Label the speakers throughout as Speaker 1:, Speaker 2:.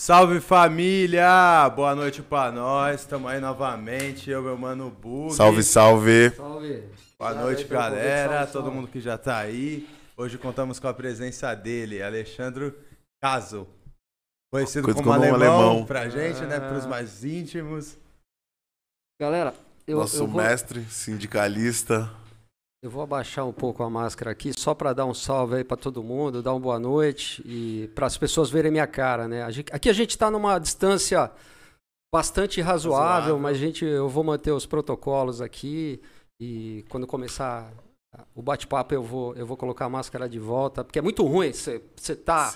Speaker 1: Salve família! Boa noite pra nós. Estamos aí novamente. Eu, meu mano Bug.
Speaker 2: Salve, salve.
Speaker 3: Salve.
Speaker 1: Boa
Speaker 3: Salve,
Speaker 1: noite, galera.
Speaker 3: Salve,
Speaker 1: Todo
Speaker 3: salve.
Speaker 1: mundo que já tá aí. Hoje contamos com a presença dele, Alexandre Caso. Conhecido
Speaker 2: Conhecido
Speaker 1: como,
Speaker 2: como
Speaker 1: alemão,
Speaker 2: alemão.
Speaker 1: pra gente, né?
Speaker 3: Ah.
Speaker 1: Pros mais íntimos.
Speaker 3: Galera, eu,
Speaker 2: Nosso
Speaker 3: eu, vou,
Speaker 2: mestre, sindicalista.
Speaker 3: Eu vou abaixar um pouco a máscara aqui só para dar um salve aí para todo mundo, dar uma boa noite e para as pessoas verem minha cara, né? Aqui a gente está numa distância bastante razoável,
Speaker 1: Razoável.
Speaker 3: mas gente, eu vou manter os protocolos aqui e quando começar o bate-papo eu vou, eu vou colocar a máscara de volta, porque é muito ruim você tá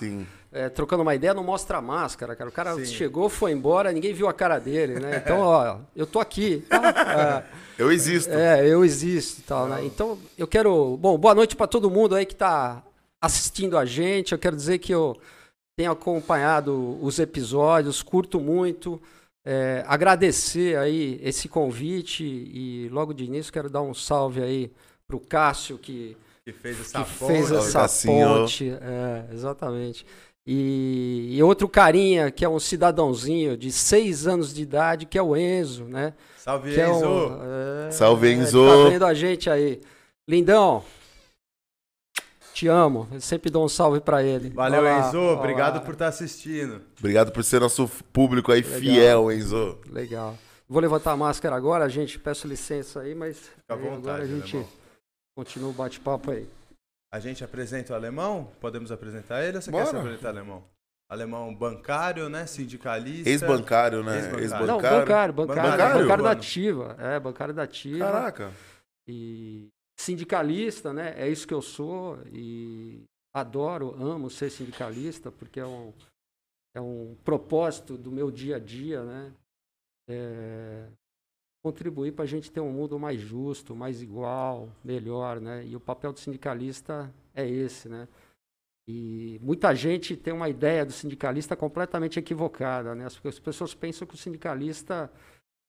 Speaker 3: é, trocando uma ideia, não mostra a máscara, cara. O cara
Speaker 1: Sim.
Speaker 3: chegou, foi embora, ninguém viu a cara dele, né? Então, ó, eu tô aqui. tá?
Speaker 2: Eu existo.
Speaker 3: É, é, eu existo tal, né? Então, eu quero. Bom, boa noite para todo mundo aí que tá assistindo a gente. Eu quero dizer que eu tenho acompanhado os episódios, curto muito. É, agradecer aí esse convite e logo de início quero dar um salve aí pro Cássio que
Speaker 1: Que fez essa
Speaker 3: que
Speaker 1: ponte.
Speaker 3: fez essa ponte. É, exatamente. E, e outro carinha, que é um cidadãozinho de seis anos de idade, que é o Enzo, né?
Speaker 1: Salve,
Speaker 3: Que é
Speaker 1: Enzo.
Speaker 3: um, é,
Speaker 2: Salve,
Speaker 3: ele
Speaker 2: Enzo.
Speaker 3: Tá vendo a gente aí. Lindão, te amo. Eu sempre dou um salve pra ele.
Speaker 1: Valeu,
Speaker 3: Olha lá,
Speaker 1: Enzo.
Speaker 3: olha
Speaker 1: Obrigado por estar assistindo.
Speaker 2: Obrigado por ser nosso público aí
Speaker 3: Legal.
Speaker 2: fiel, Enzo.
Speaker 3: Legal. Vou levantar a máscara agora, gente. Peço licença aí, mas
Speaker 1: à
Speaker 3: aí
Speaker 1: vontade,
Speaker 3: agora a gente
Speaker 1: alemão.
Speaker 3: Continua o bate-papo aí.
Speaker 1: A gente apresenta o alemão? Podemos apresentar ele ou você quer
Speaker 2: Bora.
Speaker 1: se apresentar alemão? Alemão bancário, né? Sindicalista.
Speaker 2: Ex-bancário, né?
Speaker 1: Ex-bancário.
Speaker 3: Não,
Speaker 2: Ex-bancário.
Speaker 3: bancário, bancário.
Speaker 1: Bancário?
Speaker 3: Bancário, da ativa. É, bancário da ativa.
Speaker 2: Caraca.
Speaker 3: e sindicalista, né? É isso que eu sou e adoro, amo ser sindicalista porque é um, é um propósito do meu dia a dia, né? É contribuir para a gente ter um mundo mais justo, mais igual, melhor, né? E o papel do sindicalista é esse, né? E muita gente tem uma ideia do sindicalista completamente equivocada, né? As, as pessoas pensam que o sindicalista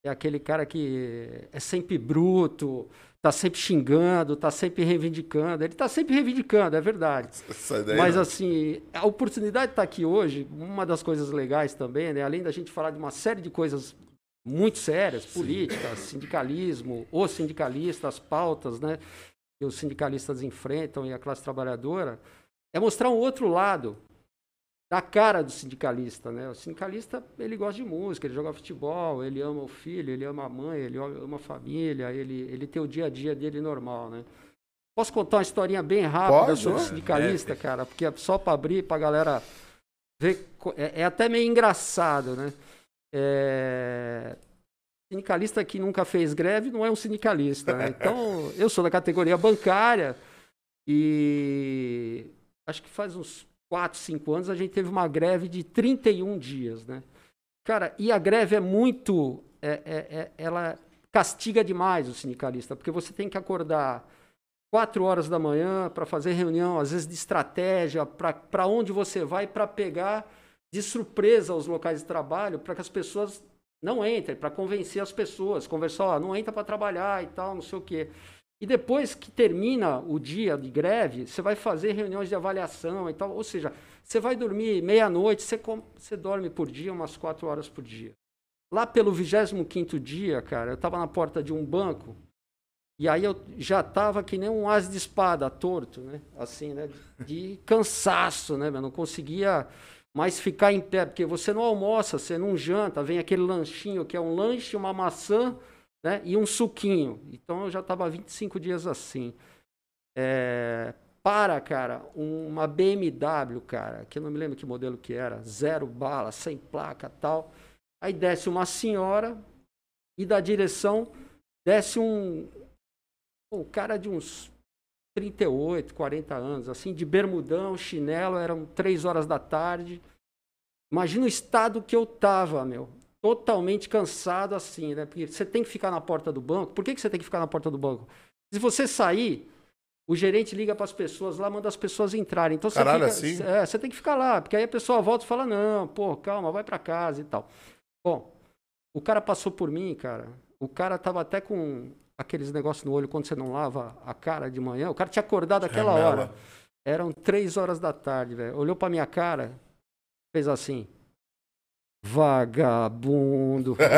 Speaker 3: é aquele cara que é sempre bruto, tá sempre xingando, tá sempre reivindicando. Ele tá sempre reivindicando, é verdade. Mas
Speaker 2: não.
Speaker 3: assim, a oportunidade de estar aqui hoje, uma das coisas legais também, né? Além da gente falar de uma série de coisas muito sérias, política, sindicalismo, os sindicalistas, as pautas, né? Que os sindicalistas enfrentam e a classe trabalhadora, é mostrar um outro lado da cara do sindicalista, né? O sindicalista, ele gosta de música, ele joga futebol, ele ama o filho, ele ama a mãe, ele ama a família, ele, ele tem o dia a dia dele normal, né? Posso contar uma historinha bem rápida
Speaker 2: Pode,
Speaker 3: sobre
Speaker 2: ué.
Speaker 3: sindicalista,
Speaker 1: Deve.
Speaker 3: cara? Porque é só para abrir, para galera ver. É, é até meio engraçado, né? É, Sindicalista que nunca fez greve não é um sindicalista, né? Então, eu sou da categoria bancária e acho que faz uns 4, 5 anos a gente teve uma greve de 31 dias, né? Cara, e a greve é muito. é- é- é- ela castiga demais o sindicalista, porque você tem que acordar 4 horas da manhã para fazer reunião, às vezes de estratégia, para onde você vai, para pegar de surpresa os locais de trabalho, para que as pessoas não entrem, para convencer as pessoas, conversar, ó, não entra para trabalhar e tal, não sei o quê. E depois que termina o dia de greve, você vai fazer reuniões de avaliação e tal. Ou seja, você vai dormir meia-noite, você, você dorme por dia umas quatro horas por dia. Lá pelo 25º dia, cara, eu estava na porta de um banco e aí eu já estava que nem um as de espada, torto, né? Assim, né? De cansaço, né? Eu não conseguia mais ficar em pé, porque você não almoça, você não janta, vem aquele lanchinho que é um lanche, uma maçã né? e um suquinho. Então eu já estava 25 dias assim. É, para, cara, uma BMW, cara, que eu não me lembro que modelo que era, zero bala, sem placa tal. Aí desce uma senhora e da direção desce um, um cara de uns 38, 40 anos, assim, de bermudão, chinelo, eram três horas da tarde. Imagina o estado que eu tava, meu. Totalmente cansado assim, né? Porque você tem que ficar na porta do banco. Por que, que você tem que ficar na porta do banco? Se você sair, o gerente liga para as pessoas lá, manda as pessoas entrarem. Então você
Speaker 2: Caralho,
Speaker 3: fica,
Speaker 2: assim?
Speaker 3: é, você tem que ficar lá, porque aí a pessoa volta e fala: "Não, pô, calma, vai para casa e tal". Bom, o cara passou por mim, cara. O cara tava até com aqueles negócios no olho quando você não lava a cara de manhã. O cara tinha acordado aquela
Speaker 2: Remela.
Speaker 3: hora. Eram três horas da tarde, velho. Olhou pra minha cara, fez assim. Vagabundo.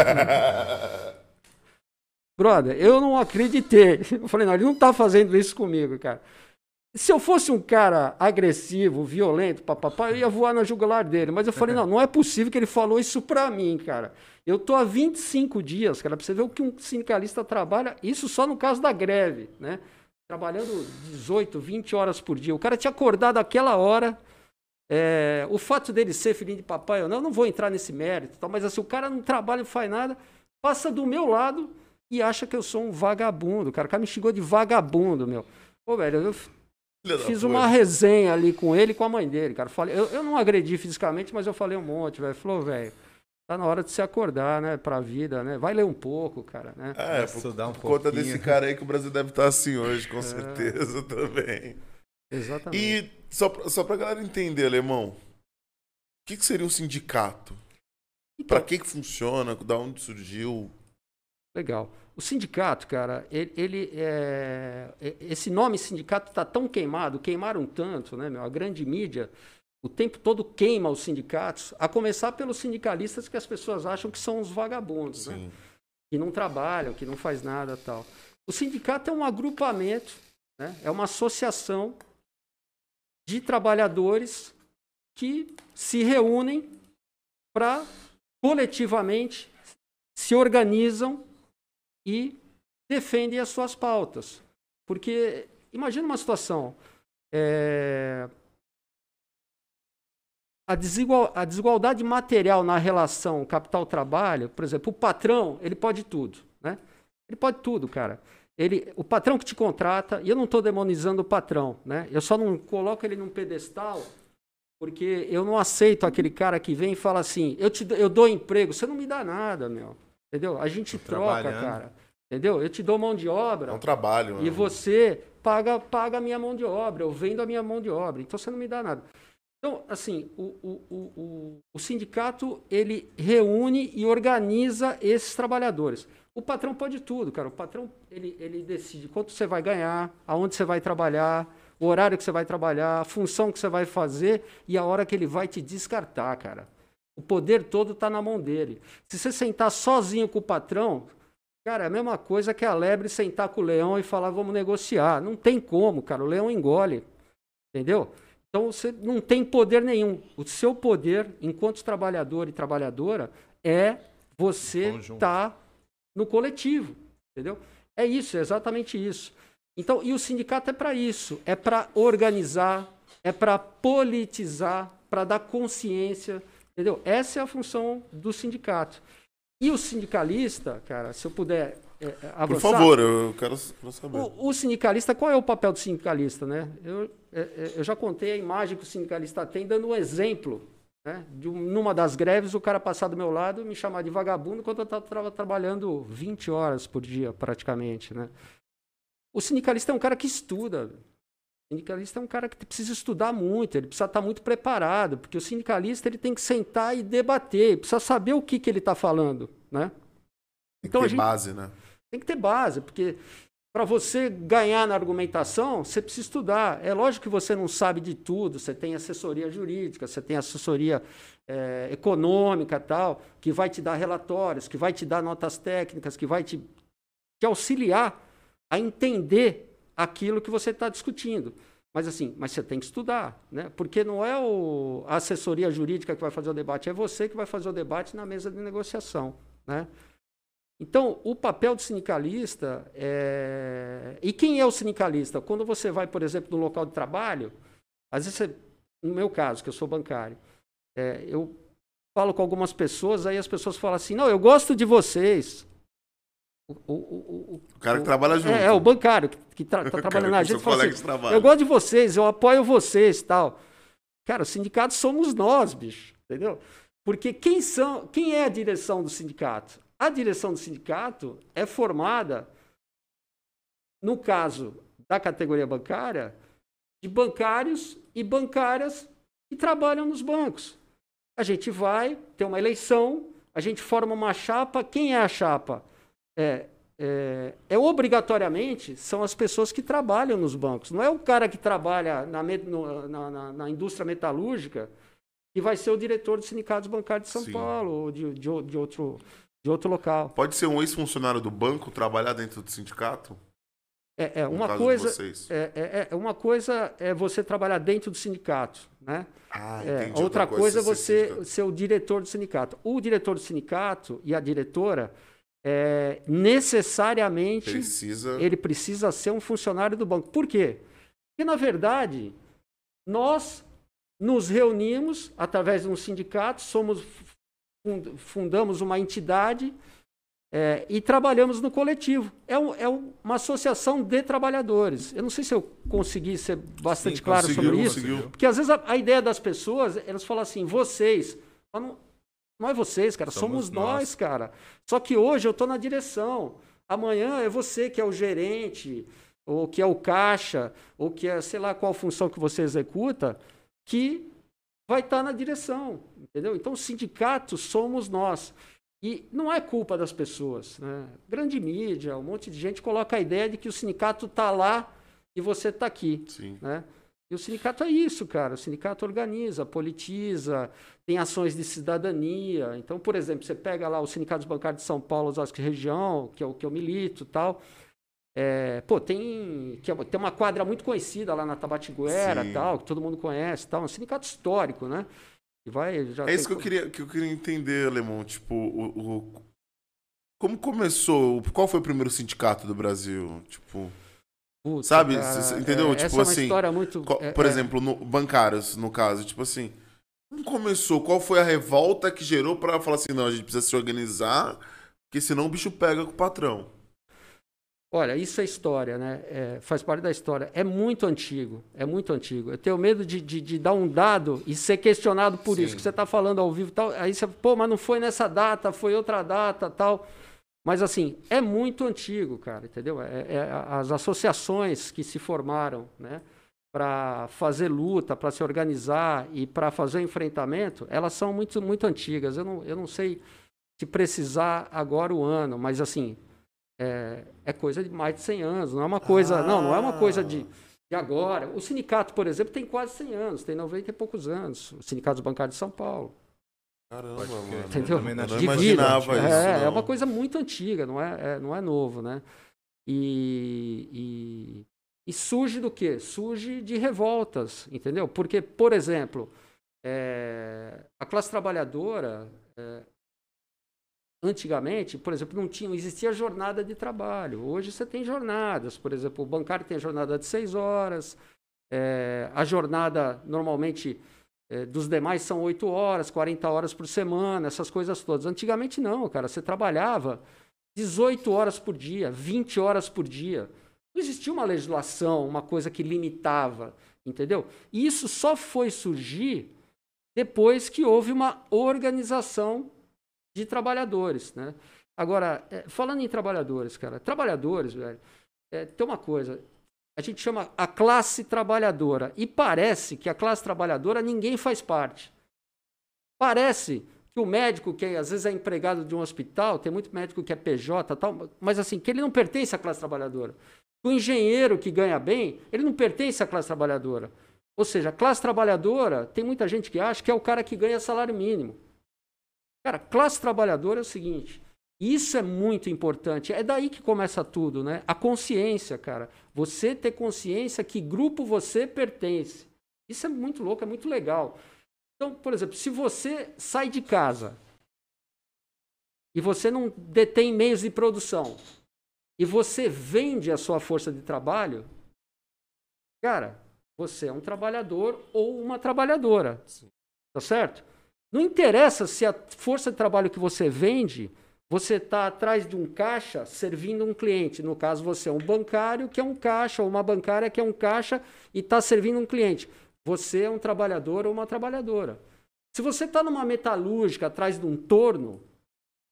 Speaker 3: Brother, eu não acreditei. Eu falei, não, ele não tá fazendo isso comigo, cara. Se eu fosse um cara agressivo, violento, papapá, eu ia voar na jugular dele. Mas eu falei, não, não é possível que ele falou isso pra mim, cara. Eu tô há 25 dias, cara, pra você ver o que um sindicalista trabalha, isso só no caso da greve, né? Trabalhando 18, 20 horas por dia. O cara tinha acordado aquela hora. É, o fato dele ser filhinho de papai ou não, eu não vou entrar nesse mérito, mas assim, o cara não trabalha, não faz nada, passa do meu lado e acha que eu sou um vagabundo, cara. O cara me xingou de vagabundo, meu. Pô, velho, eu fiz uma resenha ali com ele e com a mãe dele, cara. Falei, eu, eu não agredi fisicamente, mas eu falei um monte, velho. Falou, velho, tá na hora de se acordar, né, pra vida, né? Vai ler um pouco, cara, né?
Speaker 2: É,
Speaker 1: Vai
Speaker 2: por,
Speaker 1: estudar um
Speaker 2: por conta desse cara aí que o Brasil deve estar assim hoje,
Speaker 3: É.
Speaker 2: com certeza também.
Speaker 3: Exatamente.
Speaker 2: E só pra, só pra galera entender, Alemão, o que, que seria um sindicato?
Speaker 3: Então,
Speaker 2: Pra que que funciona? Da onde surgiu?
Speaker 3: Legal. O sindicato, cara, ele, ele é, é- esse nome sindicato está tão queimado, queimaram tanto, né, meu? A grande mídia o tempo todo queima os sindicatos, a começar pelos sindicalistas que as pessoas acham que são os vagabundos, né?
Speaker 2: Sim.
Speaker 3: que não trabalham, que não faz nada tal. O sindicato é um agrupamento, né? é uma associação de trabalhadores que se reúnem para coletivamente se organizam e defendem as suas pautas. Porque imagina uma situação. é, a, desigual- a desigualdade material na relação capital-trabalho, por exemplo, o patrão, ele pode tudo, né? Ele pode tudo, cara. Ele, o patrão que te contrata, e eu não estou demonizando o patrão, né? Eu só não coloco ele num pedestal porque eu não aceito aquele cara que vem e fala assim, eu, te, eu dou emprego, você não me dá nada, meu. Entendeu? A gente troca, cara. Entendeu? Eu te dou mão de obra.
Speaker 2: É um trabalho.
Speaker 3: E
Speaker 2: né?
Speaker 3: você paga, paga a minha mão de obra, eu vendo a minha mão de obra, então você não me dá nada. Então, assim, o, o, o, o, o sindicato, ele reúne e organiza esses trabalhadores. O patrão pode tudo, cara. O patrão, ele, ele decide quanto você vai ganhar, aonde você vai trabalhar, o horário que você vai trabalhar, a função que você vai fazer e a hora que ele vai te descartar, cara. O poder todo está na mão dele. Se você sentar sozinho com o patrão, Cara, é a mesma coisa que a lebre sentar com o leão e falar, vamos negociar. Não tem como, cara. O leão engole. Entendeu? Então você não tem poder nenhum. O seu poder, enquanto trabalhador e trabalhadora, é você estar no coletivo. Entendeu? É isso, é exatamente isso. Então, e o sindicato é para isso, é para organizar, é para politizar, para dar consciência, entendeu? Essa é a função do sindicato. E o sindicalista, cara, se eu puder é, é, avançar...
Speaker 2: Por favor, eu quero, quero saber.
Speaker 3: O, o sindicalista, qual é o papel do sindicalista, né? Eu, é, é, eu já contei a imagem que o sindicalista tem, dando um exemplo. Né? De um- numa das greves, o cara passar do meu lado e me chamar de vagabundo quando eu estava trabalhando 20 horas por dia, praticamente, né? O sindicalista é um cara que estuda. O sindicalista é um cara que precisa estudar muito, ele precisa estar muito preparado, porque o sindicalista ele tem que sentar e debater, precisa saber o que, que ele está falando, né?
Speaker 2: Tem
Speaker 3: então
Speaker 2: que ter
Speaker 3: gente-
Speaker 2: base, né?
Speaker 3: Tem que ter base, porque para você ganhar na argumentação, você precisa estudar. É lógico que você não sabe de tudo, você tem assessoria jurídica, você tem assessoria eh, econômica tal, que vai te dar relatórios, que vai te dar notas técnicas, que vai te, te auxiliar a entender aquilo que você está discutindo. Mas assim, mas você tem que estudar, né? Porque não é o, a assessoria jurídica que vai fazer o debate, é você que vai fazer o debate na mesa de negociação, né? Então, o papel do sindicalista é... E quem é o sindicalista? Quando você vai, por exemplo, no local de trabalho, às vezes, você... no meu caso, que eu sou bancário, é, eu falo com algumas pessoas, aí as pessoas falam assim, não, eu gosto de vocês. O, o- o- o-
Speaker 2: cara que trabalha junto.
Speaker 3: é, é, o bancário que, que tra- tá trabalhando na gente fala assim, eu gosto de vocês, eu apoio vocês tal. Cara, o sindicato somos nós, bicho, entendeu? Porque quem, são, quem é a direção do sindicato? A direção do sindicato é formada, no caso da categoria bancária, de bancários e bancárias que trabalham nos bancos. A gente vai ter uma eleição, a gente forma uma chapa. Quem é a chapa? É, é, é obrigatoriamente são as pessoas que trabalham nos bancos. Não é o cara que trabalha na, no- na- na- na indústria metalúrgica que vai ser o diretor dos sindicatos bancários de São
Speaker 2: Sim.
Speaker 3: Paulo, ou de, de, de outro, de outro local.
Speaker 2: Pode ser um ex-funcionário do banco trabalhar dentro do sindicato?
Speaker 3: É, é uma coisa. É, é- é- uma coisa é você trabalhar dentro do sindicato, né?
Speaker 2: Ah,
Speaker 3: É,
Speaker 2: entendi.
Speaker 3: outra coisa é
Speaker 2: ser
Speaker 3: você
Speaker 2: sindicato.
Speaker 3: ser o diretor do sindicato. O diretor do sindicato e a diretora é, necessariamente
Speaker 2: Precisa.
Speaker 3: ele precisa ser um funcionário do banco. Por quê? Porque, na verdade, nós nos reunimos através de um sindicato, somos fund- fundamos uma entidade é, e trabalhamos no coletivo. É, um- é um- uma associação de trabalhadores. Eu não sei se eu consegui ser bastante
Speaker 1: Sim,
Speaker 3: claro sobre isso.
Speaker 2: conseguiu.
Speaker 3: Porque às vezes a, a ideia das pessoas, elas falam assim, vocês. Não, não é vocês, cara, somos,
Speaker 1: Somos
Speaker 3: nós,
Speaker 1: nós.
Speaker 3: cara. Só que hoje eu estou na direção. Amanhã é você que é o gerente, ou que é o caixa, ou que é, sei lá qual função que você executa, que vai estar na direção. Entendeu? Então, o sindicato somos nós. E não é culpa das pessoas. Né? Grande mídia, um monte de gente coloca a ideia de que o sindicato está lá e você está aqui.
Speaker 2: Sim.
Speaker 3: Né? E o sindicato é isso, cara. O sindicato organiza, politiza, tem ações de cidadania. Então, por exemplo, você pega lá os sindicatos bancários de São Paulo, Osasco região, que é o que eu milito e tal. É, pô, tem, que é- tem uma quadra muito conhecida lá na Tabatiguera
Speaker 2: Sim.
Speaker 3: tal, que todo mundo conhece tal. É um sindicato histórico, né? E vai,
Speaker 2: É isso que eu queria, que eu queria entender, Alemão. Tipo, o, o- como começou? Qual foi o primeiro sindicato do Brasil? Tipo,
Speaker 3: Putz,
Speaker 2: sabe,
Speaker 3: cara,
Speaker 2: cê entendeu?
Speaker 3: é-
Speaker 2: Tipo
Speaker 3: essa é uma
Speaker 2: assim,
Speaker 3: história muito. é-
Speaker 2: por
Speaker 3: é-
Speaker 2: exemplo, no, bancários, no caso, tipo assim, como começou? Qual foi a revolta que gerou pra falar assim, não, a gente precisa se organizar, porque senão o bicho pega com o patrão.
Speaker 3: Olha, isso é história, né? É, faz parte da história. É muito antigo, é muito antigo. Eu tenho medo de, de, de dar um dado e ser questionado por
Speaker 2: Sim.
Speaker 3: isso que você está falando ao vivo tal. Aí você, pô, mas não foi nessa data, foi outra data tal. Mas assim, é muito antigo, cara, entendeu? É, é as associações que se formaram, né? Para fazer luta, para se organizar e para fazer enfrentamento, elas são muito, muito antigas. Eu não, eu não sei se precisar agora o ano, mas assim, é, é coisa de mais de 100 anos, não é uma coisa, não, não é uma coisa de, de agora. O sindicato, por exemplo, tem quase 100 anos, tem 90 e poucos anos, o Sindicato Bancário de São Paulo.
Speaker 2: Caramba, mano.
Speaker 3: Entendeu?
Speaker 1: também não
Speaker 2: Eu não
Speaker 3: De
Speaker 2: imaginava
Speaker 3: vida.
Speaker 2: isso.
Speaker 3: É, é
Speaker 2: não.
Speaker 3: uma coisa muito antiga, não é, é- não é novo, né? E, e, e surge do quê? Surge de revoltas, entendeu? Porque, por exemplo, é, a classe trabalhadora, é, antigamente, por exemplo, não tinha, não existia jornada de trabalho. Hoje você tem jornadas, por exemplo, o bancário tem a jornada de seis horas, é, a jornada normalmente é, dos demais são 8 horas, 40 horas por semana, essas coisas todas. Antigamente não, cara, você trabalhava 18 horas por dia, 20 horas por dia. Não existia uma legislação, uma coisa que limitava, entendeu? E isso só foi surgir depois que houve uma organização de trabalhadores, né? Agora, é, falando em trabalhadores, cara, trabalhadores, velho, é, tem uma coisa, a gente chama a classe trabalhadora. E parece que a classe trabalhadora ninguém faz parte. Parece que o médico, que às vezes é empregado de um hospital, tem muito médico que é PJ tal, mas assim, que ele não pertence à classe trabalhadora. O engenheiro que ganha bem, ele não pertence à classe trabalhadora. Ou seja, a classe trabalhadora, tem muita gente que acha que é o cara que ganha salário mínimo. Cara, classe trabalhadora é o seguinte, isso é muito importante. É daí que começa tudo, né? A consciência, cara. Você ter consciência que grupo você pertence. Isso é muito louco, é muito legal. Então, por exemplo, se você sai de casa e você não detém meios de produção e você vende a sua força de trabalho, cara, você é um trabalhador ou uma trabalhadora. Tá certo? Não interessa se a força de trabalho que você vende, você está atrás de um caixa servindo um cliente. No caso, você é um bancário que é um caixa, ou uma bancária que é um caixa e está servindo um cliente. Você é um trabalhador ou uma trabalhadora. Se você está numa metalúrgica atrás de um torno,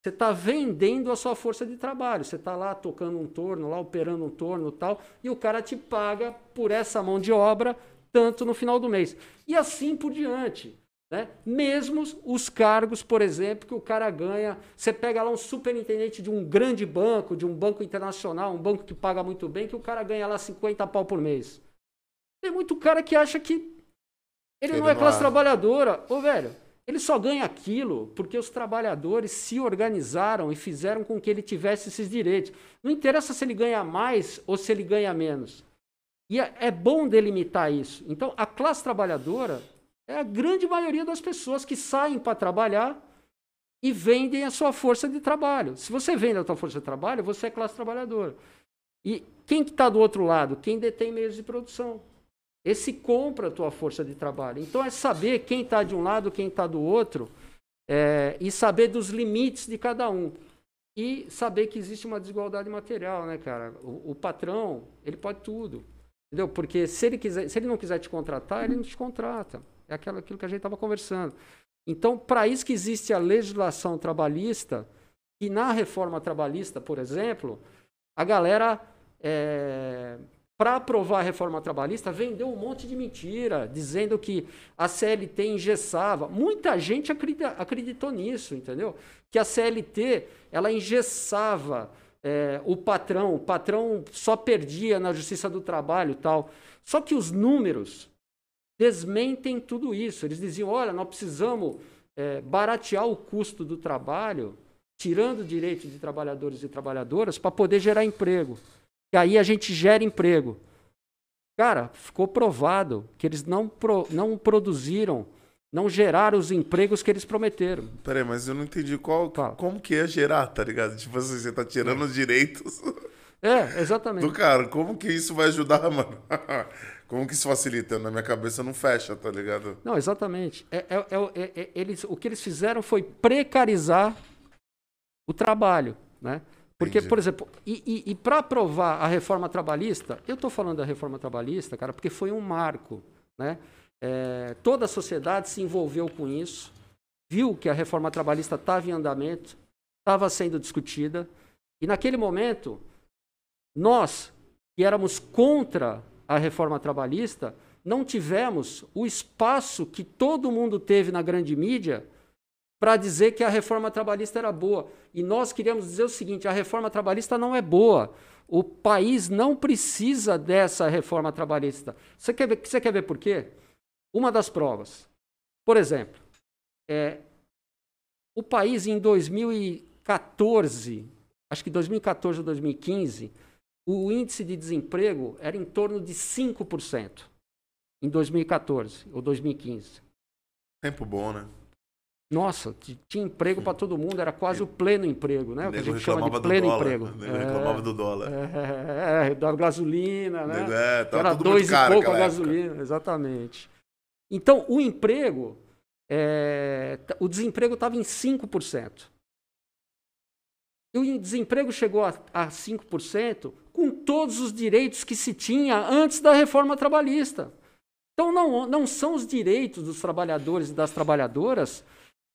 Speaker 3: você está vendendo a sua força de trabalho. Você está lá tocando um torno, lá operando um torno tal, e o cara te paga por essa mão de obra tanto no final do mês. E assim por diante. Né? Mesmo os cargos, por exemplo, que o cara ganha. Você pega lá um superintendente de um grande banco, de um banco internacional, um banco que paga muito bem, que o cara ganha lá 50 pau por mês. Tem muito cara que acha que Ele
Speaker 2: Ele
Speaker 3: não é classe trabalhadora. Ô, velho, ele só ganha aquilo porque os trabalhadores se organizaram e fizeram com que ele tivesse esses direitos. Não interessa se ele ganha mais ou se ele ganha menos. E é, é bom delimitar isso. Então, a classe trabalhadora é a grande maioria das pessoas que saem para trabalhar e vendem a sua força de trabalho. Se você vende a sua força de trabalho, você é classe trabalhadora. E quem que está do outro lado? Quem detém meios de produção. Esse compra a tua força de trabalho. Então é saber quem está de um lado, quem está do outro, é, e saber dos limites de cada um. E saber que existe uma desigualdade material, né, cara? O, o patrão, ele pode tudo. Entendeu? Porque se ele, quiser, se ele não quiser te contratar, ele não te contrata. É aquilo, aquilo que a gente estava conversando. Então, para isso que existe a legislação trabalhista, e na reforma trabalhista, por exemplo, a galera, para aprovar a reforma trabalhista, vendeu um monte de mentira, dizendo que a CLT engessava. Muita gente acredita, acreditou nisso, entendeu? Que a CLT, ela engessava é, o patrão, o patrão só perdia na justiça do trabalho tal. Só que os números desmentem tudo isso. Eles diziam, olha, nós precisamos é, baratear o custo do trabalho, tirando direitos de trabalhadores e trabalhadoras, para poder gerar emprego. E aí a gente gera emprego. Cara, ficou provado que eles não, pro, não produziram, não geraram os empregos que eles prometeram.
Speaker 2: Peraí, mas eu não entendi qual,
Speaker 3: Fala.
Speaker 2: como que é gerar, tá ligado? Tipo assim, você tá tirando os direitos
Speaker 3: É, exatamente.
Speaker 2: do cara. Como que isso vai ajudar, mano? Como que isso facilita? Na minha cabeça não fecha, tá ligado?
Speaker 3: Não, exatamente. É, é, é, é, eles, o que eles fizeram foi precarizar o trabalho, né? Porque,
Speaker 2: Entendi.
Speaker 3: por exemplo, e, e, e para aprovar a reforma trabalhista, eu estou falando da reforma trabalhista, cara, porque foi um marco, né? É, toda a sociedade se envolveu com isso, viu que a reforma trabalhista estava em andamento, estava sendo discutida, e naquele momento, nós, que éramos contra a reforma trabalhista, não tivemos o espaço que todo mundo teve na grande mídia para dizer que a reforma trabalhista era boa. E nós queríamos dizer o seguinte: a reforma trabalhista não é boa. O país não precisa dessa reforma trabalhista. Você quer ver, você quer ver por quê? Uma das provas. Por exemplo, é, o país em 2014, acho que 2014 ou 2015, o índice de desemprego era em torno de 5% em 2014 ou 2015.
Speaker 2: Tempo bom, né?
Speaker 3: Nossa, tinha emprego para todo mundo, era quase o pleno emprego, né?
Speaker 2: O
Speaker 3: que a gente chama de pleno
Speaker 2: dólar.
Speaker 3: emprego.
Speaker 2: O nego reclamava do dólar.
Speaker 3: É, é, da gasolina, né?
Speaker 2: É, tava
Speaker 3: era dois e pouco a
Speaker 2: naquela época.
Speaker 3: gasolina, exatamente. Então, o emprego, é, o desemprego estava em 5%. E o desemprego chegou a, a 5% com todos os direitos que se tinha antes da reforma trabalhista. Então, não, não são os direitos dos trabalhadores e das trabalhadoras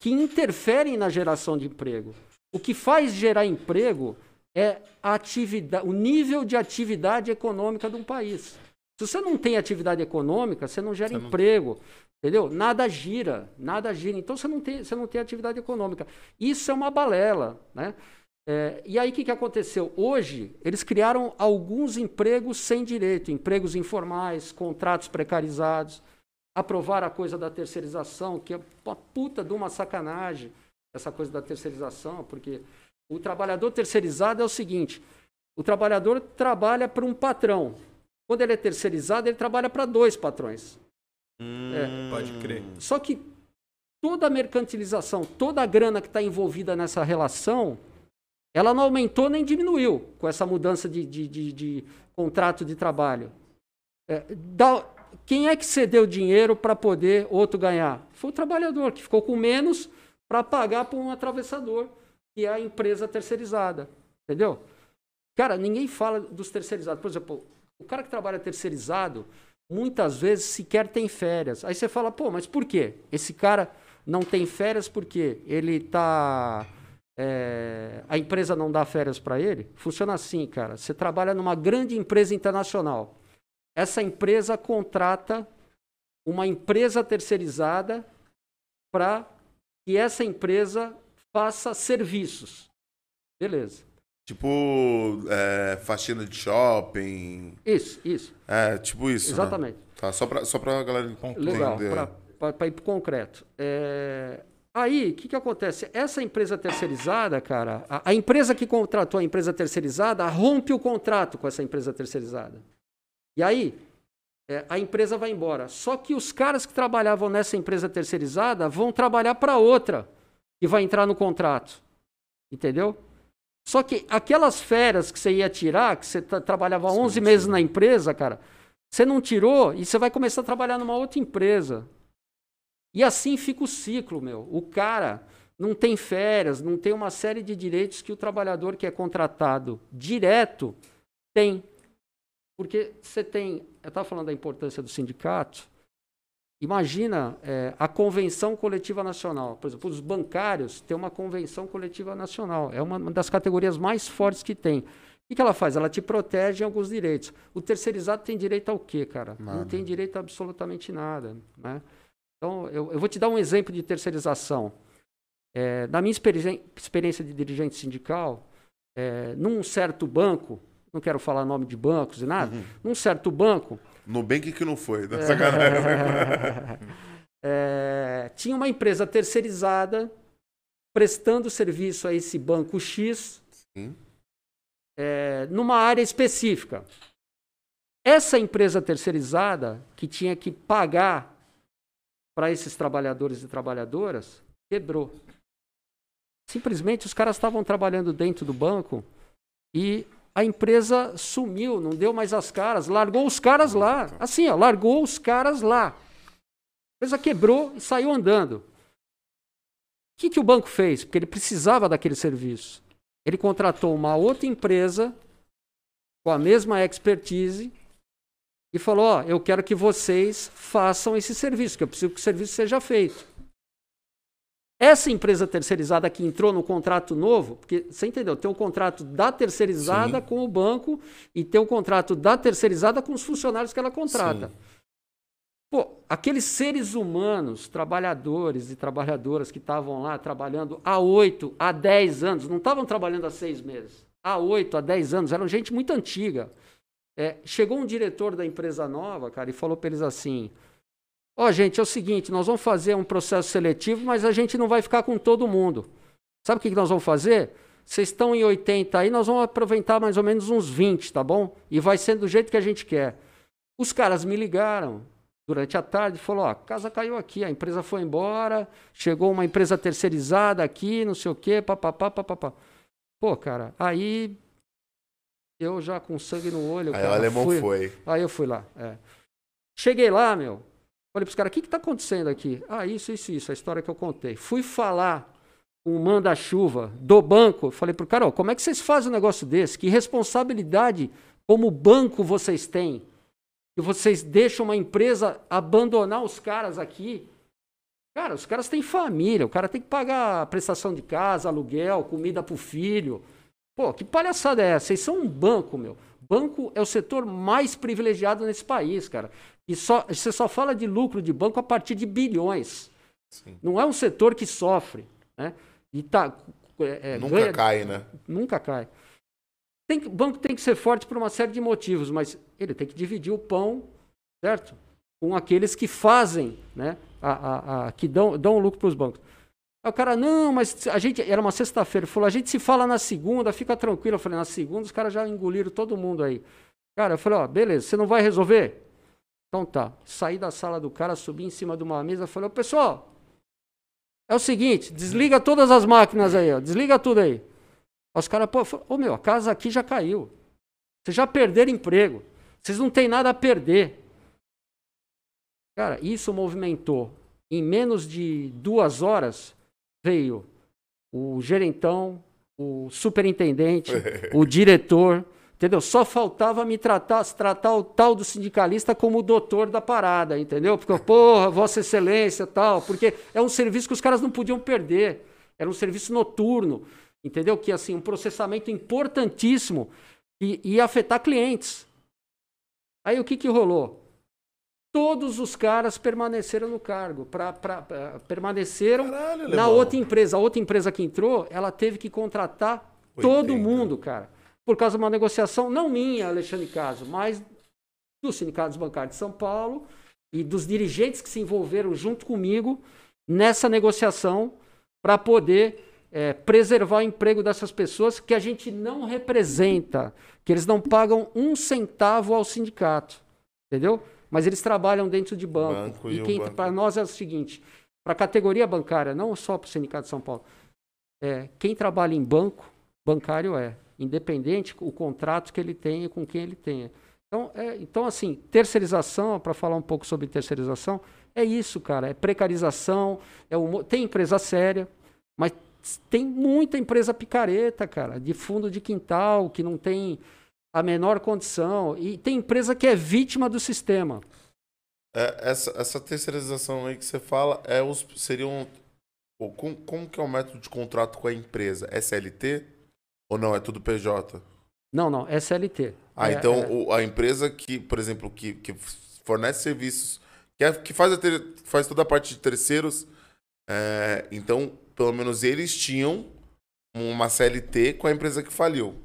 Speaker 3: que interferem na geração de emprego. O que faz gerar emprego é a atividade, o nível de atividade econômica de um país. Se você não tem atividade econômica, você não gera
Speaker 2: Você não-
Speaker 3: emprego, entendeu? Nada gira, nada gira. Então você não tem, você não tem atividade econômica. Isso é uma balela, né? É, e aí o que, que aconteceu? Hoje eles criaram alguns empregos sem direito, empregos informais, contratos precarizados, aprovaram a coisa da terceirização, que é uma puta de uma sacanagem essa coisa da terceirização, porque o trabalhador terceirizado é o seguinte: o trabalhador trabalha para um patrão. Quando ele é terceirizado, ele trabalha para dois patrões.
Speaker 2: Hum,
Speaker 1: Pode crer.
Speaker 3: Só que toda a mercantilização, toda a grana que está envolvida nessa relação, ela não aumentou nem diminuiu com essa mudança de, de, de- de contrato de trabalho. É, dá- quem é que cedeu dinheiro para poder outro ganhar? Foi o trabalhador, que ficou com menos para pagar para um atravessador, que é a empresa terceirizada. Entendeu? Cara, ninguém fala dos terceirizados. Por exemplo, o cara que trabalha terceirizado, muitas vezes sequer tem férias. Aí você fala, pô, mas por quê? Esse cara não tem férias porque ele está. A empresa não dá férias para ele? Funciona assim, cara. Você trabalha numa grande empresa internacional. Essa empresa contrata uma empresa terceirizada para que essa empresa faça serviços. Beleza.
Speaker 2: Tipo, é, faxina de shopping.
Speaker 3: Isso, isso.
Speaker 2: É, tipo isso. né?
Speaker 3: Exatamente.
Speaker 2: Tá, só pra, só pra galera
Speaker 3: Legal,
Speaker 2: entender.
Speaker 3: para ir para concreto. É, Aí, o que, que acontece? Essa empresa terceirizada, cara, a, a empresa que contratou a empresa terceirizada rompe o contrato com essa empresa terceirizada. E aí, é, a empresa vai embora. Só que os caras que trabalhavam nessa empresa terceirizada vão trabalhar para outra e vai entrar no contrato. Entendeu? Só que aquelas férias que você ia tirar, que você tra- trabalhava 11 meses na empresa, cara, você não tirou e você vai começar a trabalhar numa outra empresa. E assim fica o ciclo, meu. O cara não tem férias, não tem uma série de direitos que o trabalhador que é contratado direto tem. Porque você tem. Eu estava falando da importância do sindicato. Imagina é, a convenção coletiva nacional. Por exemplo, os bancários têm uma convenção coletiva nacional. É uma das categorias mais fortes que tem. O que, que ela faz? Ela te protege em alguns direitos. O terceirizado tem direito ao quê, cara? Não tem direito a absolutamente nada. Né? Então, eu, eu vou te dar um exemplo de terceirização. É, na minha experi- experiência de dirigente sindical, é, num certo banco, não quero falar nome de bancos e nada, num certo banco,
Speaker 2: Nubank que não foi, né? Sacanagem.
Speaker 3: é, tinha uma empresa terceirizada prestando serviço a esse banco X é, numa área específica. Essa empresa terceirizada, que tinha que pagar para esses trabalhadores e trabalhadoras, quebrou. Simplesmente os caras estavam trabalhando dentro do banco e a empresa sumiu, não deu mais as caras, largou os caras lá. Assim, ó, largou os caras lá. A empresa quebrou e saiu andando. O que, que o banco fez? Porque ele precisava daquele serviço. Ele contratou uma outra empresa com a mesma expertise e falou: Ó, eu quero que vocês façam esse serviço, que eu preciso que o serviço seja feito. Essa empresa terceirizada que entrou no contrato novo, porque você entendeu? Tem um contrato da terceirizada
Speaker 2: Sim.
Speaker 3: com o banco e tem um contrato da terceirizada com os funcionários que ela contrata.
Speaker 2: Sim.
Speaker 3: Pô, aqueles seres humanos, trabalhadores e trabalhadoras que estavam lá trabalhando há 8, há 10 anos, não estavam trabalhando há seis meses, há 8, há 10 anos, eram gente muito antiga. É, chegou um diretor da empresa nova, cara, e falou para eles assim: Ó, gente, é o seguinte, nós vamos fazer um processo seletivo, mas a gente não vai ficar com todo mundo. Sabe o que nós vamos fazer? Vocês estão em 80 aí, nós vamos aproveitar mais ou menos uns 20, tá bom? E vai ser do jeito que a gente quer. Os caras me ligaram durante a tarde e falou: ó, a casa caiu aqui, a empresa foi embora, chegou uma empresa terceirizada aqui, não sei o quê, papapá, papapá. Pô, cara, aí eu já com sangue no olho.
Speaker 2: Aí
Speaker 3: cara,
Speaker 2: o alemão
Speaker 3: fui-
Speaker 2: foi.
Speaker 3: Aí eu fui lá. é. Cheguei lá, meu. Falei pros caras, o que que tá acontecendo aqui? Ah, isso, isso, isso, a história que eu contei. Fui falar com o manda-chuva do banco. Falei pro cara, ó, como é que vocês fazem um negócio desse? Que responsabilidade como banco vocês têm? Que vocês deixam uma empresa abandonar os caras aqui? Cara, os caras têm família, o cara tem que pagar prestação de casa, aluguel, comida pro filho. Pô, que palhaçada é essa? Vocês são um banco, meu. Banco é o setor mais privilegiado nesse país, cara. E só, você só fala de lucro de banco a partir de bilhões.
Speaker 2: Sim.
Speaker 3: Não é um setor que sofre, né? E tá, é, é,
Speaker 2: Nunca
Speaker 3: ganha-
Speaker 2: cai, né?
Speaker 3: nunca cai. Tem banco tem que ser forte por uma série de motivos, mas ele tem que dividir o pão, certo? Com aqueles que fazem, né? A, a- a- que dão, dão lucro para os bancos. Aí o cara, não, mas a gente. Era uma sexta-feira, ele falou, a gente se fala na segunda, fica tranquilo. Eu falei, na segunda os caras já engoliram todo mundo aí. Cara, eu falei, ó, beleza, você não vai resolver? Então tá. Saí da sala do cara, subi em cima de uma mesa, falei, ô pessoal, é o seguinte, desliga todas as máquinas aí, ó, desliga tudo aí. Os caras, pô, ô meu, a casa aqui já caiu. Vocês já perderam emprego. Vocês não têm nada a perder. Cara, isso movimentou. Em menos de duas horas, veio o gerentão, o superintendente, o diretor, entendeu? Só faltava me tratar, tratar o tal do sindicalista como o doutor da parada, entendeu? Porque, porra, Vossa Excelência tal, porque é um serviço que os caras não podiam perder. Era um serviço noturno, entendeu? Que, assim, um processamento importantíssimo e ia afetar clientes. Aí o que que rolou? Todos os caras permaneceram no cargo, pra, pra- pra- permaneceram
Speaker 2: Caralho,
Speaker 3: na outra empresa. A outra empresa que entrou, ela teve que contratar Todo
Speaker 2: 80.
Speaker 3: mundo, cara. Por causa de uma negociação, não minha, Alexandre Caso, mas dos sindicatos bancários de São Paulo e dos dirigentes que se envolveram junto comigo nessa negociação para poder é, preservar o emprego dessas pessoas que a gente não representa, que eles não pagam um centavo ao sindicato, entendeu? Mas eles trabalham dentro de banco.
Speaker 2: Banco e
Speaker 3: e para nós é o seguinte, para a categoria bancária, não só para o sindicato de São Paulo, é, quem trabalha em banco, bancário é, independente o contrato que ele tenha com quem ele tenha. Então, é, então assim, terceirização, para falar um pouco sobre terceirização, é isso, cara, é precarização, é mo- tem empresa séria, mas tem muita empresa picareta, cara, de fundo de quintal, que não tem a menor condição, e tem empresa que é vítima do sistema.
Speaker 2: É, essa, essa terceirização aí que você fala é os, seriam. ou como, como que é o método de contrato com a empresa? SLT? Ou não? É tudo PJ?
Speaker 3: Não, não, é CLT.
Speaker 2: Ah,
Speaker 3: É-
Speaker 2: então
Speaker 3: é-
Speaker 2: o- a empresa que, por exemplo, que, que fornece serviços, que, é- que faz, ter- faz toda a parte de terceiros, é, então, pelo menos eles tinham uma CLT com a empresa que faliu.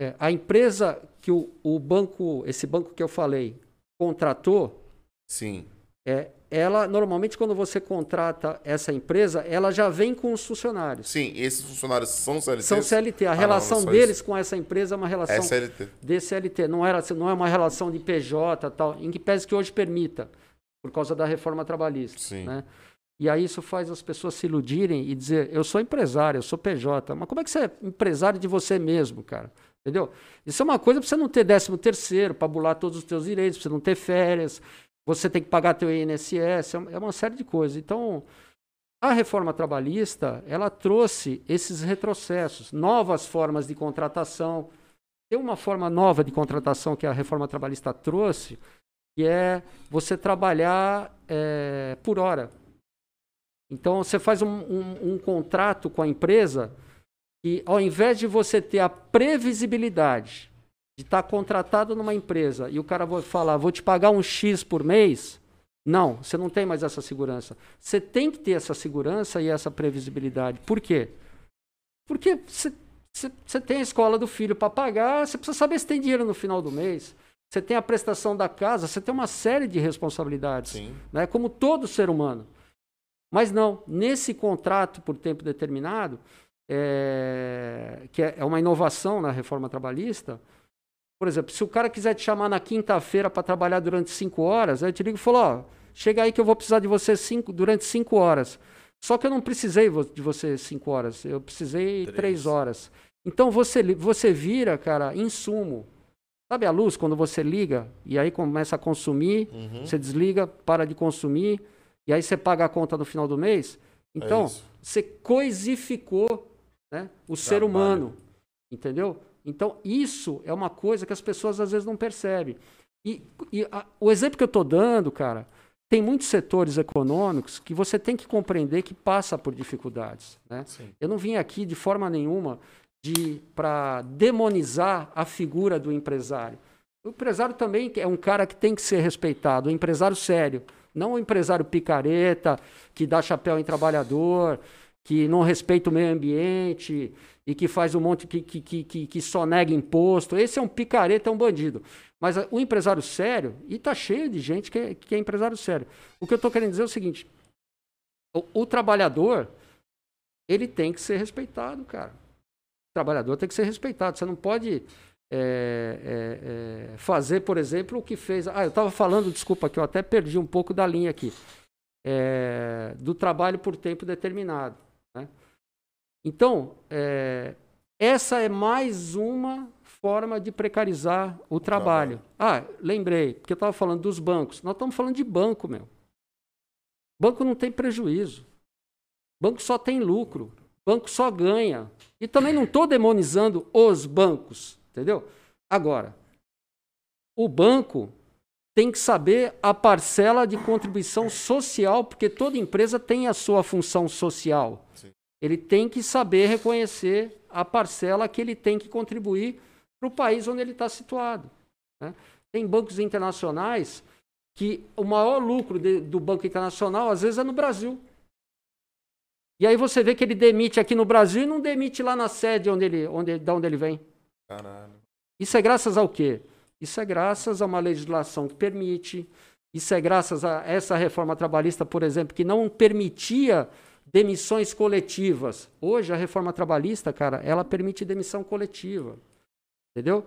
Speaker 3: É, a empresa que o, o banco, esse banco que eu falei, contratou,
Speaker 2: Sim.
Speaker 3: é, ela normalmente quando você contrata essa empresa, ela já vem com os funcionários.
Speaker 2: Sim, esses funcionários são CLT?
Speaker 3: São CLT. A
Speaker 2: Ah, não,
Speaker 3: relação
Speaker 2: só
Speaker 3: deles
Speaker 2: isso.
Speaker 3: com essa empresa é uma relação
Speaker 2: É CLT.
Speaker 3: de CLT. Não, era, não é uma relação de PJ tal, em que pese que hoje permita, por causa da reforma trabalhista.
Speaker 2: Sim.
Speaker 3: Né? E aí isso faz as pessoas se iludirem e dizer, eu sou empresário, eu sou PJ. Mas como é que você é empresário de você mesmo, cara? Entendeu? Isso é uma coisa para você não ter décimo terceiro, para bular todos os teus direitos, para você não ter férias, você tem que pagar teu INSS, é uma- é uma série de coisas. Então, a reforma trabalhista, ela trouxe esses retrocessos, novas formas de contratação. Tem uma forma nova de contratação que a reforma trabalhista trouxe, que é você trabalhar eh, por hora. Então, você faz um, um- um contrato com a empresa e, ao invés de você ter a previsibilidade de estar contratado numa empresa e o cara vai falar, vou te pagar um X por mês, não, você não tem mais essa segurança. Você tem que ter essa segurança e essa previsibilidade. Por quê? Porque você tem a escola do filho para pagar, você precisa saber se tem dinheiro no final do mês. Você tem a prestação da casa, você tem uma série de responsabilidades
Speaker 2: Sim.
Speaker 3: né? como todo ser humano. Mas não, nesse contrato por tempo determinado, é, que é é uma inovação na reforma trabalhista, por exemplo, se o cara quiser te chamar na quinta-feira para trabalhar durante cinco horas, aí eu te ligo e falo, ó, chega aí que eu vou precisar de você cinco, durante cinco horas. Só que eu não precisei de você cinco horas, eu precisei
Speaker 1: Três.
Speaker 3: três horas. Então você, você vira, cara, insumo. Sabe a luz quando você liga e aí começa a consumir,
Speaker 2: Uhum.
Speaker 3: você desliga, para de consumir, e aí você paga a conta no final do mês. Então,
Speaker 2: isso.
Speaker 3: você coisificou né, o ser
Speaker 1: Trabalho.
Speaker 3: humano. Entendeu? Então, isso é uma coisa que as pessoas às vezes não percebem. E, e a- o exemplo que eu estou dando, cara, tem muitos setores econômicos que você tem que compreender que passa por dificuldades. Né?
Speaker 2: Sim.
Speaker 3: Eu não vim aqui de forma nenhuma para demonizar a figura do empresário. O empresário também é um cara que tem que ser respeitado, um empresário sério, não um empresário picareta, que dá chapéu em trabalhador, que não respeita o meio ambiente e que faz um monte que, que, que, que, só nega imposto. Esse é um picareta, é um bandido. Mas ah, o empresário sério, e tá cheio de gente que é, que é empresário sério. O que eu estou querendo dizer é o seguinte: o, o trabalhador, ele tem que ser respeitado, cara. O trabalhador tem que ser respeitado. Você não pode é, é, fazer, por exemplo, o que fez. Ah, eu estava falando, desculpa, que eu até perdi um pouco da linha aqui. Do trabalho por tempo determinado. Então, é, essa é mais uma forma de precarizar o, trabalho. Ah, lembrei, porque eu estava falando dos bancos. Nós estamos falando de banco, meu. Banco não tem prejuízo. Banco só tem lucro. Banco só ganha. E também não estou demonizando os bancos, entendeu? Agora, o banco tem que saber a parcela de contribuição social, porque toda empresa tem a sua função social.
Speaker 2: Sim.
Speaker 3: Ele tem que saber reconhecer a parcela que ele tem que contribuir para o país onde ele está situado. né? Tem bancos internacionais que o maior lucro de- do Banco Internacional, às vezes, é no Brasil. E aí você vê que ele demite aqui no Brasil e não demite lá na sede onde ele, onde, da onde ele vem.
Speaker 2: Caralho.
Speaker 3: Isso é graças ao quê? Isso é graças a uma legislação que permite, isso é graças a essa reforma trabalhista, por exemplo, que não permitia demissões coletivas. Hoje a reforma trabalhista, cara, ela permite demissão coletiva. Entendeu?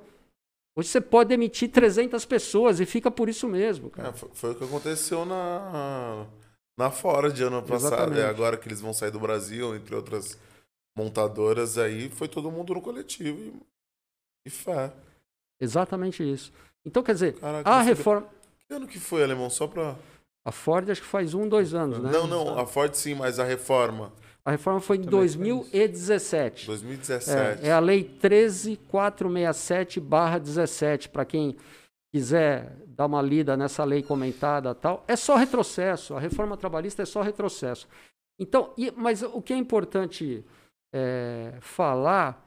Speaker 3: Hoje você pode demitir 300 pessoas e fica por isso mesmo, cara.
Speaker 2: É, foi, foi o que aconteceu na, na Ford ano passado.
Speaker 3: Exatamente.
Speaker 2: É agora que eles vão sair do Brasil, entre outras montadoras, aí foi todo mundo no coletivo e, e fé.
Speaker 3: Exatamente isso. Então, quer dizer,
Speaker 2: Caraca,
Speaker 3: a reforma.
Speaker 2: Que ano que foi, Alemão? Só pra.
Speaker 3: A Ford acho que faz um, dois anos, né?
Speaker 2: Não, não, a Ford sim, mas a reforma.
Speaker 3: A reforma foi em
Speaker 1: Também foi isso.
Speaker 3: 2017.
Speaker 2: 2017.
Speaker 3: É, é a lei 13467-17, para quem quiser dar uma lida nessa lei comentada tal. É só retrocesso. A reforma trabalhista é só retrocesso. Então, e- mas o que é importante é, falar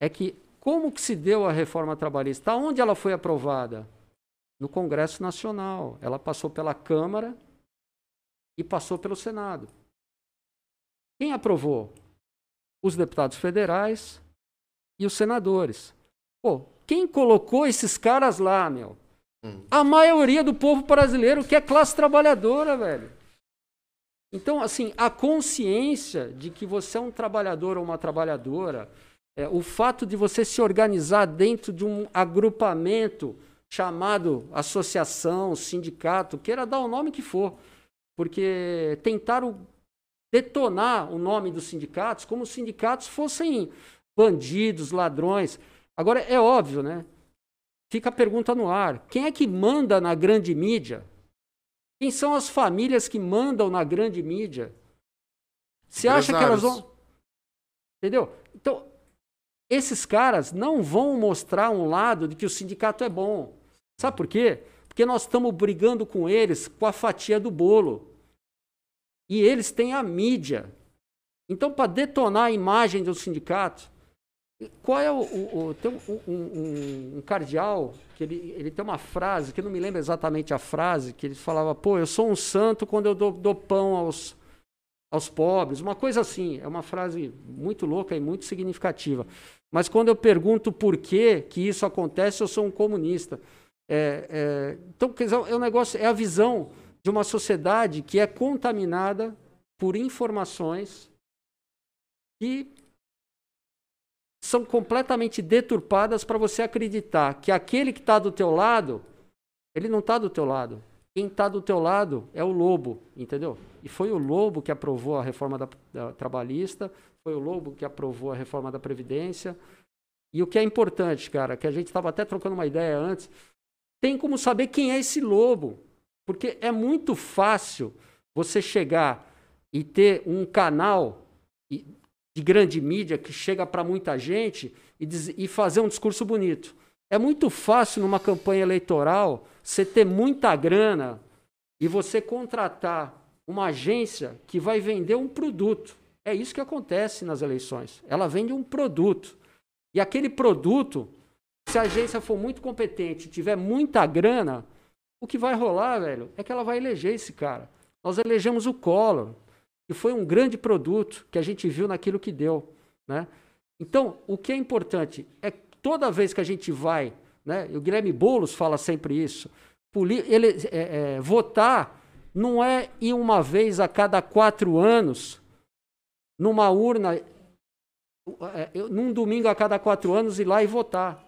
Speaker 3: é que como que se deu a reforma trabalhista? Onde ela foi aprovada? No Congresso Nacional. Ela passou pela Câmara e passou pelo Senado. Quem aprovou? Os deputados federais e os senadores. Pô, quem colocou esses caras lá, meu?
Speaker 2: Hum.
Speaker 3: A maioria do povo brasileiro que é classe trabalhadora, velho. Então, assim, a consciência de que você é um trabalhador ou uma trabalhadora, é, o fato de você se organizar dentro de um agrupamento chamado associação, sindicato, queira dar o nome que for, porque tentaram detonar o nome dos sindicatos como se os sindicatos fossem bandidos, ladrões. Agora, é óbvio, né? Fica a pergunta no ar: quem é que manda na grande mídia? Quem são as famílias que mandam na grande mídia? Você acha que elas vão. Entendeu? Então, esses caras não vão mostrar um lado de que o sindicato é bom. Sabe por quê? Porque nós estamos brigando com eles com a fatia do bolo. E eles têm a mídia. Então, para detonar a imagem do sindicato, qual é o. o- o- tem um, um- um- cardeal que ele, ele tem uma frase, que eu não me lembro exatamente a frase, que ele falava: pô, eu sou um santo quando eu dou, dou pão aos, aos pobres. Uma coisa assim. É uma frase muito louca e muito significativa. Mas quando eu pergunto por que, que isso acontece, eu sou um comunista. É, é, então, quer dizer, é um negócio, é a visão de uma sociedade que é contaminada por informações que são completamente deturpadas para você acreditar que aquele que está do teu lado, ele não está do teu lado. Quem está do teu lado é o lobo, entendeu? E foi o lobo que aprovou a reforma da, da trabalhista, foi o lobo que aprovou a reforma da previdência. E o que é importante, cara, que a gente estava até trocando uma ideia antes, tem como saber quem é esse lobo, porque é muito fácil você chegar e ter um canal de grande mídia que chega para muita gente e, diz- e fazer um discurso bonito. É muito fácil numa campanha eleitoral você ter muita grana e você contratar uma agência que vai vender um produto. É isso que acontece nas eleições. Ela vende um produto. E aquele produto, se a agência for muito competente tiver muita grana, o que vai rolar, velho, é que ela vai eleger esse cara. Nós elegemos o Collor, que foi um grande produto que a gente viu naquilo que deu, né? Então, o que é importante é toda vez que a gente vai, né? O Guilherme Boulos fala sempre isso. Ele, é, é, votar não é ir uma vez a cada quatro anos numa urna, é, num domingo a cada quatro anos ir lá e votar.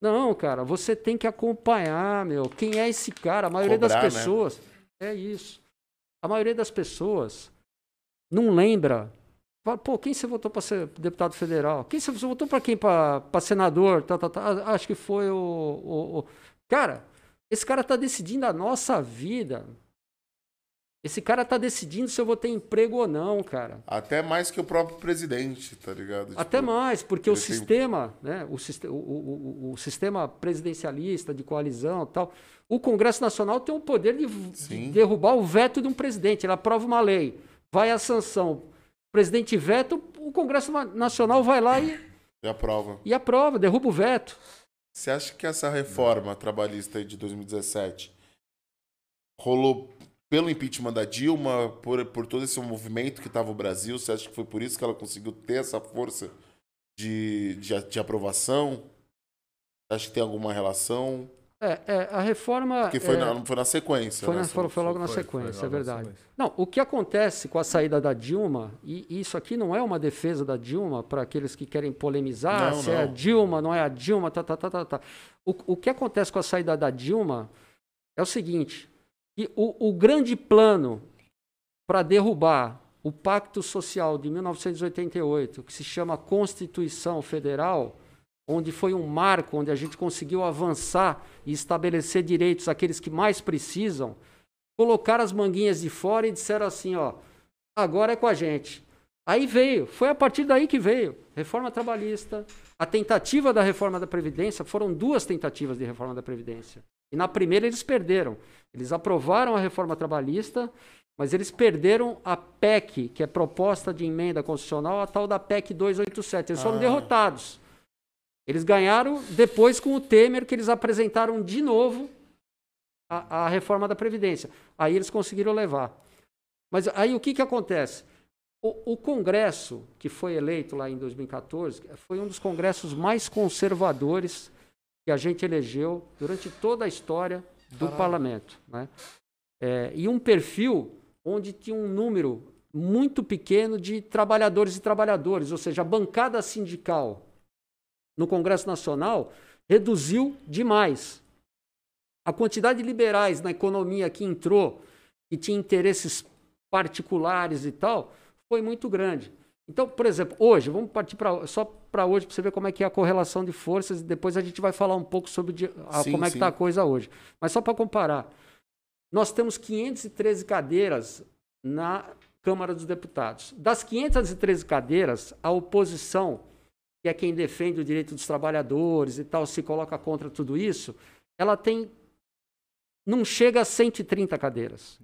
Speaker 3: Não, cara, você tem que acompanhar, meu. Quem é esse cara? A maioria
Speaker 2: Cobrar, né?
Speaker 3: das pessoas. É isso. A maioria das pessoas não lembra. Fala, pô, quem você votou para ser deputado federal? Quem você, você votou para quem? Para senador? Tá, tá, tá. Acho que foi o, o- o- Cara, esse cara tá decidindo a nossa vida. Esse cara tá decidindo se eu vou ter emprego ou não, cara.
Speaker 2: Até mais que o próprio presidente, tá ligado?
Speaker 3: Até
Speaker 2: Tipo,
Speaker 3: mais, porque o
Speaker 2: ele tem-
Speaker 3: sistema, né, o, o- o- o- sistema presidencialista de coalizão e tal, o Congresso Nacional tem o poder de, de derrubar o veto de um presidente. Ele aprova uma lei, vai à sanção, o presidente veta, o Congresso Nacional vai lá e,
Speaker 2: Já prova.
Speaker 3: e aprova, derruba o veto.
Speaker 2: Você acha que essa reforma trabalhista de 2017 rolou pelo impeachment da Dilma, por, por todo esse movimento que estava o Brasil? Você acha que foi por isso que ela conseguiu ter essa força de, de, de aprovação? Acha que tem alguma relação?
Speaker 3: É, é, a reforma.
Speaker 2: Porque foi,
Speaker 3: é,
Speaker 2: na, foi na sequência.
Speaker 3: Foi,
Speaker 2: né?
Speaker 3: na- foi- foi logo na
Speaker 1: Foi-
Speaker 3: sequência, é
Speaker 1: na
Speaker 3: verdade.
Speaker 1: sequência.
Speaker 3: Não, o que acontece com a saída da Dilma, e isso aqui não é uma defesa da Dilma para aqueles que querem polemizar
Speaker 2: Não,
Speaker 3: se é a
Speaker 2: não.
Speaker 3: Dilma, não é a Dilma, tá, tá, tá, tá, tá. O, o que acontece com a saída da Dilma é o seguinte: o, o grande plano para derrubar o Pacto Social de 1988, que se chama Constituição Federal, onde foi um marco, onde a gente conseguiu avançar e estabelecer direitos àqueles que mais precisam, colocaram as manguinhas de fora e disseram assim, ó, agora é com a gente. Aí veio, foi a partir daí que veio, reforma trabalhista, a tentativa da reforma da Previdência, foram duas tentativas de reforma da Previdência. E na primeira eles perderam. Eles aprovaram a reforma trabalhista, mas eles perderam a PEC, que é proposta de emenda constitucional, a tal da PEC 287. Eles foram
Speaker 2: Ah.
Speaker 3: derrotados. Eles ganharam depois com o Temer, que eles apresentaram de novo a, a reforma da Previdência. Aí eles conseguiram levar. Mas aí o que, que acontece? O, o Congresso, que foi eleito lá em 2014, foi um dos congressos mais conservadores que a gente elegeu durante toda a história do
Speaker 2: Caralho.
Speaker 3: parlamento. Né? É, e um perfil onde tinha um número muito pequeno de trabalhadores e trabalhadores, ou seja, a bancada sindical no Congresso Nacional reduziu demais. A quantidade de liberais na economia que entrou e tinha interesses particulares e tal, foi muito grande. Então, por exemplo, hoje, vamos partir pra, só para hoje para você ver como é que é a correlação de forças e depois a gente vai falar um pouco sobre a-
Speaker 2: Sim,
Speaker 3: como é que está a coisa hoje. Mas só para comparar, nós temos 513 cadeiras na Câmara dos Deputados. Das 513 cadeiras, a oposição, que é quem defende o direito dos trabalhadores e tal, se coloca contra tudo isso, ela tem não chega a 130 cadeiras.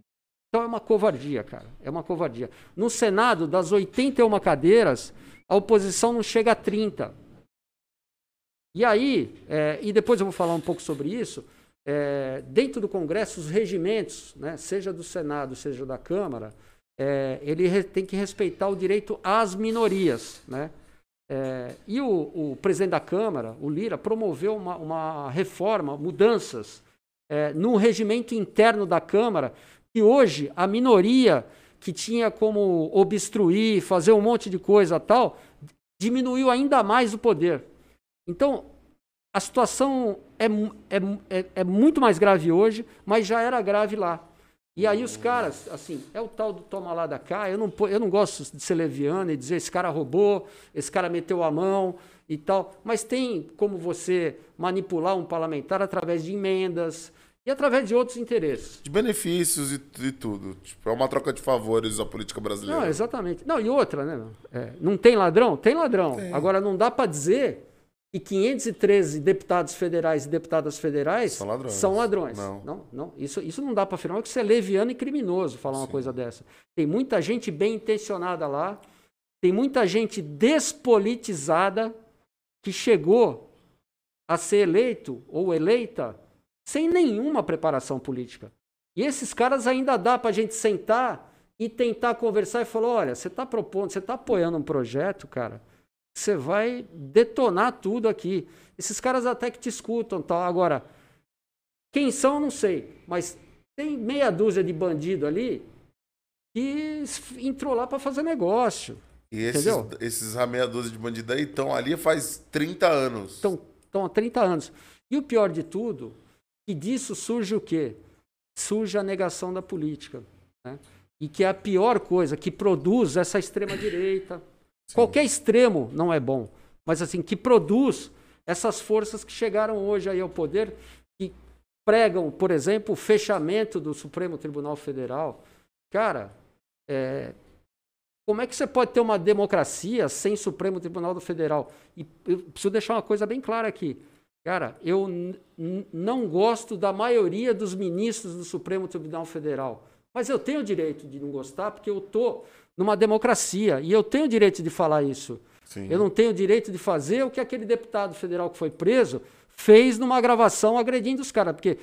Speaker 3: Então é uma covardia, cara. É uma covardia. No Senado, das 81 cadeiras, a oposição não chega a 30. E aí, é, e depois eu vou falar um pouco sobre isso, é, dentro do Congresso, os regimentos, né, seja do Senado, seja da Câmara, é, ele re- tem que respeitar o direito às minorias. Né? É, e o, o presidente da Câmara, o Lira, promoveu uma, uma reforma, mudanças é, no regimento interno da Câmara, que hoje a minoria que tinha como obstruir, fazer um monte de coisa tal, diminuiu ainda mais o poder. Então, a situação é, é, é, é muito mais grave hoje, mas já era grave lá. E aí os caras, assim, é o tal do toma lá da cá, eu não, eu não gosto de ser leviano e dizer esse cara roubou, esse cara meteu a mão e tal, mas tem como você manipular um parlamentar através de emendas e através de outros interesses.
Speaker 2: De benefícios e, e tudo. Tipo, é uma troca de favores a política brasileira.
Speaker 3: Não, exatamente. Não, e outra, né? É, não tem ladrão? Tem ladrão. Agora, não dá para dizer que 513 deputados federais e deputadas federais
Speaker 2: São ladrões.
Speaker 3: são ladrões.
Speaker 2: Não.
Speaker 3: não, não. Isso, isso não dá para afirmar que isso é leviano e criminoso falar uma coisa dessa. Tem muita gente bem intencionada lá, tem muita gente despolitizada que chegou a ser eleito ou eleita sem nenhuma preparação política. E esses caras ainda dá para a gente sentar e tentar conversar e falar: olha, você está propondo, você está apoiando um projeto, cara, você vai detonar tudo aqui. Esses caras até que te escutam tal. Agora, quem são, eu não sei, mas tem meia dúzia de bandido ali que entrou lá para fazer negócio.
Speaker 2: E esses,
Speaker 3: Entendeu?
Speaker 2: esses rameadores de bandido aí estão ali faz 30 anos.
Speaker 3: Estão há 30 anos. E o pior de tudo, que disso surge o quê? Surge a negação da política. né? E que é a pior coisa, que produz essa extrema-direita. Qualquer extremo não é bom, mas assim, que produz essas forças que chegaram hoje aí ao poder, que pregam, por exemplo, o fechamento do Supremo Tribunal Federal. Cara, é, como é que você pode ter uma democracia sem Supremo Tribunal Federal? E eu preciso deixar uma coisa bem clara aqui. Cara, eu não gosto da maioria dos ministros do Supremo Tribunal Federal. Mas eu tenho o direito de não gostar, porque eu estou numa democracia e eu tenho o direito de falar isso.
Speaker 2: Sim.
Speaker 3: Eu não tenho o direito de fazer o que aquele deputado federal que foi preso fez numa gravação agredindo os caras, porque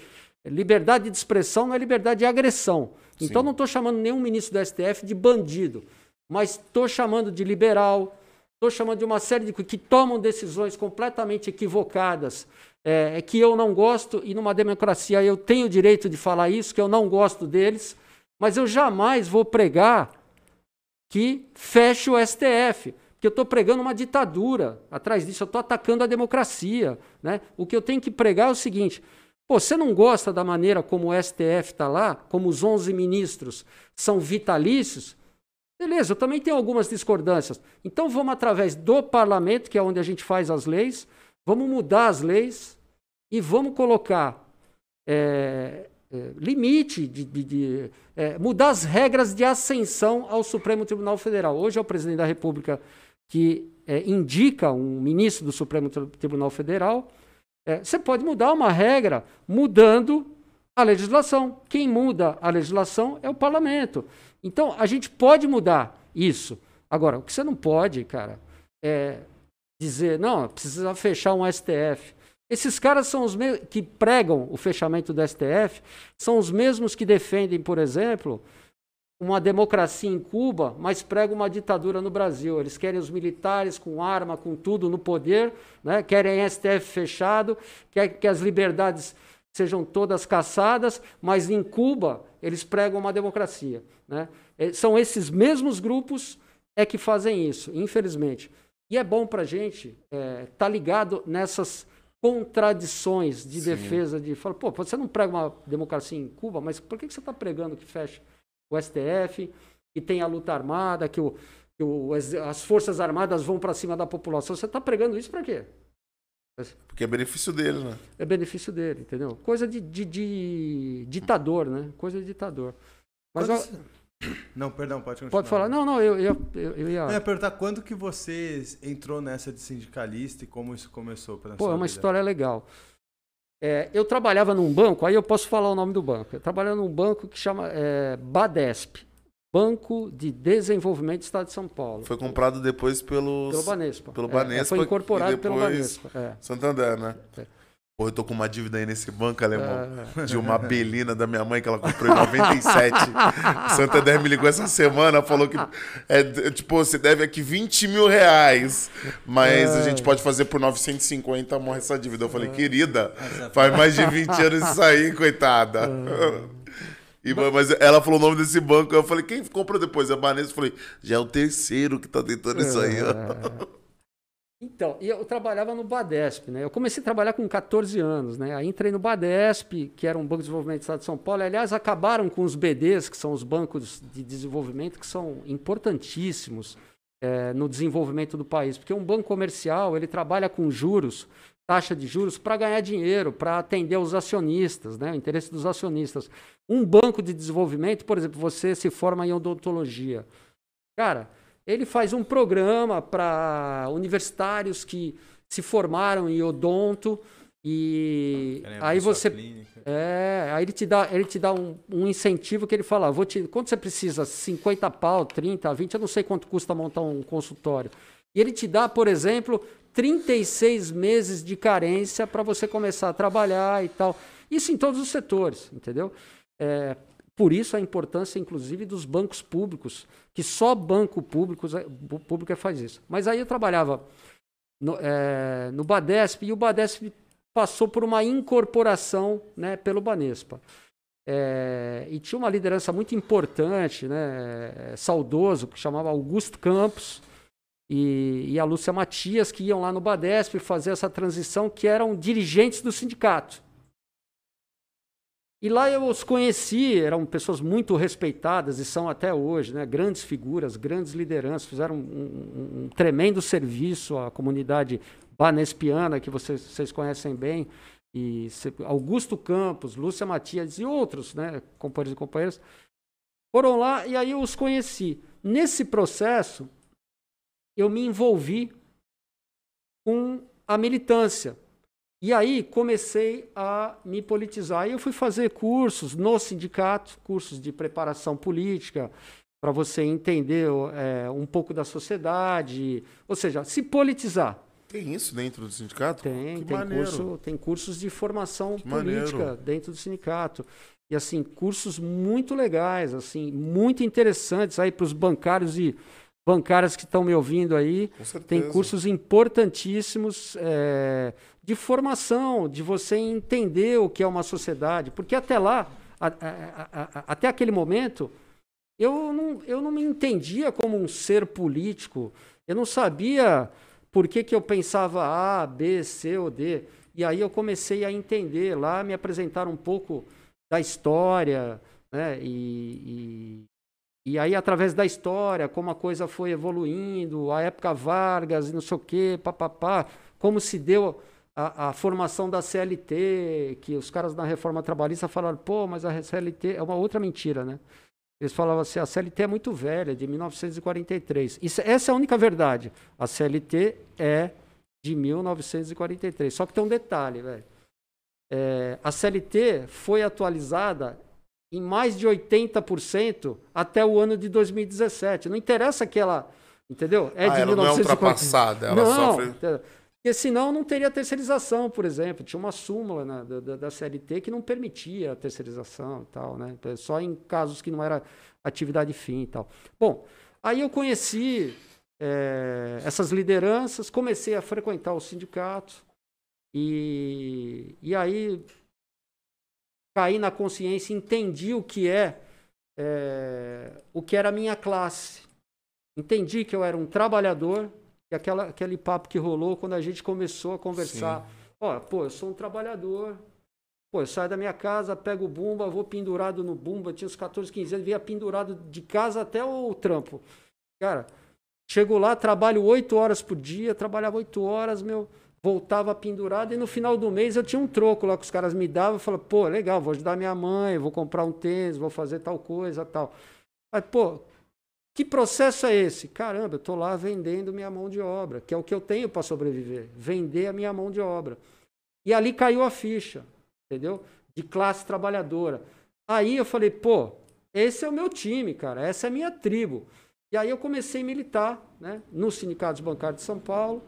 Speaker 3: liberdade de expressão não é liberdade de agressão. Então
Speaker 2: Sim.
Speaker 3: não estou chamando nenhum ministro do STF de bandido, mas estou chamando de liberal, estou chamando de uma série de que tomam decisões completamente equivocadas, é, que eu não gosto, e numa democracia eu tenho o direito de falar isso, que eu não gosto deles, mas eu jamais vou pregar que feche o STF. Porque eu estou pregando uma ditadura. Atrás disso, eu estou atacando a democracia. Né? O que eu tenho que pregar é o seguinte: você não gosta da maneira como o STF está lá, como os 11 ministros são vitalícios? Beleza, eu também tenho algumas discordâncias. Então vamos, através do parlamento, que é onde a gente faz as leis, vamos mudar as leis e vamos colocar é, é, limite, de, de- de, é, mudar as regras de ascensão ao Supremo Tribunal Federal. Hoje é o presidente da República que é, indica um ministro do Supremo Tri- Tribunal Federal. É, você pode mudar uma regra mudando a legislação. Quem muda a legislação é o parlamento. Então, a gente pode mudar isso. Agora, o que você não pode, cara, é dizer, não, precisa fechar um STF. Esses caras são os que pregam o fechamento do STF, são os mesmos que defendem, por exemplo, uma democracia em Cuba, mas pregam uma ditadura no Brasil. Eles querem os militares com arma, com tudo no poder, né? querem STF fechado, querem que as liberdades sejam todas caçadas, mas em Cuba eles pregam uma democracia. Né? Eh, São esses mesmos grupos é que fazem isso, infelizmente. E é bom para a gente estar ligado nessas contradições de
Speaker 2: Sim.
Speaker 3: defesa de fala, pô, você não prega uma democracia em Cuba, mas por que que você está pregando que feche o STF, que tem a luta armada, que, o, que o as forças armadas vão para cima da população? Você está pregando isso para quê?
Speaker 2: Porque é benefício dele, né?
Speaker 3: É benefício dele, entendeu? Coisa de, de- de ditador, né? Coisa de ditador. Mas ó,
Speaker 1: você- Não, perdão, pode continuar.
Speaker 3: pode falar. Não, não, eu, eu, eu, eu ia.
Speaker 1: Eu ia perguntar quando que você entrou nessa de sindicalista e como isso começou pra
Speaker 3: Pô, é uma
Speaker 1: vida?
Speaker 3: história legal. É, eu trabalhava num banco, aí eu posso falar o nome do banco. Eu trabalhava num banco que chama é, Badesp Banco de Desenvolvimento do Estado de São Paulo.
Speaker 2: Foi comprado depois pelos.
Speaker 3: Pelo Banespa.
Speaker 2: pelo
Speaker 3: É,
Speaker 2: Banespa
Speaker 3: é, foi incorporado pelo Banespa. É.
Speaker 2: Santander, né?
Speaker 3: É.
Speaker 2: Pô, eu tô com uma dívida aí nesse banco, alemão.
Speaker 3: É.
Speaker 2: De uma belina da minha mãe que ela comprou em 97. Santander me ligou essa semana, falou que é, tipo, você deve aqui 20 mil reais, mas a
Speaker 3: É.
Speaker 2: gente pode fazer por 950 morre essa dívida. Eu falei, querida, faz mais de 20 anos isso aí, coitada. E, mas ela falou o nome desse banco, eu falei, quem comprou depois? A Banespa, eu falei, já é o terceiro que tá tentando isso aí.
Speaker 3: É. Então, eu trabalhava no Badesp, né? Eu comecei a trabalhar com 14 anos, né? Aí entrei no Badesp, que era um banco de desenvolvimento do Estado de São Paulo. Aliás, acabaram com os BDs, que são os bancos de desenvolvimento, que são importantíssimos eh, no desenvolvimento do país. Porque um banco comercial, ele trabalha com juros, taxa de juros, para ganhar dinheiro, para atender os acionistas, né? O interesse dos acionistas. Um banco de desenvolvimento, por exemplo, você se forma em odontologia. Cara, ele faz um programa para universitários que se formaram em odonto e
Speaker 1: abrir
Speaker 3: aí você
Speaker 1: clínica.
Speaker 3: é, aí ele te dá, ele te dá um, um incentivo que ele fala, vou te, quanto você precisa? 50 pau, 30, 20, eu não sei quanto custa montar um consultório. E ele te dá, por exemplo, 36 meses de carência para você começar a trabalhar e tal. Isso em todos os setores, entendeu? É, por isso a importância, inclusive, dos bancos públicos, que só banco público, público faz isso. Mas aí eu trabalhava no, é, no Badesp e o Badesp passou por uma incorporação né, pelo Banespa. É, e tinha uma liderança muito importante, né, saudoso, que chamava Augusto Campos e, e a Lúcia Matias, que iam lá no Badesp fazer essa transição, que eram dirigentes do sindicato. E lá eu os conheci, eram pessoas muito respeitadas e são até hoje, né? grandes figuras, grandes lideranças, fizeram um, um- um tremendo serviço à comunidade banespiana, que vocês, vocês conhecem bem, e Augusto Campos, Lúcia Matias e outros né? companheiros e companheiras, foram lá e aí eu os conheci. Nesse processo, eu me envolvi com a militância. E aí comecei a me politizar. E eu fui fazer cursos no sindicato, cursos de preparação política, para você entender é, um pouco da sociedade. Ou seja, se politizar.
Speaker 2: Tem isso dentro do sindicato?
Speaker 3: Tem,
Speaker 2: Que
Speaker 3: tem,
Speaker 2: maneiro.
Speaker 3: curso, tem cursos de formação
Speaker 2: Que
Speaker 3: política
Speaker 2: maneiro.
Speaker 3: dentro do sindicato. E assim, cursos muito legais, assim, muito interessantes aí para os bancários e bancárias que estão me ouvindo aí. Tem cursos importantíssimos é, de formação, de você entender o que é uma sociedade. Porque até lá, a- a- a- a- até aquele momento, eu não, eu não me entendia como um ser político. Eu não sabia por que, que eu pensava A, B, C ou D. E aí eu comecei a entender. Lá me apresentaram um pouco da história, né? E, e, aí, através da história, como a coisa foi evoluindo, a época Vargas e não sei o quê, papapá, como se deu a, a formação da CLT, que os caras na reforma trabalhista falaram, pô, mas a CLT é uma outra mentira, né? Eles falavam assim, a CLT é muito velha, de 1943. Isso, essa é a única verdade. A CLT é de 1943. Só que tem um detalhe, velho. É, a CLT foi atualizada em mais de 80% até o ano de 2017. Não interessa que ela, entendeu? É
Speaker 2: ah,
Speaker 3: de
Speaker 2: ela não é
Speaker 3: 1940.
Speaker 2: ultrapassada, ela
Speaker 3: não,
Speaker 2: sofre.
Speaker 3: entendeu? porque senão não teria terceirização, por exemplo. Tinha uma súmula né, da, da- CLT que não permitia a terceirização e tal, né? Só em casos que não era atividade fim e tal. Bom, aí eu conheci eh, essas lideranças, comecei a frequentar o sindicato e, e aí caí na consciência, entendi o que é, eh, o que era a minha classe. Entendi que eu era um trabalhador, e aquela, aquele papo que rolou quando a gente começou a conversar. Ó, pô, eu sou um trabalhador. Pô, eu saio da minha casa, pego o bumba, vou pendurado no bumba. Tinha uns 14, 15 anos, via pendurado de casa até o trampo. Cara, chego lá, trabalho oito horas por dia, trabalhava oito horas, meu, voltava pendurado e no final do mês eu tinha um troco lá que os caras me davam. Eu falava, pô, legal, vou ajudar minha mãe, vou comprar um tênis, vou fazer tal coisa, tal. Mas, pô, que processo é esse? Caramba, eu estou lá vendendo minha mão de obra, que é o que eu tenho para sobreviver. Vender a minha mão de obra. E ali caiu a ficha, entendeu? De classe trabalhadora. Aí eu falei, pô, esse é o meu time, cara, essa é a minha tribo. E aí eu comecei a militar né, nos sindicatos bancários de São Paulo.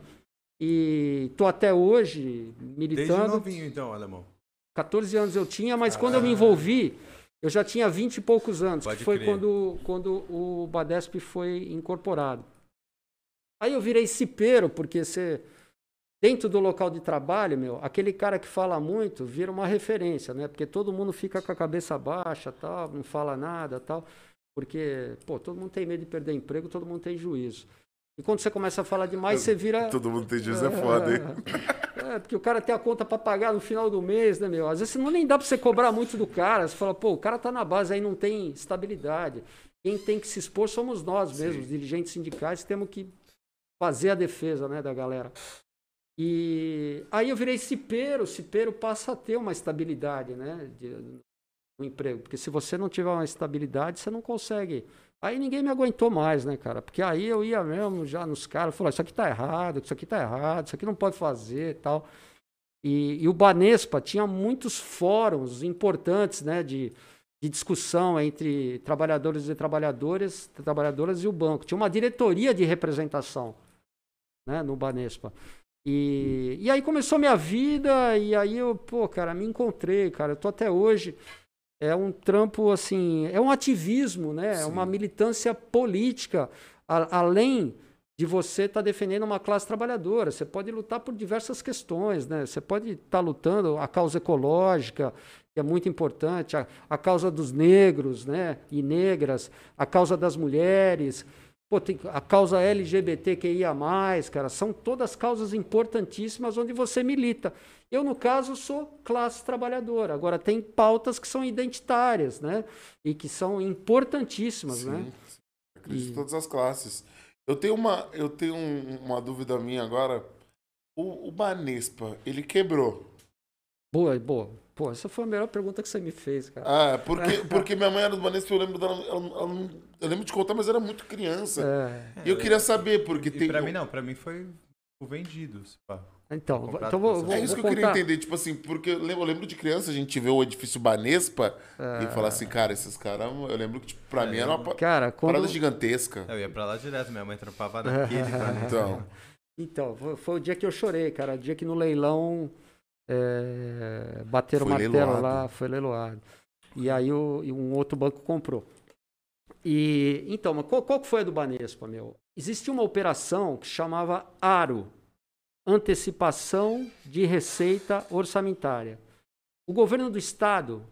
Speaker 3: E estou até hoje
Speaker 1: Desde
Speaker 3: militando.
Speaker 1: novinho, então, alemão.
Speaker 3: 14 anos eu tinha, mas quando eu me envolvi, eu já tinha 20 e poucos anos,
Speaker 1: Pode
Speaker 3: que foi
Speaker 1: crer.
Speaker 3: quando, quando o Badesp foi incorporado. Aí eu virei cipeiro, porque você, dentro do local de trabalho, meu, aquele cara que fala muito vira uma referência, né? Porque todo mundo fica com a cabeça baixa, tal, não fala nada, tal, porque, pô, todo mundo tem medo de perder emprego, todo mundo tem juízo. E quando você começa a falar demais, você vira
Speaker 2: Todo mundo tem juízo, é foda, hein?
Speaker 3: é, porque o cara tem a conta para pagar no final do mês, né, meu? Às vezes não nem dá para você cobrar muito do cara. Você fala, pô, o cara tá na base aí, não tem estabilidade. Quem tem que se expor somos nós mesmos, dirigentes sindicais, temos que fazer a defesa, né, da galera. E aí eu virei cipeiro, cipeiro passa a ter uma estabilidade, né, de, no emprego, porque se você não tiver uma estabilidade, você não consegue. Aí ninguém me aguentou mais, né, cara? Porque aí eu ia mesmo já nos caras, falar, isso aqui tá errado, isso aqui tá errado, isso aqui não pode fazer e tal. E, e o Banespa tinha muitos fóruns importantes, né, de, de discussão entre trabalhadores e trabalhadoras, trabalhadoras e o banco. Tinha uma diretoria de representação, né, no Banespa. E, e aí começou minha vida, e aí eu, pô, cara, me encontrei, cara. Eu tô até hoje. É um trampo, assim, é um ativismo, né? É uma militância política, a- além de você estar defendendo uma classe trabalhadora. Você pode lutar por diversas questões, né? Você pode estar lutando a causa ecológica, que é muito importante, a, a causa dos negros, né? E negras, a causa das mulheres, Pô, tem a causa LGBTQIA+, cara, são todas causas importantíssimas onde você milita. Eu, no caso, sou classe trabalhadora. Agora, tem pautas que são identitárias, né? E que são importantíssimas, né?
Speaker 2: Sim, acredito
Speaker 3: E-
Speaker 2: em todas as classes. Eu tenho uma, eu tenho um- uma dúvida minha agora. O, o Banespa, ele quebrou.
Speaker 3: Boa, boa. Pô, essa foi a melhor pergunta que você me fez, cara.
Speaker 2: Ah, porque, porque minha mãe era do Banespa, eu lembro dela, ela- ela eu lembro de contar, mas era muito criança.
Speaker 3: É,
Speaker 2: E eu queria saber, porque
Speaker 1: E
Speaker 2: tem.
Speaker 1: pra mim não, pra mim foi o vendido. se pá.
Speaker 3: Então, então vou, vou,
Speaker 2: É isso
Speaker 3: vou
Speaker 2: que eu queria
Speaker 3: contar.
Speaker 2: entender, tipo assim, porque eu lembro, eu lembro de criança, a gente vê o edifício Banespa e falar assim, cara, esses caras, eu lembro que, tipo, pra
Speaker 1: É,
Speaker 2: mim era uma
Speaker 3: Cara, quando...
Speaker 2: parada gigantesca.
Speaker 1: Eu ia pra lá direto, minha mãe trampava naquele. pra mim.
Speaker 2: Então,
Speaker 3: Então, foi, o dia que eu chorei, cara. O dia que no leilão é, bateram o
Speaker 2: Foi
Speaker 3: martelo
Speaker 2: leiloado.
Speaker 3: lá, foi leiloado. E aí o, um outro banco comprou. E então, mas qual, qual que foi a do Banespa, meu? Existia uma operação que chamava ARO, antecipação de receita orçamentária. O governo do estado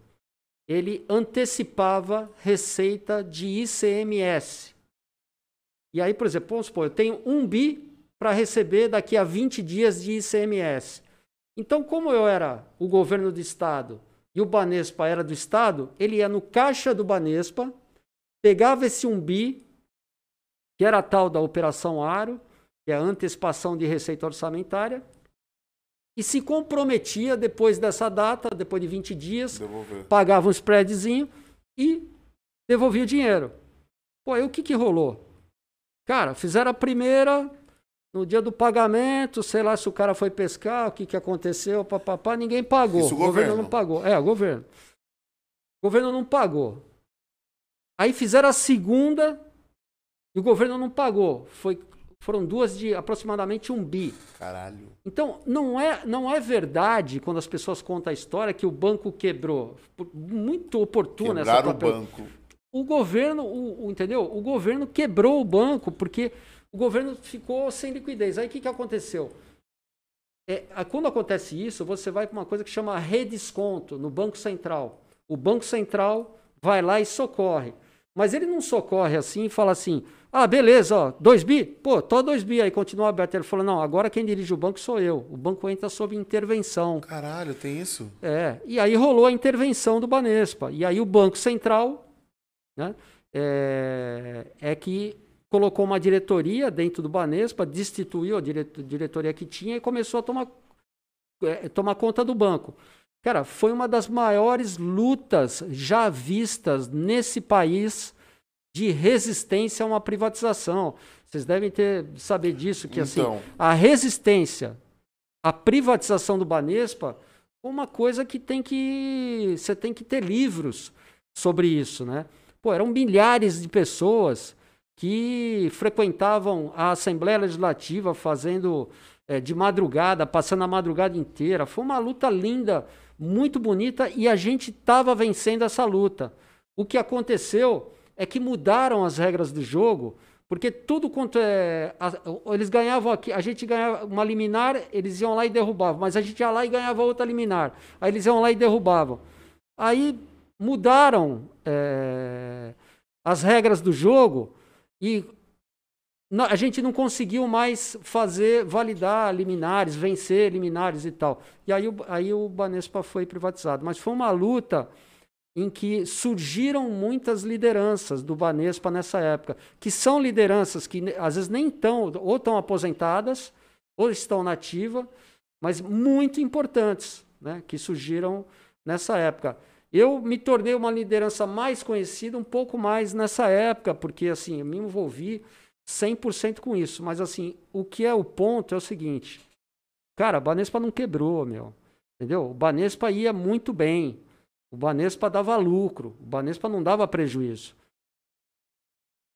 Speaker 3: ele antecipava receita de ICMS. E aí, por exemplo, vamos supor, eu tenho um bi para receber daqui a 20 dias de ICMS. Então, como eu era o governo do estado e o Banespa era do estado, ele ia no caixa do Banespa, pegava esse um bi, que era tal da operação Aro, que é a antecipação de receita orçamentária, e se comprometia depois dessa data, depois de 20 dias,
Speaker 2: Devolver.
Speaker 3: pagava um spreadzinho e devolvia o dinheiro. Pô, aí o que, que rolou? Cara, fizeram a primeira, no dia do pagamento, sei lá se o cara foi pescar, o que, que aconteceu, papapá, ninguém pagou.
Speaker 2: Isso o
Speaker 3: o governo
Speaker 2: governo.
Speaker 3: não pagou. É, o governo. O governo não pagou. Aí fizeram a segunda e o governo não pagou. Foi, foram duas de aproximadamente um bi.
Speaker 2: Caralho.
Speaker 3: Então, não é, não é verdade quando as pessoas contam a história que o banco quebrou. Muito oportuna essa
Speaker 2: Quebraram o
Speaker 3: tua per-
Speaker 2: banco.
Speaker 3: o governo, o, o- entendeu? O governo quebrou o banco porque o governo ficou sem liquidez. Aí o que, que aconteceu? É, quando acontece isso, você vai para uma coisa que chama redesconto no Banco Central. O Banco Central vai lá e socorre. Mas ele não socorre assim e fala assim: ah, beleza, ó, 2 bi? Pô, tô 2 bi aí, continua aberto. Ele falou: não, agora quem dirige o banco sou eu. O banco entra sob intervenção.
Speaker 2: Caralho, tem isso?
Speaker 3: É, e aí rolou a intervenção do Banespa. E aí o Banco Central né, é, é que colocou uma diretoria dentro do Banespa, destituiu a dire- diretoria que tinha e começou a tomar, é, tomar conta do banco. Cara, foi uma das maiores lutas já vistas nesse país de resistência a uma privatização. Vocês devem ter saber disso, que assim,
Speaker 2: Então.
Speaker 3: a resistência à privatização do Banespa é uma coisa que tem que você tem que ter livros sobre isso, né? Pô, eram milhares de pessoas que frequentavam a Assembleia Legislativa fazendo eh, de madrugada, passando a madrugada inteira. Foi uma luta linda, muito bonita e a gente estava vencendo essa luta. O que aconteceu é que mudaram as regras do jogo, porque tudo quanto é. a- eles ganhavam aqui, a gente ganhava uma liminar, eles iam lá e derrubavam, mas a gente ia lá e ganhava outra liminar. Aí eles iam lá e derrubavam. Aí mudaram é, as regras do jogo e a gente não conseguiu mais fazer, validar liminares, vencer liminares e tal. E aí, aí o Banespa foi privatizado. Mas foi uma luta em que surgiram muitas lideranças do Banespa nessa época, que são lideranças que às vezes nem estão, ou estão aposentadas, ou estão na ativa, mas muito importantes, né, que surgiram nessa época. Eu me tornei uma liderança mais conhecida um pouco mais nessa época, porque assim, eu me envolvi 100% com isso, mas assim, o que é o ponto é o seguinte, cara, a Banespa não quebrou, meu, entendeu? O Banespa ia muito bem, o Banespa dava lucro, o Banespa não dava prejuízo.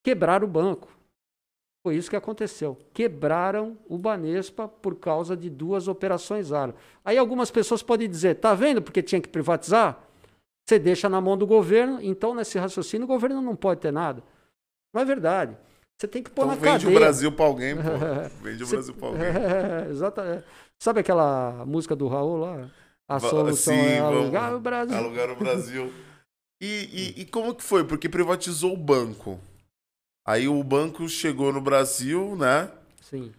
Speaker 3: Quebraram o banco. Foi isso que aconteceu. Quebraram o Banespa por causa de duas operações ARO. Aí algumas pessoas podem dizer, tá vendo porque tinha que privatizar? Você deixa na mão do governo, então nesse raciocínio o governo não pode ter nada. Não é verdade. Você tem que pôr
Speaker 2: Então
Speaker 3: na
Speaker 2: vende
Speaker 3: cadeia.
Speaker 2: o Brasil pra alguém, pô. Vende o Brasil pra alguém.
Speaker 3: É, exatamente. Sabe aquela música do Raul lá? A solução
Speaker 2: sim,
Speaker 3: é
Speaker 2: vamos
Speaker 3: alugar o Brasil.
Speaker 2: Alugar o Brasil. E, e, e como que foi? Porque privatizou o banco. Aí o banco chegou no Brasil, né?
Speaker 3: Sim.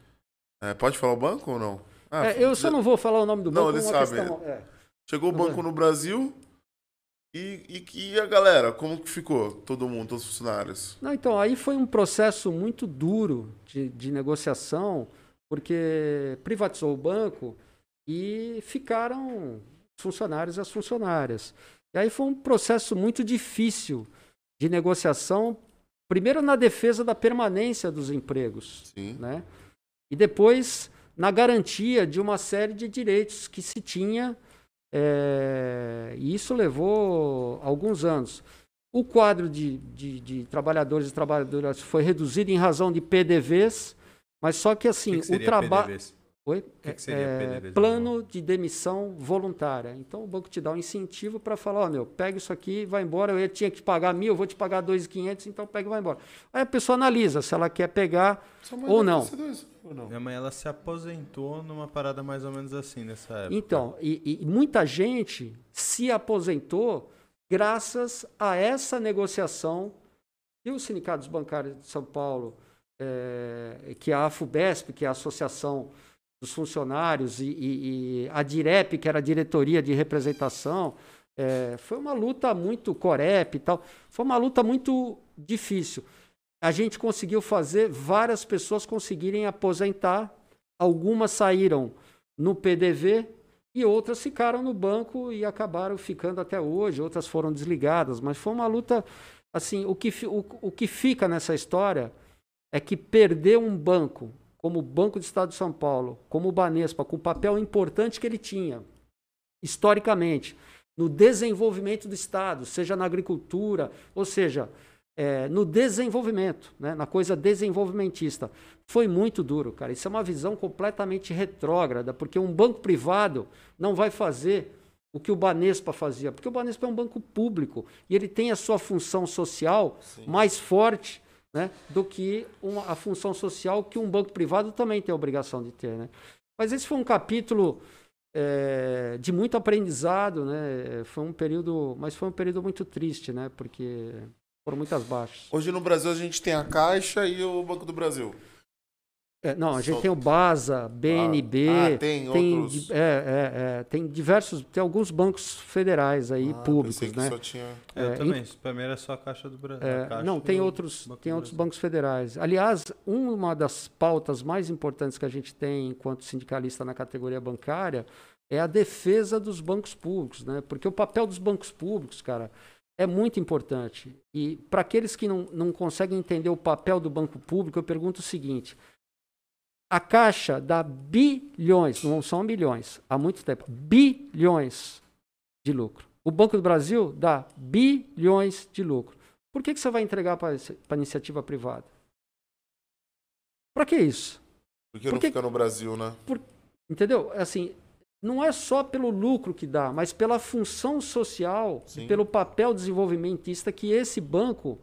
Speaker 2: É, pode falar o banco ou não? Ah,
Speaker 3: É, eu só não vou falar o nome do
Speaker 2: Não,
Speaker 3: banco.
Speaker 2: eles
Speaker 3: uma
Speaker 2: sabem.
Speaker 3: questão- é.
Speaker 2: Chegou o banco no Brasil e, e, e a galera, como que ficou? Todo mundo, todos os funcionários?
Speaker 3: Não, então, aí foi um processo muito duro de, de negociação, porque privatizou o banco e ficaram os funcionários e as funcionárias. E aí foi um processo muito difícil de negociação, primeiro na defesa da permanência dos empregos,
Speaker 2: Sim.
Speaker 3: né? E depois na garantia de uma série de direitos que se tinha, eh, e isso levou alguns anos. O quadro de, de, de trabalhadores e trabalhadoras foi reduzido em razão de PDVs, mas só que assim,
Speaker 1: que, que
Speaker 3: o trabalho. Oi?
Speaker 1: O que,
Speaker 3: É-
Speaker 1: que seria
Speaker 3: é, plano de demissão voluntária. Então o banco te dá um incentivo para falar, ó, meu, pega isso aqui, vai embora. Eu tinha que te pagar mil, eu vou te pagar dois quinhentos, então pega e vai embora. Aí a pessoa analisa se ela quer pegar ou não.
Speaker 2: isso, ou não?
Speaker 1: Minha mãe, ela se aposentou numa parada mais ou menos assim nessa época.
Speaker 3: Então, e, e muita gente se aposentou graças a essa negociação que os sindicatos bancários de São Paulo, eh, que a AFUBESP, que é a Associação dos Funcionários, e, e- e a DIREP, que era a Diretoria de Representação, eh, foi uma luta muito corep e tal, foi uma luta muito difícil. A gente conseguiu fazer várias pessoas conseguirem aposentar, algumas saíram no PDV e outras ficaram no banco e acabaram ficando até hoje, outras foram desligadas, mas foi uma luta assim, o que, o, o que fica nessa história é que perder um banco como o Banco do Estado de São Paulo, como o Banespa, com o papel importante que ele tinha, historicamente, no desenvolvimento do Estado, seja na agricultura, ou seja, é, no desenvolvimento, né, na coisa desenvolvimentista. Foi muito duro, cara. Isso é uma visão completamente retrógrada, porque um banco privado não vai fazer o que o Banespa fazia, porque o Banespa é um banco público e ele tem a sua função social mais forte né, do que uma, a função social que um banco privado também tem a obrigação de ter. Né? Mas esse foi um capítulo é, de muito aprendizado, né? Foi um período, mas foi um período muito triste, né? Porque foram muitas baixas.
Speaker 2: Hoje no Brasil a gente tem a Caixa e o Banco do Brasil.
Speaker 3: É, não, a gente
Speaker 2: Só-
Speaker 3: tem o BASA, BNB,
Speaker 2: Ah, tem
Speaker 3: tem,
Speaker 2: outros.
Speaker 3: di- é, é, é, tem diversos, tem alguns bancos federais aí
Speaker 2: Ah,
Speaker 3: públicos, né?
Speaker 2: só tinha...
Speaker 1: É, eu
Speaker 3: É,
Speaker 1: também. Pra mim era só a Caixa do Brasil.
Speaker 3: É, não, tem outros, tem outros bancos federais. Aliás, uma das pautas mais importantes que a gente tem enquanto sindicalista na categoria bancária é a defesa dos bancos públicos, né? Porque o papel dos bancos públicos, cara, é muito importante. E para aqueles que não, não conseguem entender o papel do banco público, eu pergunto o seguinte: a Caixa dá bilhões, não são milhões, há muito tempo, bilhões de lucro. O Banco do Brasil dá bilhões de lucro. Por que, que você vai entregar para a iniciativa privada? Para que isso?
Speaker 2: Porque
Speaker 3: Por
Speaker 2: não fica no Brasil, né?
Speaker 3: Entendeu? Assim, não é só pelo lucro que dá, mas pela função social, e
Speaker 2: Sim.
Speaker 3: pelo papel desenvolvimentista que esse banco,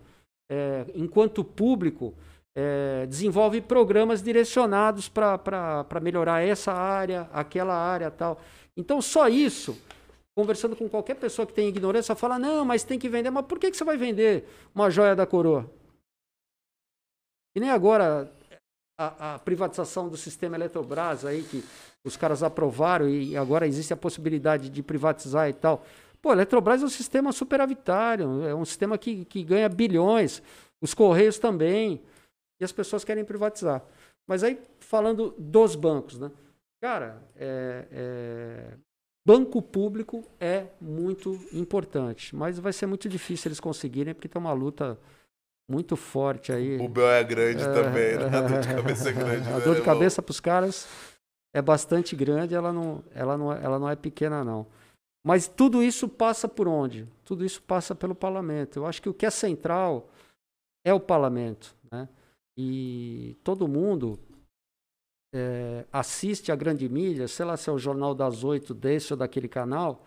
Speaker 3: é, enquanto público, é, desenvolve programas direcionados para melhorar essa área, aquela área tal. Então, só isso, conversando com qualquer pessoa que tem ignorância, fala: não, mas tem que vender. Mas por que, que você vai vender uma joia da coroa? E nem agora a, a privatização do sistema Eletrobras aí, que os caras aprovaram e agora existe a possibilidade de privatizar e tal. Pô, a Eletrobras é um sistema superavitário, é um sistema que, que ganha bilhões, os Correios também, e as pessoas querem privatizar. Mas aí, falando dos bancos, né? Cara, é- é, banco público é muito importante, mas vai ser muito difícil eles conseguirem, porque tem uma luta muito forte aí.
Speaker 2: O Bel é grande também, né? A dor de cabeça é grande.
Speaker 3: A
Speaker 2: né,
Speaker 3: dor de
Speaker 2: irmão?
Speaker 3: cabeça para os caras é bastante grande, ela não, ela, não, é- ela não é pequena, não. Mas tudo isso passa por onde? Tudo isso passa pelo parlamento. Eu acho que o que é central é o parlamento. Né? E todo mundo é, assiste a grande mídia, sei lá se é o Jornal das Oito desse ou daquele canal,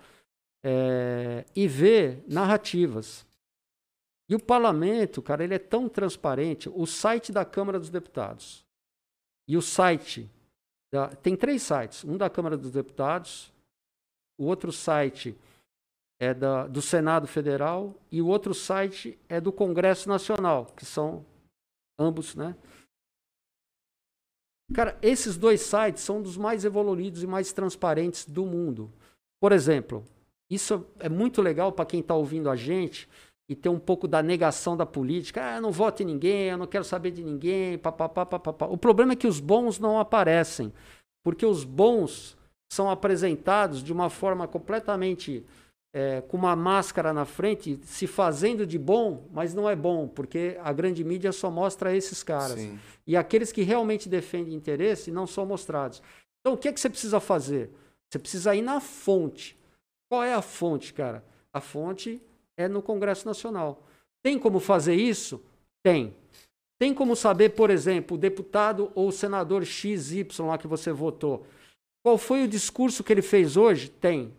Speaker 3: é, e vê narrativas. E o parlamento, cara, ele é tão transparente. O site da Câmara dos Deputados e o site. Da, tem três sites: um da Câmara dos Deputados, o outro site é da, do Senado Federal e o outro site é do Congresso Nacional, que são ambos, né? Cara, esses dois sites são dos mais evoluídos e mais transparentes do mundo. Por exemplo, isso é muito legal para quem está ouvindo a gente e ter um pouco da negação da política. Ah, eu não voto em ninguém, eu não quero saber de ninguém. Papapá, papapá. O problema é que os bons não aparecem, porque os bons são apresentados de uma forma completamente é, com uma máscara na frente, se fazendo de bom, mas não é bom, porque a grande mídia só mostra esses caras.
Speaker 2: Sim.
Speaker 3: E aqueles que realmente defendem interesse não são mostrados. Então, o que, é que você precisa fazer? Você precisa ir na fonte. Qual é a fonte, cara? A fonte é no Congresso Nacional. Tem como fazer isso? Tem. Tem como saber, por exemplo, o deputado ou o senador XY lá que você votou, qual foi o discurso que ele fez hoje? Tem.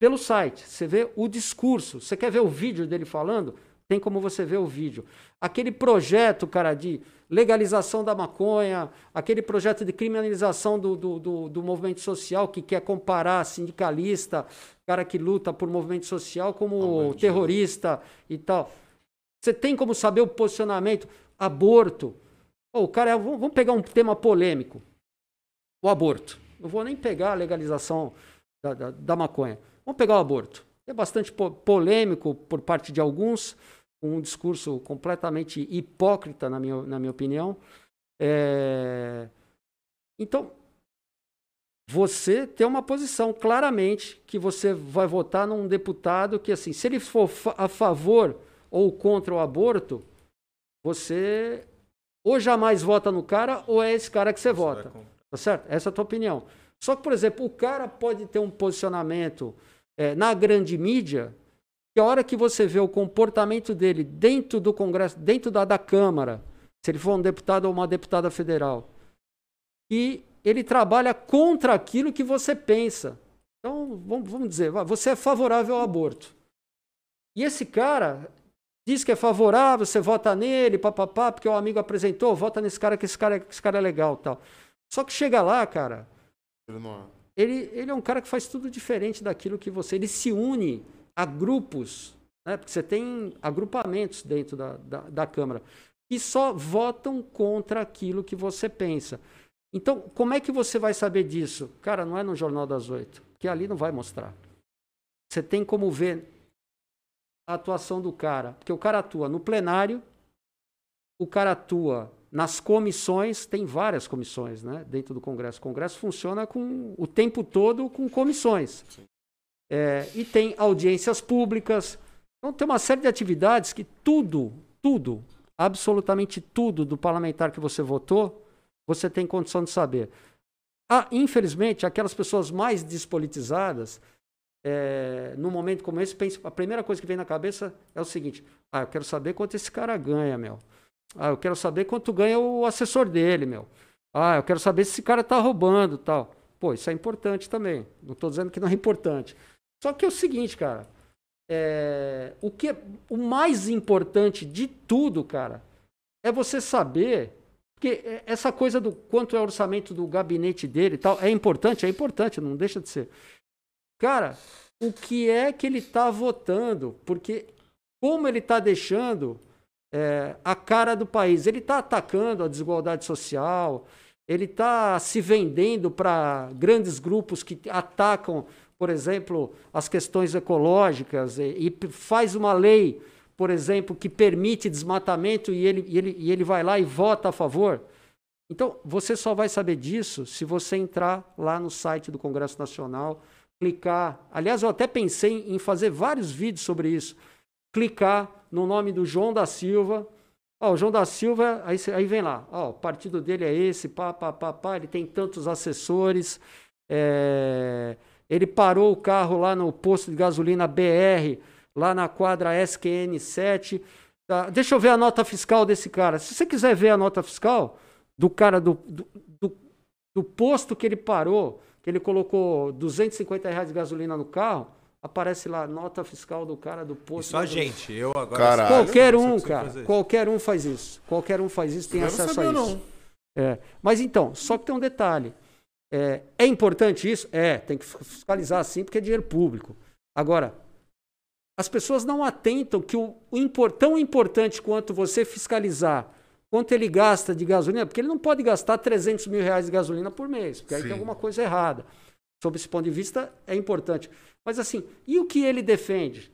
Speaker 3: Pelo site, você vê o discurso. Você quer ver o vídeo dele falando? Tem como você ver o vídeo. Aquele projeto, cara, de legalização da maconha, aquele projeto de criminalização do, do, do, do movimento social que quer comparar sindicalista, cara que luta por movimento social, como terrorista e tal. Você tem como saber o posicionamento? Aborto. Oh, o cara, vamos pegar um tema polêmico. O aborto. Não vou nem pegar a legalização da, da, da maconha. Vamos pegar o aborto. É bastante polêmico por parte de alguns, um discurso completamente hipócrita, na minha, na minha opinião. É... Então, você tem uma posição claramente que você vai votar num deputado que, assim, se ele for a favor ou contra o aborto, você ou jamais vota no cara ou é esse cara que você, você vota. Tá certo? Essa é a tua opinião. Só que, por exemplo, o cara pode ter um posicionamento é, na grande mídia que a hora que você vê o comportamento dele dentro do Congresso, dentro da, da Câmara, se ele for um deputado ou uma deputada federal, e ele trabalha contra aquilo que você pensa. Então, vamos, vamos dizer, você é favorável ao aborto. E esse cara diz que é favorável, você vota nele, papapá, porque o amigo apresentou, vota nesse cara que esse cara, esse cara é legal tal. Só que chega lá, cara, ele, ele é um cara que faz tudo diferente daquilo que você. Ele se une a grupos, né? porque você tem agrupamentos dentro da, da, da Câmara, que só votam contra aquilo que você pensa. Então, como é que você vai saber disso? Cara, não é no Jornal das Oito, que ali não vai mostrar. Você tem como ver a atuação do cara, porque o cara atua no plenário, o cara atua nas comissões, tem várias comissões né, dentro do Congresso. O Congresso funciona com, o tempo todo com comissões. É, e tem audiências públicas. Então, tem uma série de atividades que tudo, tudo, absolutamente tudo do parlamentar que você votou, você tem condição de saber. Ah, infelizmente, aquelas pessoas mais despolitizadas, é, num momento como esse, pensa, a primeira coisa que vem na cabeça é o seguinte: ah, eu quero saber quanto esse cara ganha, meu. Ah, eu quero saber quanto ganha o assessor dele, meu. Ah, eu quero saber se esse cara tá roubando tal. Pô, isso é importante também. Não estou dizendo que não é importante. Só que é o seguinte, cara. É, o que é, o mais importante de tudo, cara, é você saber porque é, essa coisa do quanto é o orçamento do gabinete dele e tal é importante, é importante, não deixa de ser. Cara, o que é que ele está votando? Porque como ele está deixando é, a cara do país? Ele está atacando a desigualdade social, ele está se vendendo para grandes grupos que atacam, por exemplo, as questões ecológicas e, e, faz uma lei, por exemplo, que permite desmatamento e ele, e, ele, e ele vai lá e vota a favor. Então, você só vai saber disso se você entrar lá no site do Congresso Nacional clicar. Aliás, eu até pensei em fazer vários vídeos sobre isso. Clicar no nome do João da Silva. Ó, o João da Silva, aí, aí vem lá. Ó, o partido dele é esse, pá, pá, pá, pá. Ele tem tantos assessores. É... Ele parou o carro lá no posto de gasolina BR, lá na quadra SQN7. Tá? Deixa eu ver a nota fiscal desse cara. Se você quiser ver a nota fiscal do cara do, do, do, do posto que ele parou, que ele colocou 250 reais de gasolina no carro, aparece lá nota fiscal do cara do posto. E
Speaker 1: só a gente, eu agora.
Speaker 3: Caralho. Qualquer um, cara. Qualquer um faz isso. Qualquer um faz isso, tem eu acesso a isso. Não. É. Mas então, só que tem um detalhe. É, é importante isso? É, tem que fiscalizar sim, porque é dinheiro público. Agora, as pessoas não atentam que o, o tão importante quanto você fiscalizar quanto ele gasta de gasolina, porque ele não pode gastar 300 mil reais de gasolina por mês, porque Sim. aí tem alguma coisa errada. Sob esse ponto de vista, é importante. Mas assim, e o que ele defende?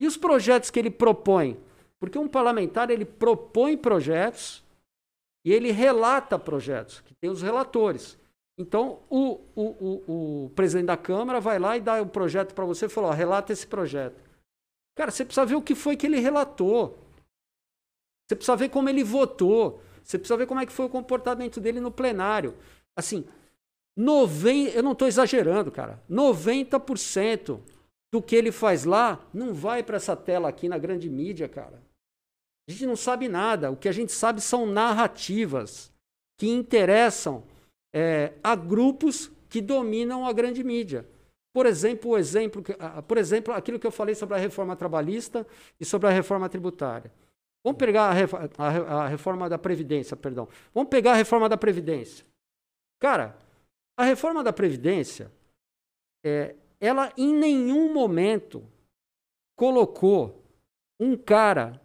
Speaker 3: E os projetos que ele propõe? Porque um parlamentar, ele propõe projetos e ele relata projetos, que tem os relatores. Então, o, o, o, o presidente da Câmara vai lá e dá o um projeto para você e fala, ó, relata esse projeto. Cara, você precisa ver o que foi que ele relatou. Você precisa ver como ele votou. Você precisa ver como é que foi o comportamento dele no plenário. Assim, 90, eu não estou exagerando, cara. 90% do que ele faz lá não vai para essa tela aqui na grande mídia, cara. A gente não sabe nada. O que a gente sabe são narrativas que interessam é, a grupos que dominam a grande mídia. Por exemplo, o exemplo, por exemplo, aquilo que eu falei sobre a reforma trabalhista e sobre a reforma tributária. Vamos pegar a, a, a reforma da Previdência, perdão. Vamos pegar a reforma da Previdência. Cara, a reforma da Previdência, é, ela em nenhum momento colocou um cara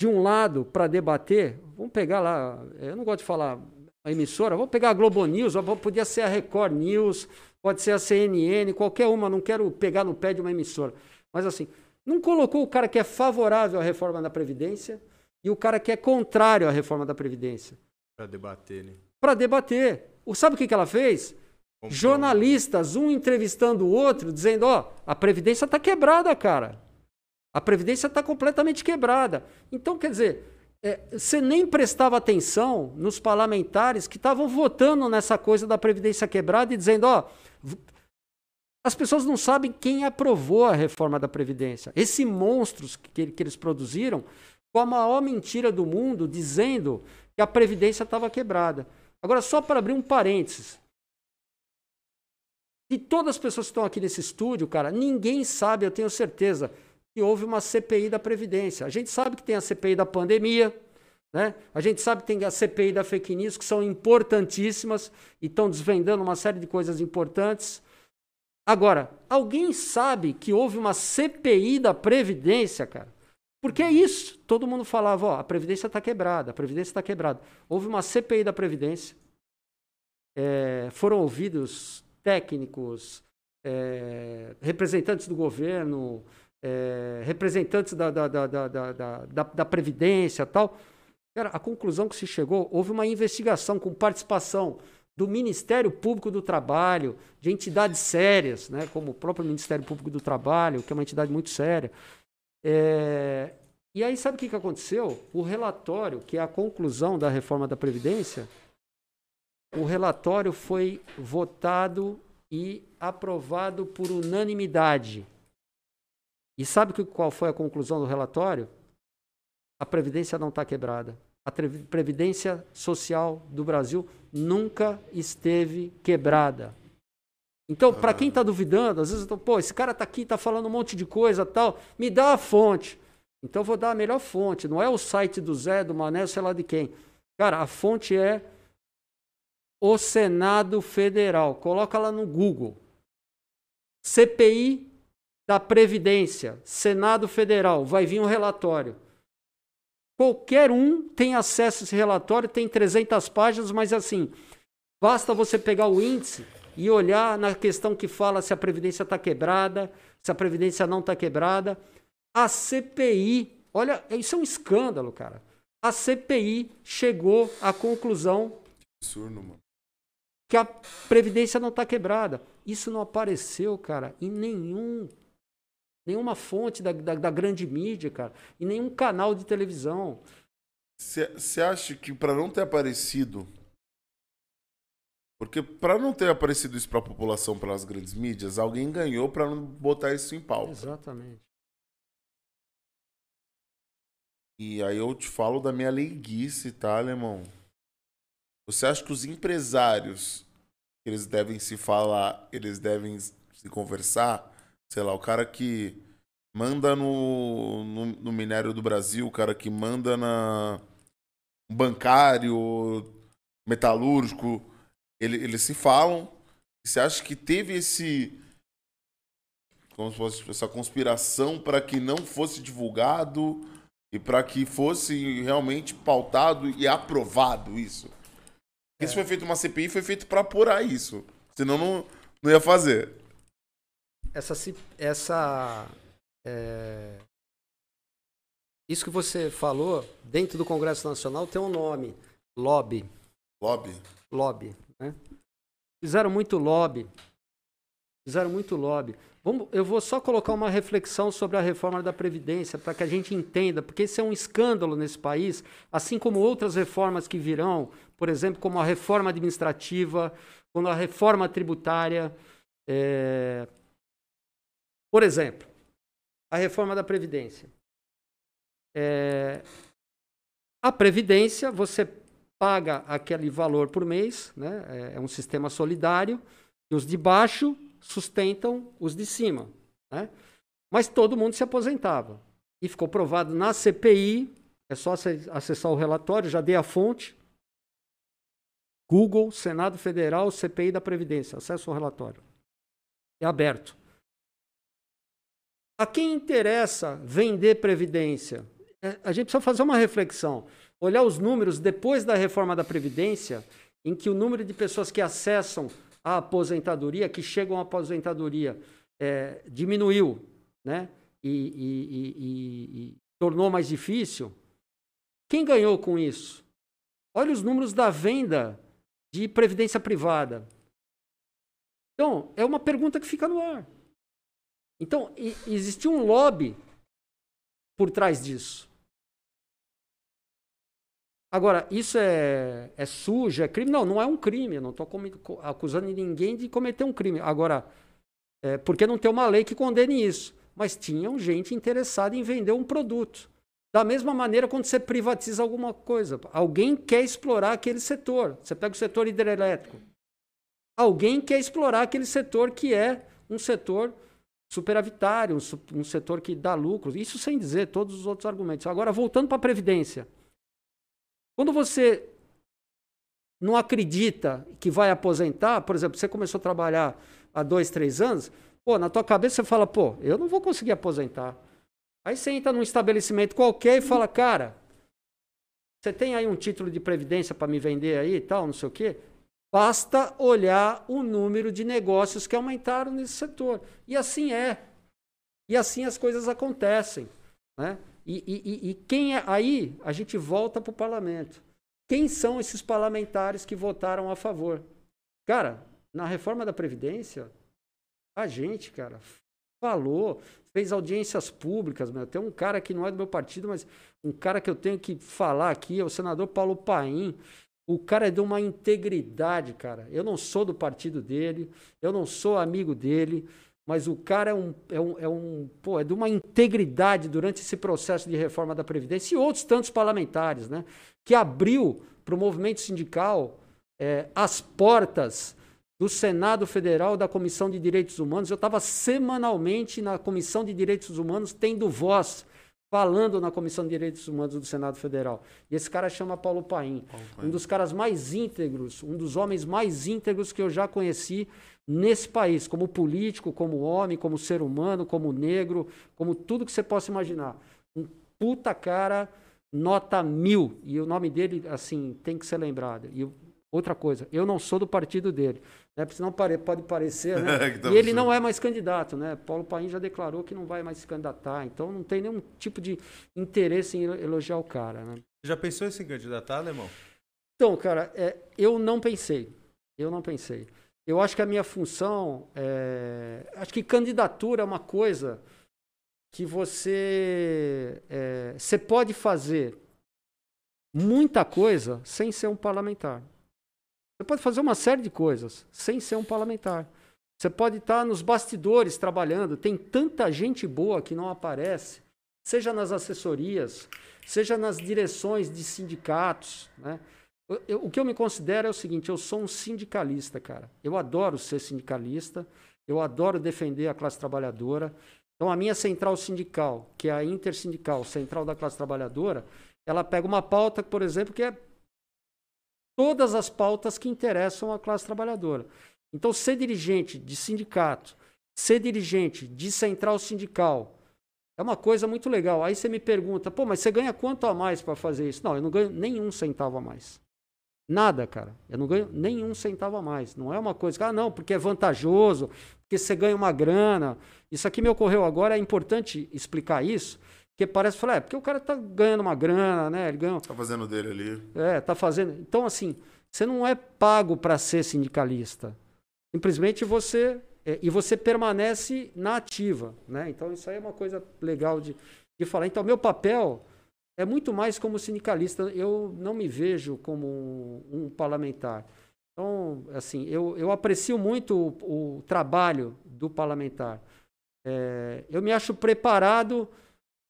Speaker 3: de um lado para debater. Vamos pegar lá, eu não gosto de falar a emissora, vamos pegar a Globo News, podia ser a Record News, pode ser a CNN, qualquer uma, não quero pegar no pé de uma emissora. Mas assim, não colocou o cara que é favorável à reforma da Previdência e o cara que é contrário à reforma da Previdência.
Speaker 1: Para debater, né?
Speaker 3: Para debater. Sabe o que, que ela fez? Comprou. Jornalistas, um entrevistando o outro, dizendo: ó, oh, a Previdência está quebrada, cara. A Previdência está completamente quebrada. Então, quer dizer, é, você nem prestava atenção nos parlamentares que estavam votando nessa coisa da Previdência quebrada e dizendo: ó, as pessoas não sabem quem aprovou a reforma da Previdência. Esse monstros que, que eles produziram com a maior mentira do mundo, dizendo que a Previdência estava quebrada. Agora, só para abrir um parênteses. De todas as pessoas que estão aqui nesse estúdio, cara, ninguém sabe, eu tenho certeza, que houve uma CPI da Previdência. A gente sabe que tem a CPI da pandemia, né? A gente sabe que tem a CPI da fake news, que são importantíssimas e estão desvendando uma série de coisas importantes. Agora, alguém sabe que houve uma CPI da Previdência, cara? Porque é isso. Todo mundo falava, ó, a Previdência está quebrada, a Previdência está quebrada. Houve uma CPI da Previdência. É, foram ouvidos técnicos, é, representantes do governo, é, representantes da, da, da, da, da Previdência tal. Cara, a conclusão que se chegou, houve uma investigação com participação do Ministério Público do Trabalho, de entidades sérias, né, como o próprio Ministério Público do Trabalho, que é uma entidade muito séria. É... E aí, sabe o que, que aconteceu? O relatório, que é a conclusão da reforma da Previdência, o relatório foi votado e aprovado por unanimidade. E sabe que, qual foi a conclusão do relatório? A Previdência não está quebrada. A Previdência Social do Brasil nunca esteve quebrada. Então, para quem está duvidando, às vezes, pô, esse cara está aqui, está falando um monte de coisa tal, me dá a fonte. Então, eu vou dar a melhor fonte. Não é o site do Zé, do Mané, sei lá de quem. Cara, a fonte é o Senado Federal. Coloca lá no Google. CPI da Previdência, Senado Federal. Vai vir um relatório. Qualquer um tem acesso a esse relatório, tem 300 páginas, mas assim, basta você pegar o índice e olhar na questão que fala se a Previdência está quebrada, se a Previdência não está quebrada. A CPI, olha, isso é um escândalo, cara. A CPI chegou à conclusão
Speaker 2: Absurdo,
Speaker 3: que a Previdência não está quebrada. Isso não apareceu, cara, em nenhum nenhuma fonte da, da, da grande mídia, cara, e nenhum canal de televisão.
Speaker 2: Você acha que para não ter aparecido. Porque para não ter aparecido isso para a população pelas grandes mídias, alguém ganhou para não botar isso em pauta.
Speaker 3: Exatamente.
Speaker 2: E aí eu te falo da minha leiguice, tá, alemão? Você acha que os empresários, eles devem se falar, eles devem se conversar? sei lá, o cara que manda no, no, no minério do Brasil, o cara que manda na bancário, metalúrgico, ele, eles se falam. Você acha que teve esse como se fosse essa conspiração para que não fosse divulgado e para que fosse realmente pautado e aprovado isso? É. Isso foi feito uma CPI, foi feito para apurar isso. Senão não, não ia fazer
Speaker 3: essa, essa é... isso que você falou dentro do Congresso Nacional tem um nome, lobby.
Speaker 2: Lobby.
Speaker 3: Lobby? Fizeram muito lobby. Fizeram muito lobby. Vamos, eu vou só colocar uma reflexão sobre a reforma da Previdência, para que a gente entenda, porque isso é um escândalo nesse país, assim como outras reformas que virão, por exemplo, como a reforma administrativa, como a reforma tributária. É, por exemplo, a reforma da Previdência. É, A Previdência, você paga aquele valor por mês, né? é, é um sistema solidário, e os de baixo sustentam os de cima. Né? Mas todo mundo se aposentava. E ficou provado na CPI, é só acessar o relatório, já dei a fonte. Google, Senado Federal, CPI da Previdência. Acesse o relatório. É aberto. A quem interessa vender Previdência? É, a gente precisa fazer uma reflexão olhar os números depois da reforma da Previdência, em que o número de pessoas que acessam a aposentadoria, que chegam à aposentadoria, é, diminuiu, né? E, e, e, e, tornou mais difícil. Quem ganhou com isso? Olha os números da venda de previdência privada. Então, é uma pergunta que fica no ar. Então, existiu um lobby por trás disso. Agora, isso é, é sujo, é crime? Não, não é um crime. Eu não estou acusando ninguém de cometer um crime. Agora, é, porque não tem uma lei que condene isso. Mas tinham gente interessada em vender um produto. Da mesma maneira, quando você privatiza alguma coisa, alguém quer explorar aquele setor. Você pega o setor hidrelétrico. Alguém quer explorar aquele setor que é um setor superavitário, um, um setor que dá lucro. Isso sem dizer todos os outros argumentos. Agora, voltando para a Previdência. Quando você não acredita que vai aposentar, por exemplo, você começou a trabalhar há dois, três anos, pô, na tua cabeça você fala, pô, eu não vou conseguir aposentar. Aí você entra num estabelecimento qualquer e fala, cara, você tem aí um título de previdência para me vender aí e tal, não sei o quê? Basta olhar o número de negócios que aumentaram nesse setor. E assim é. E assim as coisas acontecem. Né? E, e, e quem é. Aí a gente volta para o parlamento. Quem são esses parlamentares que votaram a favor? Cara, na reforma da Previdência, a gente, cara, falou, fez audiências públicas. Meu. Tem um cara que não é do meu partido, mas um cara que eu tenho que falar aqui é o senador Paulo Paim. O cara é de uma integridade, cara. Eu não sou do partido dele, eu não sou amigo dele, mas o cara é um, é um, é um pô, é de uma integridade durante esse processo de reforma da Previdência e outros tantos parlamentares, né? Que abriu para o movimento sindical é, as portas do Senado Federal, da Comissão de Direitos Humanos. Eu estava semanalmente na Comissão de Direitos Humanos, tendo voz, falando na Comissão de Direitos Humanos do Senado Federal. E esse cara chama Paulo Paim, Paulo Paim. um dos caras mais íntegros, um dos homens mais íntegros que eu já conheci nesse país, como político, como homem, como ser humano, como negro, como tudo que você possa imaginar. Um puta cara, nota mil. E o nome dele, assim, tem que ser lembrado. E outra coisa, eu não sou do partido dele. Né? Porque senão pare, pode parecer, né? e ele não é mais candidato, né? Paulo Paim já declarou que não vai mais se candidatar. Então não tem nenhum tipo de interesse em elogiar o cara, né?
Speaker 1: Já pensou em se candidatar, Alemão?
Speaker 3: Então, cara, é, eu não pensei. Eu não pensei. Eu acho que a minha função é. Acho que candidatura é uma coisa que você. É, você pode fazer muita coisa sem ser um parlamentar. Você pode fazer uma série de coisas sem ser um parlamentar. Você pode estar nos bastidores trabalhando. Tem tanta gente boa que não aparece, seja nas assessorias, seja nas direções de sindicatos. Né? Eu, o que eu me considero é o seguinte: eu sou um sindicalista, cara. Eu adoro ser sindicalista, eu adoro defender a classe trabalhadora. Então, a minha central sindical, que é a intersindical central da classe trabalhadora, ela pega uma pauta, por exemplo, que é todas as pautas que interessam a classe trabalhadora. Então, ser dirigente de sindicato, ser dirigente de central sindical, é uma coisa muito legal. Aí você me pergunta, pô, mas você ganha quanto a mais para fazer isso? Não, eu não ganho nenhum centavo a mais. Nada, cara. Eu não ganho nenhum centavo a mais. Não é uma coisa que, ah, não, porque é vantajoso, porque você ganha uma grana. Isso aqui me ocorreu agora, é importante explicar isso, porque parece, falar, é, porque o cara tá ganhando uma grana, né? Ele ganha...
Speaker 2: Tá fazendo dele ali.
Speaker 3: É, tá fazendo. Então, assim, você não é pago para ser sindicalista. Simplesmente você. É, e você permanece na ativa, né? Então, isso aí é uma coisa legal de, de falar. Então, meu papel é muito mais como sindicalista. Eu não me vejo como um, um parlamentar. Então, assim, eu, eu aprecio muito o, o trabalho do parlamentar. É, eu me acho preparado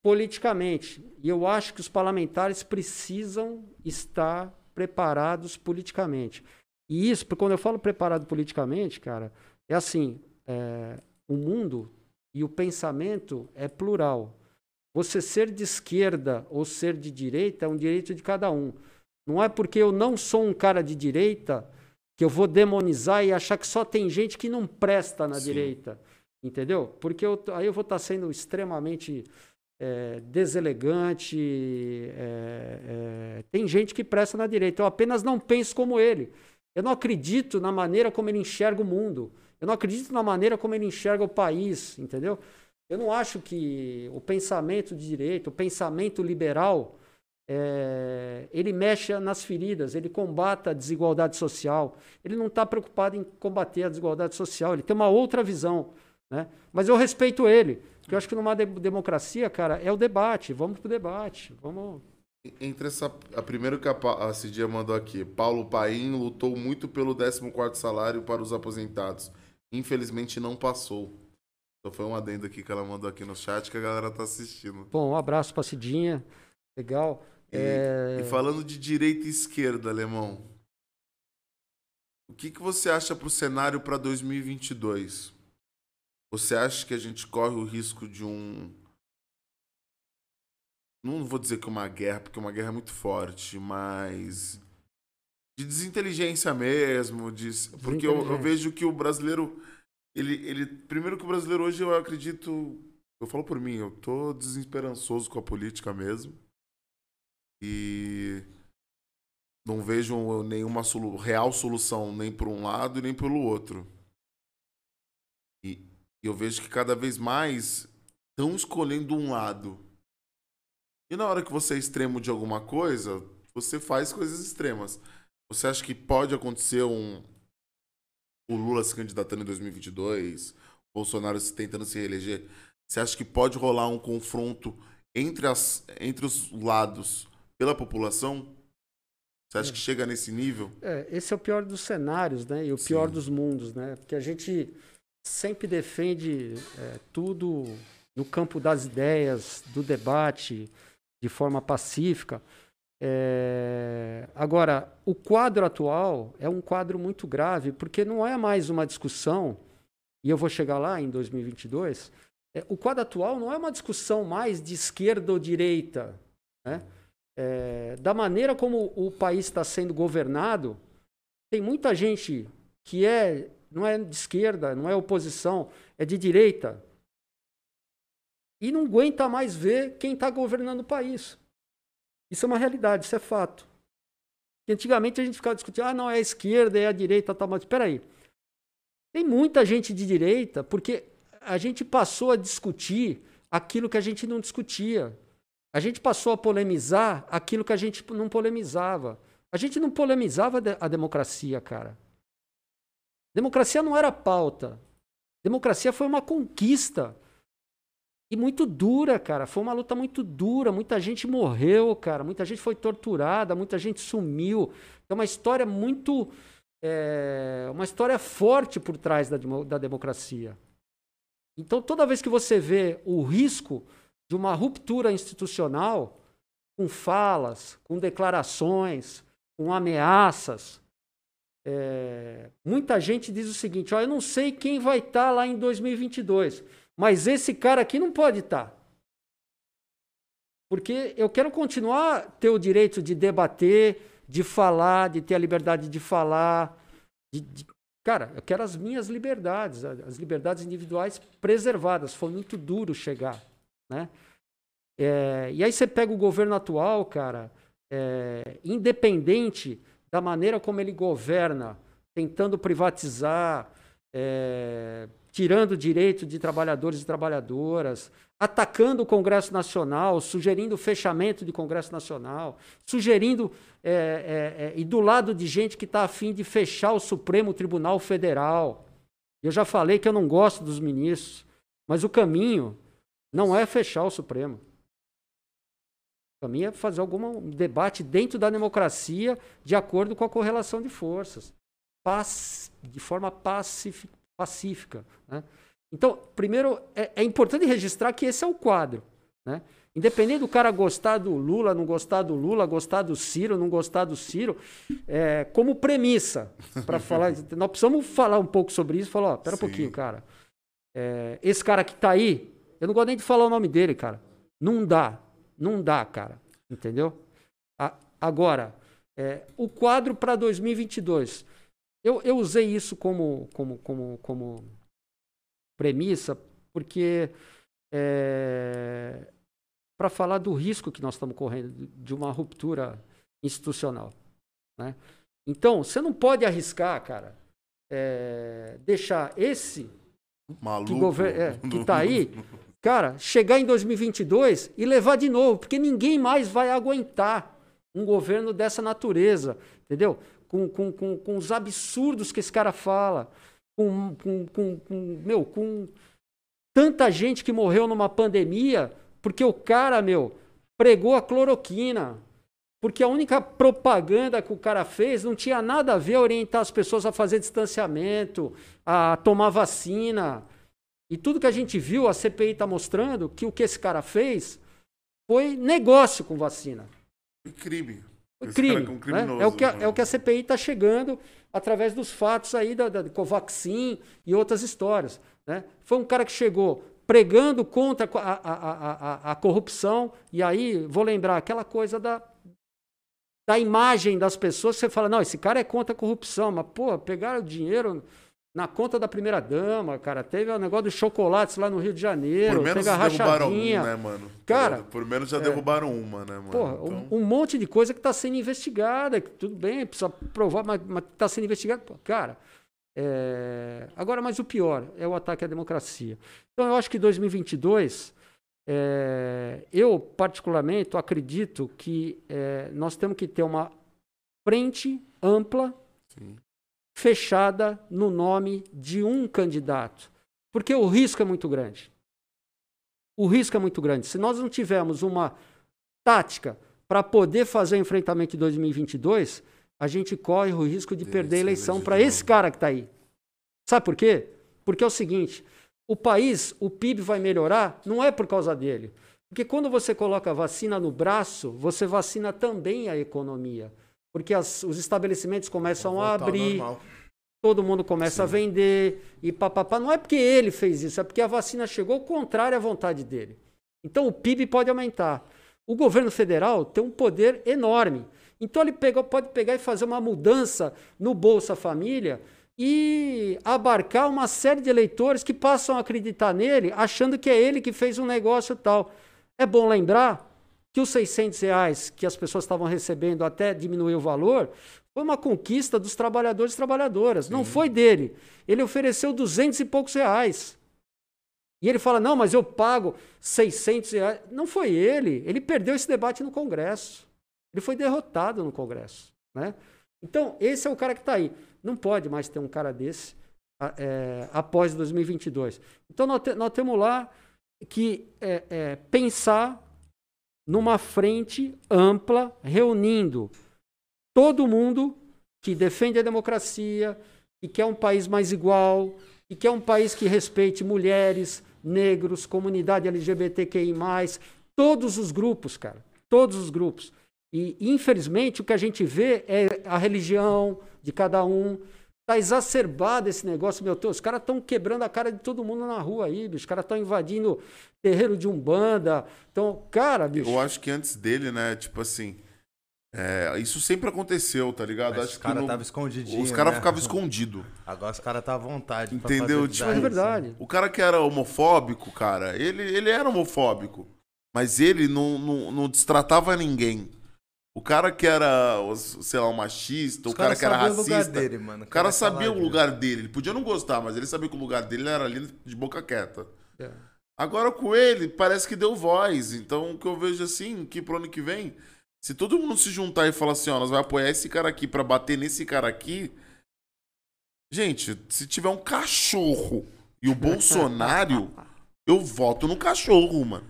Speaker 3: politicamente. E eu acho que os parlamentares precisam estar preparados politicamente. E isso, quando eu falo preparado politicamente, cara, é assim: é, o mundo e o pensamento é plural. Você ser de esquerda ou ser de direita é um direito de cada um. Não é porque eu não sou um cara de direita que eu vou demonizar e achar que só tem gente que não presta na Sim. direita. Entendeu? Porque eu, aí eu vou estar sendo extremamente é, deselegante. É, é, tem gente que presta na direita. Eu apenas não penso como ele. Eu não acredito na maneira como ele enxerga o mundo. Eu não acredito na maneira como ele enxerga o país, entendeu? Eu não acho que o pensamento de direito, o pensamento liberal, é, ele mexe nas feridas, ele combate a desigualdade social. Ele não está preocupado em combater a desigualdade social, ele tem uma outra visão. Né? Mas eu respeito ele, porque eu acho que numa de democracia, cara, é o debate. Vamos para o debate. Vamos.
Speaker 2: Entre essa. A primeira que a, a Cidia mandou aqui. Paulo Paim lutou muito pelo 14 salário para os aposentados. Infelizmente não passou. Só foi um adendo aqui que ela mandou aqui no chat que a galera tá assistindo.
Speaker 3: Bom, um abraço pra Cidinha. Legal.
Speaker 2: E, é... e falando de direita e esquerda, Alemão, o que, que você acha pro cenário para 2022? Você acha que a gente corre o risco de um. Não vou dizer que uma guerra, porque uma guerra é muito forte, mas. De desinteligência mesmo. De... Porque eu, eu vejo que o brasileiro. Ele, ele. Primeiro que o brasileiro hoje, eu acredito. Eu falo por mim, eu tô desesperançoso com a política mesmo. E não vejo nenhuma solu real solução nem por um lado nem pelo outro. E eu vejo que cada vez mais estão escolhendo um lado. E na hora que você é extremo de alguma coisa, você faz coisas extremas. Você acha que pode acontecer um o Lula se candidatando em 2022, Bolsonaro se tentando se reeleger? Você acha que pode rolar um confronto entre, as, entre os lados pela população? Você acha é. que chega nesse nível?
Speaker 3: É, esse é o pior dos cenários, né? E o Sim. pior dos mundos, né? Porque a gente sempre defende é, tudo no campo das ideias, do debate, de forma pacífica. É... Agora, o quadro atual é um quadro muito grave, porque não é mais uma discussão, e eu vou chegar lá em 2022. É, o quadro atual não é uma discussão mais de esquerda ou direita. Né? é, da maneira como o país está sendo governado, tem muita gente que é não é de esquerda, não é oposição, é de direita. E não aguenta mais ver quem está governando o país. Isso é uma realidade, isso é fato. E antigamente a gente ficava discutindo, ah, não, é a esquerda, é a direita, tal, mas espera aí. Tem muita gente de direita, porque a gente passou a discutir aquilo que a gente não discutia. A gente passou a polemizar aquilo que a gente não polemizava. A gente não polemizava a democracia, cara. Democracia não era pauta. Democracia foi uma conquista. E muito dura, cara. Foi uma luta muito dura. Muita gente morreu, cara. Muita gente foi torturada, muita gente sumiu. É uma história muito. É, uma história forte por trás da, da democracia. Então, toda vez que você vê o risco de uma ruptura institucional com falas, com declarações, com ameaças. É, muita gente diz o seguinte: ó, eu não sei quem vai estar tá lá em 2022, mas esse cara aqui não pode estar. Tá. Porque eu quero continuar ter o direito de debater, de falar, de ter a liberdade de falar. De, de... Cara, eu quero as minhas liberdades, as liberdades individuais preservadas. Foi muito duro chegar né? É, e aí você pega o governo atual, cara, é, independente da maneira como ele governa, tentando privatizar, é, tirando direito de trabalhadores e trabalhadoras, atacando o Congresso Nacional, sugerindo o fechamento do Congresso Nacional, sugerindo é, é, é, e do lado de gente que está afim de fechar o Supremo Tribunal Federal. Eu já falei que eu não gosto dos ministros, mas o caminho não é fechar o Supremo. Para mim é fazer algum debate dentro da democracia de acordo com a correlação de forças, de forma pacífica. Né? Então, primeiro, é, é, importante registrar que esse é o quadro. Né? Independente do cara gostar do Lula, não gostar do Lula, gostar do Ciro, não gostar do Ciro, é, como premissa para falar, nós precisamos falar um pouco sobre isso. Falar, ó, pera um
Speaker 2: Sim.
Speaker 3: pouquinho, cara. É, esse cara que tá aí, eu não gosto nem de falar o nome dele, cara. Não dá, não dá, cara. Entendeu? A- agora, é, o quadro para 2022. Eu, eu usei isso como, como, como, como premissa, porque para falar do risco que nós estamos correndo de- uma ruptura institucional. Né? Então, você não pode arriscar, cara, é, deixar esse
Speaker 2: Maluco.
Speaker 3: que, é, que tá aí, cara, chegar em 2022 e levar de novo, porque ninguém mais vai aguentar um governo dessa natureza, entendeu? Com, com, com, com os absurdos que esse cara fala, com, com, com, com, meu, com tanta gente que morreu numa pandemia, porque o cara, meu, pregou a cloroquina. Porque a única propaganda que o cara fez não tinha nada a ver orientar as pessoas a fazer distanciamento, a tomar vacina. E tudo que a gente viu, a CPI está mostrando que o que esse cara fez foi negócio com vacina.
Speaker 2: Crime.
Speaker 3: Foi
Speaker 2: Esse
Speaker 3: crime.
Speaker 2: cara é um
Speaker 3: né?
Speaker 2: criminoso,
Speaker 3: É, o que a, é o que a CPI está chegando através dos fatos aí da, da Covaxin e outras histórias. Né? Foi um cara que chegou pregando contra a, a, a, a, a corrupção, e aí vou lembrar aquela coisa da, da imagem das pessoas, você fala, não, esse cara é contra a corrupção, mas, pô, pegaram o dinheiro na conta da primeira dama, cara, teve o negócio dos chocolates lá no Rio de Janeiro,
Speaker 2: Por menos
Speaker 3: teve a
Speaker 2: derrubaram um, né, mano?
Speaker 3: Cara?
Speaker 2: Por menos já derrubaram uma, né, mano?
Speaker 3: Porra,
Speaker 2: Então,
Speaker 3: um, um monte de coisa que está sendo investigada, que tudo bem, precisa provar, mas está sendo investigado. Cara, é, agora, mas o pior é o ataque à democracia. Então, eu acho que 2022, é, eu particularmente acredito que é, nós temos que ter uma frente ampla,
Speaker 2: Sim.
Speaker 3: Fechada no nome de um candidato, porque o risco é muito grande. O risco é muito grande. Se nós não tivermos uma tática para poder fazer o enfrentamento de 2022, a gente corre o risco de perder a eleição para esse cara que está aí. Sabe por quê? Porque é o seguinte: o país, o PIB vai melhorar, não é por causa dele. Porque quando você coloca a vacina no braço, você vacina também a economia. Porque as- os estabelecimentos começam a
Speaker 1: Voltar ao
Speaker 3: abrir,
Speaker 1: normal.
Speaker 3: todo mundo começa a vender e papapá. Não é porque ele fez isso, é porque a vacina chegou contrária à vontade dele. Então o PIB pode aumentar. O governo federal tem um poder enorme. Então ele pegou- pode pegar e fazer uma mudança no Bolsa Família e abarcar uma série de eleitores que passam a acreditar nele, achando que é ele que fez um negócio tal. É bom lembrar que os 600 reais que as pessoas estavam recebendo até diminuir o valor foi uma conquista dos trabalhadores e trabalhadoras. Não foi dele. Ele ofereceu 200 e poucos reais. E ele fala: não, mas eu pago 600 reais. Não foi ele. Ele perdeu esse debate no Congresso. Ele foi derrotado no Congresso. Né? Então, esse é o cara que está aí. Não pode mais ter um cara desse é, após 2022. Então, nós, te- nós temos lá que é, é, pensar numa frente ampla, reunindo todo mundo que defende a democracia, que quer um país mais igual, que quer um país que respeite mulheres, negros, comunidade LGBTQI+, todos os grupos, cara, todos os grupos. E, infelizmente, o que a gente vê é a religião de cada um. Tá exacerbado esse negócio, meu Deus. Os caras estão quebrando a cara de todo mundo na rua aí, bicho. Os caras estão invadindo terreiro de Umbanda. Então, cara, bicho.
Speaker 2: Eu acho que antes dele, né, tipo assim. é, isso sempre aconteceu, tá ligado?
Speaker 1: Mas
Speaker 2: acho
Speaker 1: os caras
Speaker 2: no-
Speaker 1: estavam escondidinhos.
Speaker 2: Os caras
Speaker 1: né?
Speaker 2: ficavam escondidos.
Speaker 1: Agora os caras tá à vontade.
Speaker 2: Entendeu?
Speaker 1: fazer
Speaker 2: Tipo,
Speaker 3: é verdade.
Speaker 2: O cara que era homofóbico, cara, ele, ele era homofóbico. Mas ele não, não, não destratava ninguém. O cara que era, sei lá, um machista,
Speaker 1: Os
Speaker 2: o cara que era
Speaker 1: sabiam o lugar
Speaker 2: racista.
Speaker 1: dele, mano.
Speaker 2: O cara sabia o lugar dele. Ele podia não gostar, mas ele sabia que o lugar dele era ali de boca quieta.
Speaker 3: É.
Speaker 2: Agora com ele, parece que deu voz. Então, o que eu vejo assim, que pro ano que vem, se todo mundo se juntar e falar assim, ó, nós vamos apoiar esse cara aqui pra bater nesse cara aqui. Gente, se tiver um cachorro e o Bolsonaro, eu voto no cachorro, mano.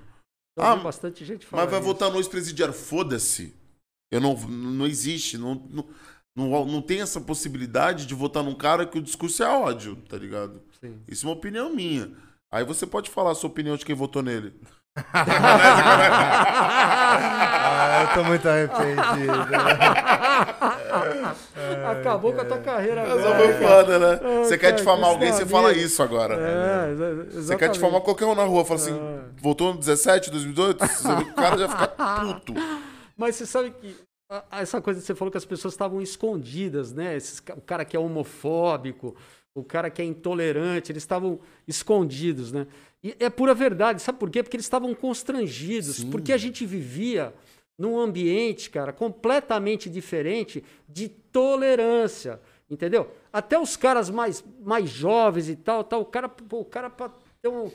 Speaker 3: Eu
Speaker 2: Ah,
Speaker 3: bastante gente falar
Speaker 2: Mas vai
Speaker 3: isso.
Speaker 2: votar no ex-presidiário, foda-se. Eu não, não existe, não, não, não, não tem essa possibilidade de votar num cara que o discurso é ódio, tá ligado?
Speaker 3: Sim.
Speaker 2: Isso é uma opinião minha. Aí você pode falar a sua opinião de quem votou nele.
Speaker 1: Ah, eu tô muito arrependido.
Speaker 3: Acabou com a tua carreira
Speaker 2: Essa
Speaker 3: agora.
Speaker 2: foi foda, né? Você quer difamar alguém, você fala isso agora.
Speaker 3: É,
Speaker 2: Você quer difamar qualquer um na rua, fala assim, voltou no 17, 2018, o cara já fica puto.
Speaker 3: Mas você sabe que essa coisa que você falou que as pessoas estavam escondidas, né? Esses o cara que é homofóbico, o cara que é intolerante, eles estavam escondidos, né? E é pura verdade. Sabe por quê? Porque eles estavam constrangidos. Porque a gente vivia num ambiente, cara, completamente diferente de tolerância. Entendeu? Até os caras mais, mais jovens e tal, tal, o cara, o cara pra ter um,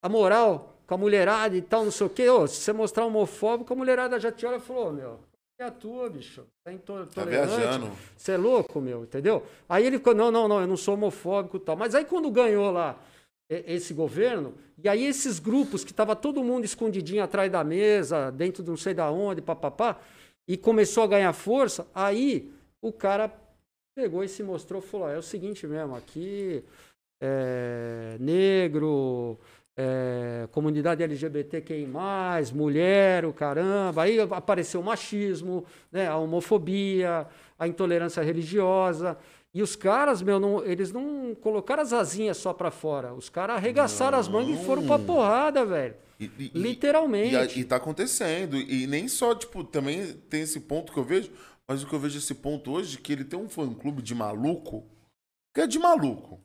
Speaker 3: a moral com a mulherada e tal, não sei o quê. Ô, se você mostrar homofóbico, a mulherada já te olha e falou, "Ô, meu, é a tua, bicho. Tá into-
Speaker 2: Tá
Speaker 3: intolerante.
Speaker 2: viajando.
Speaker 3: Você é louco, meu, entendeu? Aí ele ficou, não, não, não, eu não sou homofóbico e tal. Mas aí quando ganhou lá esse governo, e aí esses grupos que tava todo mundo escondidinho atrás da mesa, dentro de não sei da onde, papapá, e começou a ganhar força, aí o cara pegou e se mostrou, falou, "Ah, é o seguinte mesmo, aqui é, negro, é, comunidade LGBTQI+, mulher, o caramba, aí apareceu o machismo, né, a homofobia, a intolerância religiosa, e os caras, meu, não, eles não colocaram as asinhas só pra fora, os caras arregaçaram as mangas e foram pra porrada, velho.
Speaker 2: E, e-
Speaker 3: Literalmente.
Speaker 2: E, e tá acontecendo. E nem só, tipo, também tem esse ponto que eu vejo, mas o que eu vejo esse ponto hoje, que ele tem um fã-clube de maluco, que é de maluco.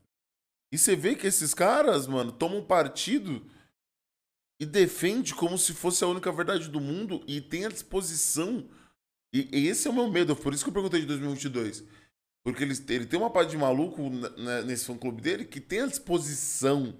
Speaker 2: E você vê que esses caras, mano, tomam partido e defende como se fosse a única verdade do mundo e tem a disposição. E, e esse é o meu medo, por isso que eu perguntei de 2022. Porque ele, ele tem uma parte de maluco né, nesse fã-clube dele que tem a disposição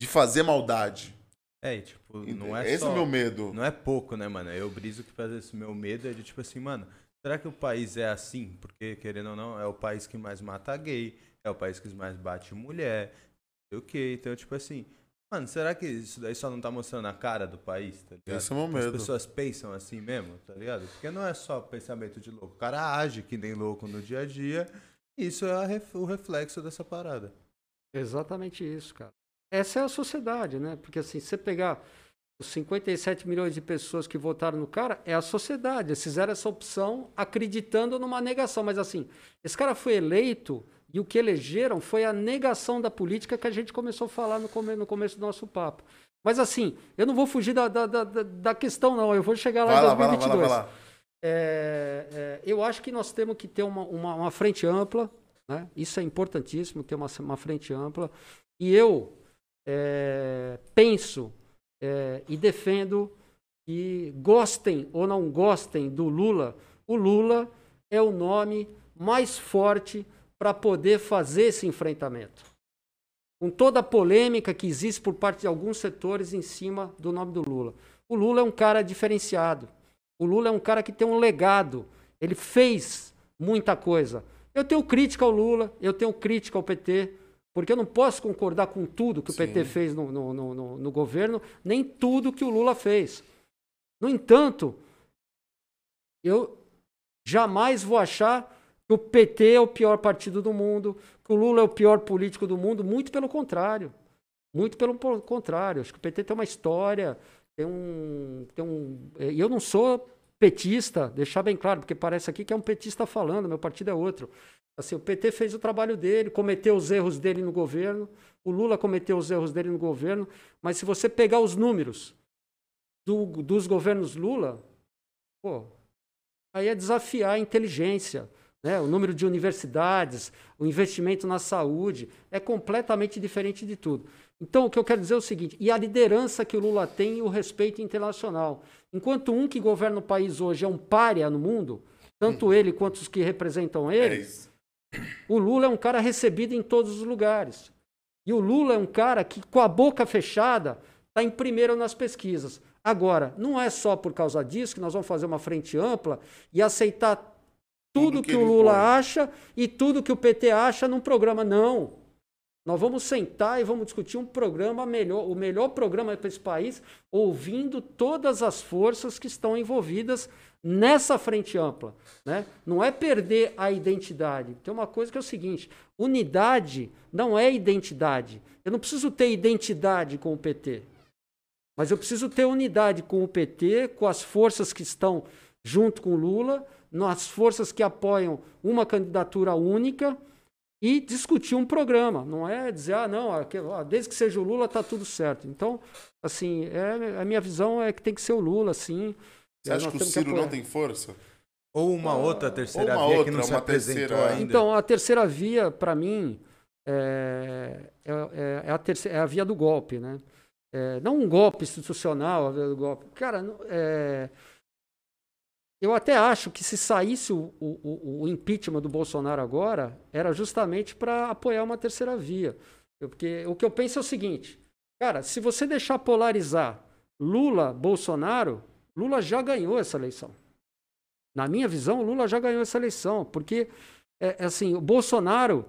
Speaker 2: de fazer maldade.
Speaker 1: É, e, tipo, não é
Speaker 2: Esse
Speaker 1: só...
Speaker 2: é o meu medo.
Speaker 1: Não é pouco, né, mano? Eu briso que faz esse meu medo é de tipo assim, mano, será que o país é assim? Porque, querendo ou não, é o país que mais mata gay, é o país que mais bate mulher, não sei o quê. Então, tipo assim, mano, será que isso daí só não tá mostrando a cara do país, tá ligado?
Speaker 2: Esse é o meu
Speaker 1: As
Speaker 2: medo.
Speaker 1: pessoas pensam assim mesmo, tá ligado? Porque não é só pensamento de louco. O cara age que nem louco no dia a dia. E isso é a ref- o reflexo dessa parada.
Speaker 3: Exatamente isso, cara. Essa é a sociedade, né? Porque assim, você pegar os 57 milhões de pessoas que votaram no cara, é a sociedade. Eles fizeram essa opção acreditando numa negação. Mas assim, esse cara foi eleito e o que elegeram foi a negação da política que a gente começou a falar no, come no começo do nosso papo. Mas assim, eu não vou fugir da, da, da, da- questão, não. Eu vou chegar lá
Speaker 2: Vai
Speaker 3: em
Speaker 2: lá, vai lá, vai
Speaker 3: 2022.
Speaker 2: lá, vai lá.
Speaker 3: É, é, eu acho que nós temos que ter uma, uma, uma frente ampla, né? isso é importantíssimo, ter uma, uma frente ampla. E eu é, penso é, e defendo que gostem ou não gostem do Lula, o Lula é o nome mais forte para poder fazer esse enfrentamento. Com toda a polêmica que existe por parte de alguns setores em cima do nome do Lula. O Lula é um cara diferenciado. O Lula é um cara que tem um legado. Ele fez muita coisa. Eu tenho crítica ao Lula, eu tenho crítica ao PT, porque eu não posso concordar com tudo que o PT
Speaker 2: Sim.
Speaker 3: fez no, no, no, no- no governo, nem tudo que o Lula fez. No entanto, eu jamais vou achar que o PT é o pior partido do mundo, que o Lula é o pior político do mundo, muito pelo contrário. Muito pelo contrário. Acho que o PT tem uma história, tem um. Tem um eh, e eu não sou petista, deixar bem claro, porque parece aqui que é um petista falando, meu partido é outro. Assim, o PT fez o trabalho dele, cometeu os erros dele no governo, o Lula cometeu os erros dele no governo, mas se você pegar os números do- dos governos Lula, pô, aí é desafiar a inteligência. Né? O número de universidades, o investimento na saúde, é completamente diferente de tudo. Então, o que eu quero dizer é o seguinte: e a liderança que o Lula tem e o respeito internacional. Enquanto um que governa o país hoje é um párea no mundo, tanto ele quanto os que representam
Speaker 2: É
Speaker 3: ele,
Speaker 2: isso.
Speaker 3: o Lula é um cara recebido em todos os lugares. E o Lula é um cara que, com a boca fechada, está em primeiro nas pesquisas. Agora, não é só por causa disso que nós vamos fazer uma frente ampla e aceitar tudo,
Speaker 2: Tudo
Speaker 3: que,
Speaker 2: que
Speaker 3: o Lula acha e tudo que o PT acha num programa. Não. Nós vamos sentar e vamos discutir um programa melhor, o melhor programa para esse país, ouvindo todas as forças que estão envolvidas nessa frente ampla. Né? Não é perder a identidade. Tem uma coisa que é o seguinte: unidade não é identidade. Eu não preciso ter identidade com o PT. Mas eu preciso ter unidade com o PT, com as forças que estão junto com o Lula, nas forças que apoiam uma candidatura única e discutir um programa. Não é dizer, ah, não, desde que seja o Lula está tudo certo. Então, assim, é, a minha visão é que tem que ser o Lula, sim.
Speaker 2: Você acha que o Ciro que não tem força?
Speaker 1: Ou uma ah, outra terceira uma via outra, que não se apresentou ainda.
Speaker 3: Então, a terceira via, para mim, é, é, é, é, a terceira, é a via do golpe, né? É, não um golpe institucional, a via do golpe. Cara, é, eu até acho que se saísse o, o, o impeachment do Bolsonaro agora, era justamente para apoiar uma terceira via. Porque o que eu penso é o seguinte, cara, se você deixar polarizar Lula, Bolsonaro, Lula já ganhou essa eleição. Na minha visão, Lula já ganhou essa eleição, porque é, é assim, o Bolsonaro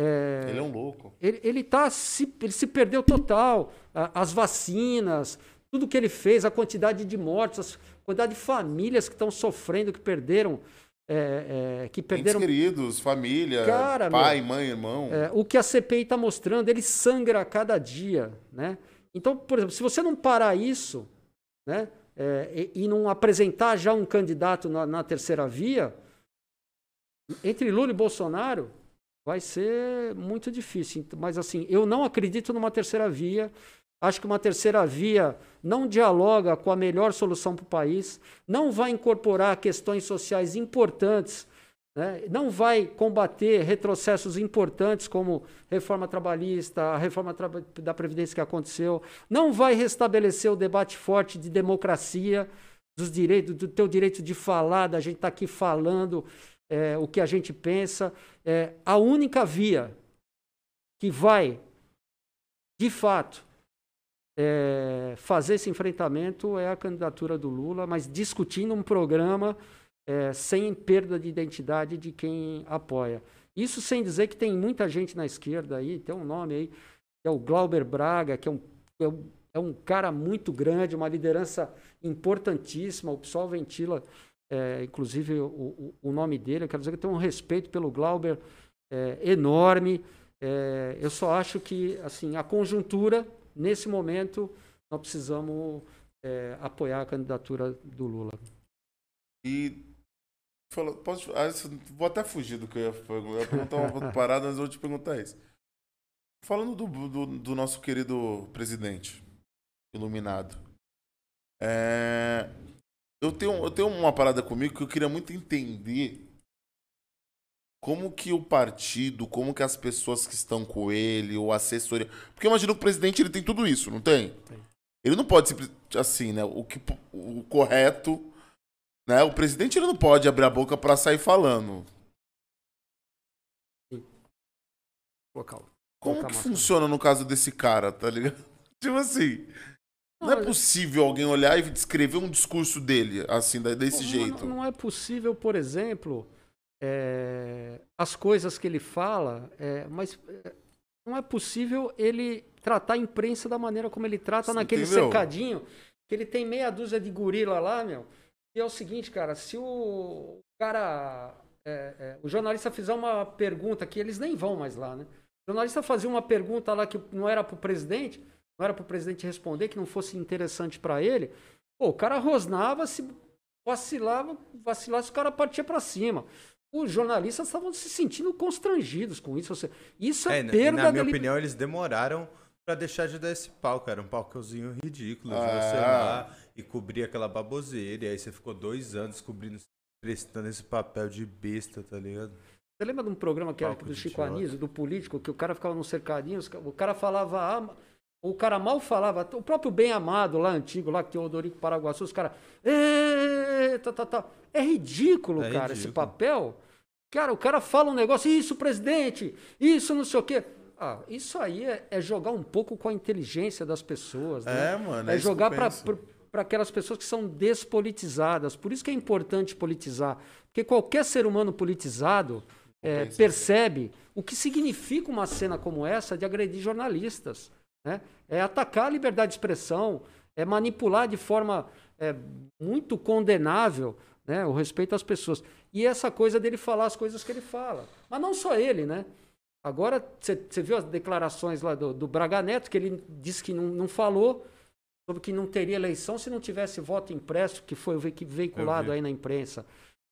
Speaker 2: é, ele é um louco.
Speaker 3: Ele, ele, tá se, ele se perdeu total. As vacinas, tudo que ele fez, a quantidade de mortes, quantidade de famílias que estão sofrendo, que perderam. É, é, que perderam.
Speaker 2: Entes queridos, família, Cara, pai, meu, mãe, irmão.
Speaker 3: É, o que a CPI está mostrando, ele sangra a cada dia. Né? Então, por exemplo, se você não parar isso, né? é, e, e, não apresentar já um candidato na, na, terceira via, entre Lula e Bolsonaro, vai ser muito difícil. Mas assim, eu não acredito numa terceira via. Acho que uma terceira via não dialoga com a melhor solução para o país, não vai incorporar questões sociais importantes né? Não vai combater retrocessos importantes como reforma trabalhista, a reforma tra da Previdência que aconteceu, não vai restabelecer o debate forte de democracia, dos direitos, do teu direito de falar, da gente estar tá aqui falando é, o que a gente pensa. É, a única via que vai, de fato, é, fazer esse enfrentamento é a candidatura do Lula, mas discutindo um programa é, sem perda de identidade de quem apoia. Isso sem dizer que tem muita gente na esquerda aí, tem um nome aí, que é o Glauber Braga, que é um, é um, é um cara muito grande, uma liderança importantíssima. O pessoal ventila, é, inclusive, o, o, o, nome dele. Eu quero dizer que eu tenho um respeito pelo Glauber é, enorme. É, eu só acho que assim a conjuntura, nesse momento, nós precisamos é, apoiar a candidatura do Lula.
Speaker 2: E Falou, pode, ah, vou até fugir do que eu ia perguntar. Eu ia perguntar uma parada, mas eu vou te perguntar isso. Falando do, do, do nosso querido presidente, iluminado. É, eu, tenho, eu tenho uma parada comigo que eu queria muito entender como que o partido, como que as pessoas que estão com ele, ou assessoria. Porque imagina o presidente ele tem tudo isso, não tem? tem. Ele não pode ser assim, né? O, que, o correto né? O presidente ele não pode abrir a boca para sair falando.
Speaker 3: Local.
Speaker 2: Como que funciona no caso desse cara, tá ligado? Tipo assim. Não, não é possível alguém olhar e descrever um discurso dele, assim, desse
Speaker 3: não,
Speaker 2: jeito.
Speaker 3: Não, não, é possível, por exemplo, é, as coisas que ele fala, é, mas é, não é possível ele tratar a imprensa da maneira como ele trata Você naquele entendeu? cercadinho, que ele tem meia dúzia de gorila lá, meu. E é o seguinte, cara, se o cara. É, é, o jornalista fizer uma pergunta que eles nem vão mais lá, né? O jornalista fazia uma pergunta lá que não era para o presidente, não era para o presidente responder, que não fosse interessante para ele. Pô, o cara rosnava, se vacilava, vacilasse, o cara partia para cima. Os jornalistas estavam se sentindo constrangidos com isso. Isso é, é perda
Speaker 1: Na minha opinião, eles demoraram para deixar de dar esse palco. Era um palcozinho ridículo. Ah. Você lá e cobrir aquela baboseira. E aí você ficou dois anos cobrindo, prestando esse papel de besta, tá ligado?
Speaker 3: Você lembra de um programa que era do Chico Anísio, do político, que o cara ficava num cercadinho, o cara falava. Ah, o cara mal falava, o próprio Bem Amado lá antigo, lá que tem o Odorico Paraguaçu, os caras. Tá, tá, tá. É ridículo, é cara, ridículo. esse papel. Cara, o cara fala um negócio, isso, presidente, isso, não sei o quê. Ah, isso aí é, é jogar um pouco com a inteligência das pessoas, né?
Speaker 2: É, mano.
Speaker 3: É, é jogar para para aquelas pessoas que são despolitizadas. Por isso que é importante politizar. Porque qualquer ser humano politizado é, percebe o que significa uma cena como essa de agredir jornalistas. Né? É atacar a liberdade de expressão, é manipular de forma é, muito condenável né, o respeito às pessoas. E essa coisa dele falar as coisas que ele fala. Mas não só ele, né? Agora, você viu as declarações lá do, do Braga Neto, que ele disse que não, não falou, sobre que não teria eleição se não tivesse voto impresso, que foi veiculado aí na imprensa.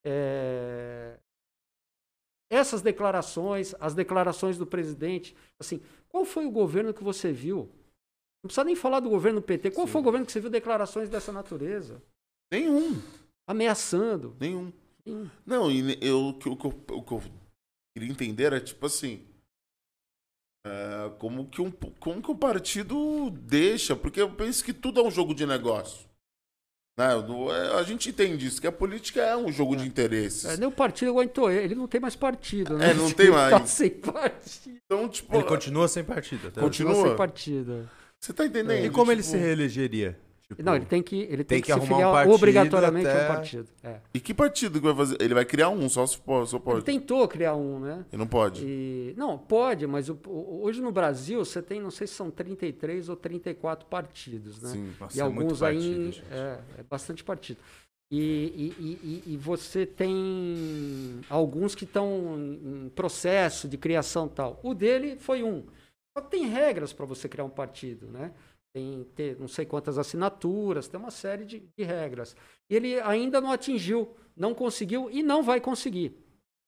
Speaker 3: É... Essas declarações, as declarações do presidente, assim, qual foi o governo que você viu? Não precisa nem falar do governo PT. Qual Sim. foi o governo que você viu declarações dessa natureza?
Speaker 2: Nenhum.
Speaker 3: Ameaçando.
Speaker 2: Nenhum. Nenhum. Não, e eu, o, que, eu, o que eu queria entender era tipo assim. É, como, que um, como que um partido deixa? Porque eu penso que tudo é um jogo de negócio. Né? É, a gente entende isso, que a política é um jogo é. de interesses. É,
Speaker 3: nem o partido aguentou ele, ele não tem mais partido, né?
Speaker 2: É, não tem mais.
Speaker 3: Tá sem partido.
Speaker 1: Então, tipo, ele continua sem partido.
Speaker 3: Até continua sem partido.
Speaker 2: Você tá entendendo? É.
Speaker 1: E como tipo... ele se reelegeria?
Speaker 3: Tipo, não, ele tem que, ele tem, tem que, que se filiar um obrigatoriamente até... a um partido. É.
Speaker 2: E que partido que vai fazer? Ele vai criar um, só se for, só pode.
Speaker 3: Ele tentou criar um, né?
Speaker 2: E não pode.
Speaker 3: E... Não, pode, mas o, hoje no Brasil você tem, não sei se são 33 ou 34 partidos, né?
Speaker 2: Sim,
Speaker 3: Nossa, e é alguns aí. É, é bastante partido. E, e, e, e, você tem alguns que estão em processo de criação tal. O dele foi um. Só que tem regras para você criar um partido, né? tem ter não sei quantas assinaturas, tem uma série de, de, regras. E ele ainda não atingiu, não conseguiu e não vai conseguir.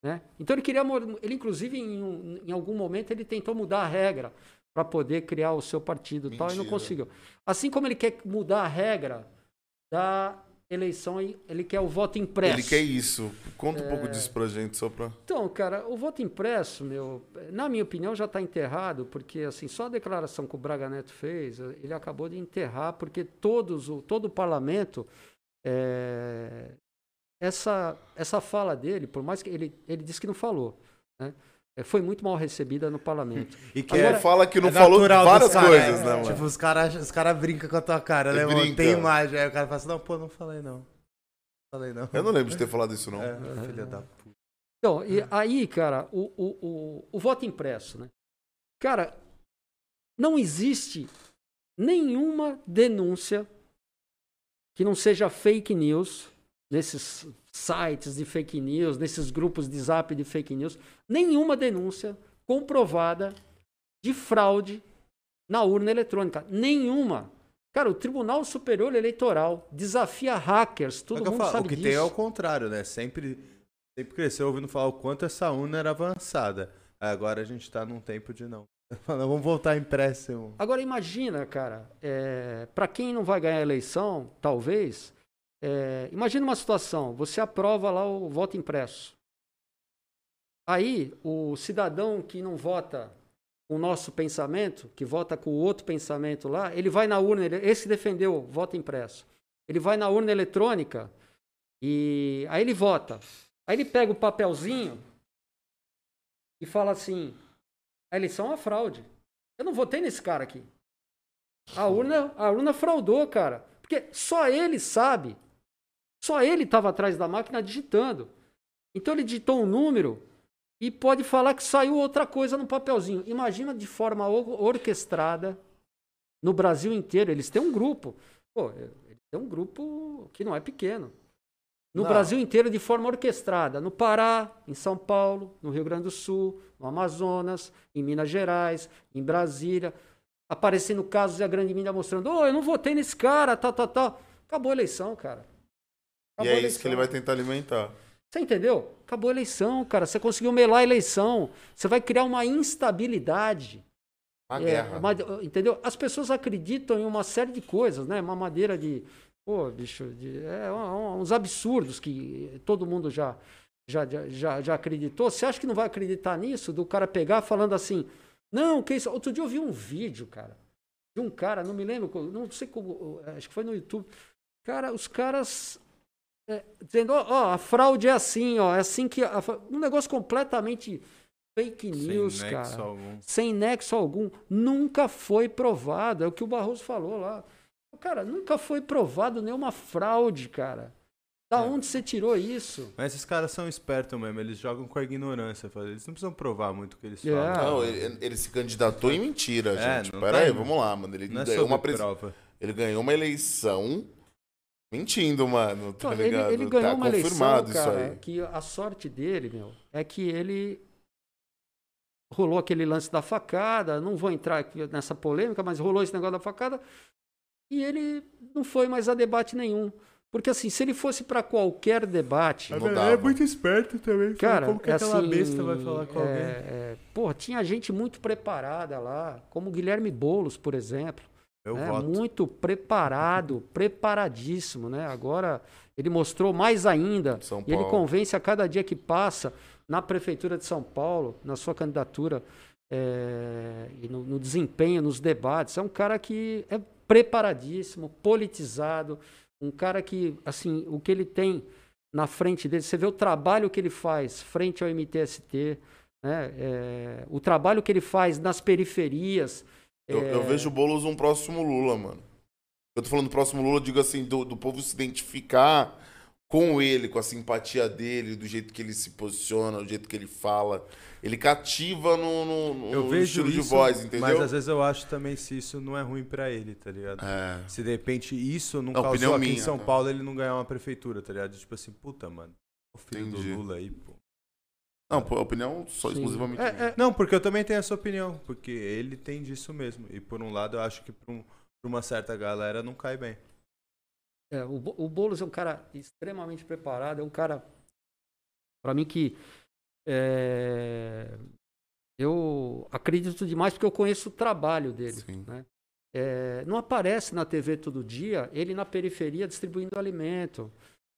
Speaker 3: Né? Então ele queria, ele inclusive em, em algum momento ele tentou mudar a regra para poder criar o seu partido tal, e não conseguiu. Assim como ele quer mudar a regra da eleição, ele quer o voto impresso.
Speaker 2: Ele quer isso. Conta um é... pouco disso pra gente, só pra...
Speaker 3: Então, cara, o voto impresso, meu, na minha opinião, já está enterrado, porque assim, só a declaração que o Braga Neto fez, ele acabou de enterrar, porque todos, o, todo o parlamento, é... essa, essa fala dele, por mais que ele, ele disse que não falou, né? É, foi muito mal recebida no parlamento.
Speaker 2: E que Agora, fala que não é falou várias cara, coisas,
Speaker 1: é,
Speaker 2: né, mano?
Speaker 1: Tipo, os caras os cara brincam com a tua cara, né, mano? Tem imagem. Aí o cara fala assim, não, pô, não falei não. Falei não.
Speaker 2: Eu não lembro de ter falado isso, não.
Speaker 1: É, filha da puta.
Speaker 3: Então, e aí, cara, o, o, o, o voto impresso, né? Cara, não existe nenhuma denúncia que não seja fake news nesses sites de fake news, nesses grupos de zap de fake news, nenhuma denúncia comprovada de fraude na urna eletrônica. Nenhuma. Cara, o Tribunal Superior Eleitoral desafia hackers, todo mundo falo, sabe
Speaker 1: O que
Speaker 3: disso.
Speaker 1: tem é o contrário, né? Sempre, sempre cresceu ouvindo falar o quanto essa urna era avançada. Agora a gente está num tempo de não. Vamos voltar impresso.
Speaker 3: Agora imagina, cara, é, para quem não vai ganhar a eleição, talvez, é, imagina uma situação, você aprova lá o voto impresso. Aí, o cidadão que não vota o nosso pensamento, que vota com o outro pensamento lá, ele vai na urna, esse defendeu voto impresso. Ele vai na urna eletrônica e aí ele vota. Aí ele pega o papelzinho e fala assim: a eleição é uma fraude. Eu não votei nesse cara aqui. A urna, a urna fraudou, cara. Porque só ele sabe só ele estava atrás da máquina digitando. Então ele digitou um número e pode falar que saiu outra coisa no papelzinho. Imagina de forma orquestrada no Brasil inteiro. Eles têm um grupo. Pô, eles têm um grupo que não é pequeno. No não. Brasil inteiro, de forma orquestrada. No Pará, em São Paulo, no Rio Grande do Sul, no Amazonas, em Minas Gerais, em Brasília. Aparecendo casos e a grande mídia mostrando: oh, eu não votei nesse cara, tal, tal, tal. Acabou a eleição, cara.
Speaker 2: Acabou e é isso que ele vai tentar alimentar.
Speaker 3: Você entendeu? Acabou a eleição, cara. Você conseguiu melar a eleição. Você vai criar uma instabilidade.
Speaker 2: Uma é, guerra.
Speaker 3: Uma, entendeu? As pessoas acreditam em uma série de coisas, né? Uma maneira de. Pô, bicho, de, é, uns absurdos que todo mundo já, já, já, já acreditou. Você acha que não vai acreditar nisso? Do cara pegar falando assim. Não, que isso. Outro dia eu vi um vídeo, cara, de um cara, não me lembro, não sei como, acho que foi no YouTube. Cara, os caras é, dizendo, ó, ó, a fraude é assim, ó, é assim que. A, um negócio completamente fake news, Sem cara. Nexo algum. Sem nexo algum. Nunca foi provado. É o que o Barroso falou lá. Cara, nunca foi provado nenhuma fraude, cara. Da é. onde você tirou isso?
Speaker 1: Mas esses caras são espertos mesmo, eles jogam com a ignorância. Eles não precisam provar muito o que eles yeah.
Speaker 2: falam. Não, ele, ele, se candidatou em mentira, é, gente. Pera aí, vamos lá, mano. Ele
Speaker 1: não é
Speaker 2: ganhou
Speaker 1: é uma
Speaker 2: pres... Ele ganhou uma eleição Mentindo, mano, tá
Speaker 3: ele, ele, ganhou tá uma eleição, cara, que a sorte dele, meu, é que ele rolou aquele lance da facada, não vou entrar nessa polêmica, mas rolou esse negócio da facada. e ele não foi mais a debate nenhum. Porque assim, se ele fosse para qualquer debate,
Speaker 2: Não dava.
Speaker 1: esperto também.
Speaker 3: cara,
Speaker 1: Como que
Speaker 3: é
Speaker 1: aquela
Speaker 3: assim,
Speaker 1: besta vai falar com
Speaker 3: é,
Speaker 1: alguém?
Speaker 3: é, porra, tinha gente muito preparada lá, como o Guilherme Boulos, por exemplo.
Speaker 1: Eu
Speaker 3: né?
Speaker 1: voto.
Speaker 3: Muito preparado, preparadíssimo, né? Agora ele mostrou mais ainda.
Speaker 2: São
Speaker 3: E ele
Speaker 2: Paulo.
Speaker 3: convence a cada dia que passa na prefeitura de São Paulo, na sua candidatura é, e no, no desempenho, nos debates. É um cara que é preparadíssimo, politizado, um cara que, assim, o que ele tem na frente dele, você vê o trabalho que ele faz frente ao MTST, né? É, o trabalho que ele faz nas periferias.
Speaker 2: Eu,
Speaker 3: é,
Speaker 2: eu vejo o Boulos um próximo Lula, mano. Eu tô falando próximo Lula, eu digo assim, do, do povo se identificar com ele, com a simpatia dele, do jeito que ele se posiciona, do jeito que ele fala. Ele cativa no, no, no
Speaker 1: Eu vejo
Speaker 2: estilo
Speaker 1: isso,
Speaker 2: de voz, entendeu?
Speaker 1: mas às vezes eu acho também se isso não é ruim pra ele, tá ligado?
Speaker 2: É.
Speaker 1: Se de repente isso não
Speaker 2: É
Speaker 1: causou aqui em
Speaker 2: minha,
Speaker 1: São
Speaker 2: tá?
Speaker 1: Paulo ele não ganhar uma prefeitura, tá ligado? Tipo assim, puta, mano. O filho
Speaker 2: Entendi.
Speaker 1: do Lula aí, pô.
Speaker 2: Não, pô, opinião só
Speaker 3: Sim.
Speaker 2: exclusivamente
Speaker 3: É, é,
Speaker 1: Não, porque eu também tenho essa opinião, porque ele tem disso mesmo. E por um lado eu acho que pra, um- pra uma certa galera não cai bem.
Speaker 3: É, o, o Boulos é um cara extremamente preparado, é um cara, para mim, que é, eu acredito demais porque eu conheço o trabalho dele.
Speaker 2: Sim.
Speaker 3: né? É, não aparece na TV todo dia ele na periferia distribuindo alimento,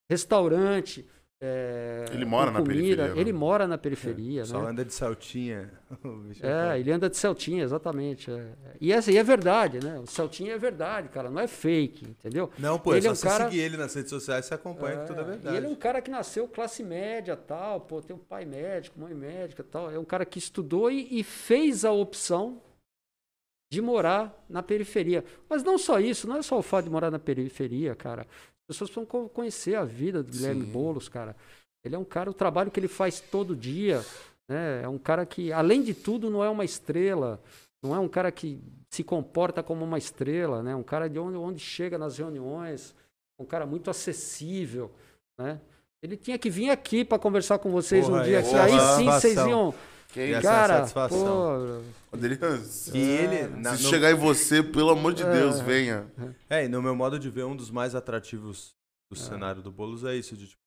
Speaker 3: restaurante. É,
Speaker 2: Ele mora na periferia, né?
Speaker 3: Ele mora na periferia,
Speaker 1: Só
Speaker 3: né?
Speaker 1: anda de bicho
Speaker 3: É, ele anda de Celtinha, exatamente. é. E essa aí é verdade, né? O Celtinha é verdade, cara, não é fake, entendeu?
Speaker 1: Não, pô,
Speaker 3: Ele
Speaker 1: é
Speaker 3: é
Speaker 1: só
Speaker 3: um
Speaker 1: você
Speaker 3: cara-
Speaker 1: seguir ele nas redes sociais você acompanha que tudo é
Speaker 3: É,
Speaker 1: verdade.
Speaker 3: E ele é um cara que nasceu classe média, tal, pô, tem um pai médico, mãe médica, tal. É um cara que estudou e, e fez a opção de morar na periferia. Mas não só isso, não é só o fato de morar na periferia, cara. As pessoas precisam co- conhecer a vida do Guilherme
Speaker 2: Sim.
Speaker 3: Boulos, cara. Ele é um cara, o trabalho que ele faz todo dia, né? É um cara que, além de tudo, não é uma estrela. Não é um cara que se comporta como uma estrela, né? Um cara de onde, onde chega nas reuniões, um cara muito acessível, né? Ele tinha que vir aqui para conversar com vocês
Speaker 1: Porra,
Speaker 3: um dia,
Speaker 1: ser
Speaker 3: aí sim vocês
Speaker 1: satisfação.
Speaker 3: Iam,
Speaker 2: Quem,
Speaker 1: Essa é
Speaker 3: cara,
Speaker 1: satisfação.
Speaker 3: pô,
Speaker 2: Quando ele-
Speaker 1: E ele, na-
Speaker 2: Se
Speaker 1: no-
Speaker 2: chegar em você, pelo amor de
Speaker 3: É.
Speaker 2: Deus, venha.
Speaker 1: É, e no meu modo de ver, um dos mais atrativos do
Speaker 3: É.
Speaker 1: cenário do Boulos é isso, de tipo,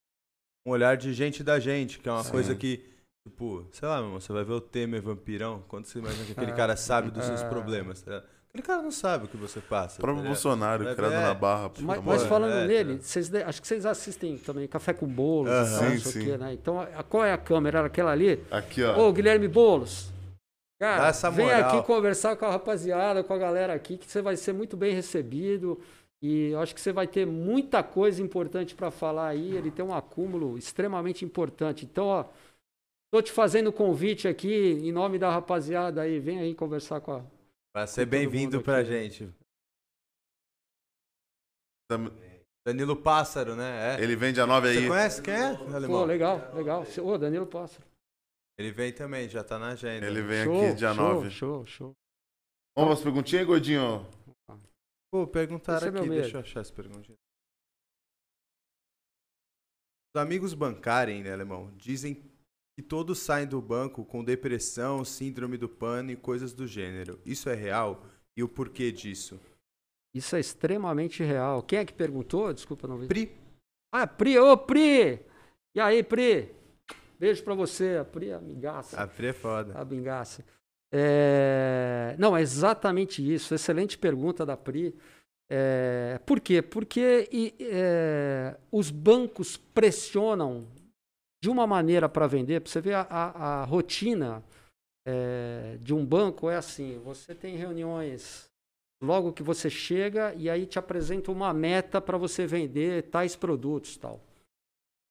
Speaker 1: um olhar de gente da gente, que é uma
Speaker 2: Sim.
Speaker 1: coisa que, tipo, sei lá, meu irmão, você vai ver o Temer vampirão, quando você imagina que aquele
Speaker 3: É.
Speaker 1: cara sabe dos seus
Speaker 3: É.
Speaker 1: problemas, tá ligado? Aquele cara não sabe o que você passa.
Speaker 2: O próprio? Bolsonaro,
Speaker 1: Vai
Speaker 2: criado
Speaker 1: ver,
Speaker 2: na
Speaker 1: é.
Speaker 2: barra. por
Speaker 3: Mas, mas falando
Speaker 1: É,
Speaker 3: nele,
Speaker 1: tá.
Speaker 3: vocês acho que vocês assistem também Café com Bolos,
Speaker 2: Aham.
Speaker 3: tal, não
Speaker 2: Sim, sim.
Speaker 3: quê, né? Então, a- qual é a câmera? Era aquela ali?
Speaker 2: Aqui,
Speaker 3: Ô,
Speaker 2: ó.
Speaker 3: Guilherme Boulos, cara,
Speaker 1: essa
Speaker 3: vem
Speaker 1: moral.
Speaker 3: aqui conversar com a rapaziada, com a galera aqui, que você vai ser muito bem recebido. E eu acho que você vai ter muita coisa importante para falar aí. Ele tem um acúmulo extremamente importante. Então, ó, tô te fazendo o convite aqui em nome da rapaziada aí. Vem aí conversar com a.
Speaker 1: Vai ser bem-vindo pra
Speaker 3: aqui.
Speaker 1: gente. Danilo Pássaro, né? É.
Speaker 2: Ele vem dia 9 aí.
Speaker 1: Você conhece quem é,
Speaker 3: Pô,
Speaker 1: Alemão?
Speaker 3: legal, legal. Ô, Danilo Pássaro.
Speaker 1: Ele vem também, já tá na agenda.
Speaker 2: Ele vem
Speaker 3: Show,
Speaker 2: aqui dia
Speaker 3: show,
Speaker 2: 9.
Speaker 3: Show, show.
Speaker 2: Vamos para as perguntinhas, gordinho?
Speaker 1: Pô, perguntaram
Speaker 3: Esse é
Speaker 1: aqui,
Speaker 3: medo.
Speaker 1: deixa eu achar essa perguntinha. Os amigos bancarem, né, Alemão, dizem que todos saem do banco com depressão, síndrome do pânico e coisas do gênero. Isso é real? E o porquê disso?
Speaker 3: Isso é extremamente real. Quem é que perguntou? Desculpa, não vi.
Speaker 1: Pri,
Speaker 3: Ah, Pri, ô Pri! E aí, Pri? Beijo pra você, a Pri, é amigaça.
Speaker 1: a Pri é foda.
Speaker 3: A bingaça. É, Não, é exatamente isso. Excelente pergunta da Pri. É, Por quê? Porque e, é, os bancos pressionam de uma maneira para vender. Pra você ver a, a- a rotina é, de um banco é assim: você tem reuniões logo que você chega e aí te apresenta uma meta para você vender tais produtos, tal.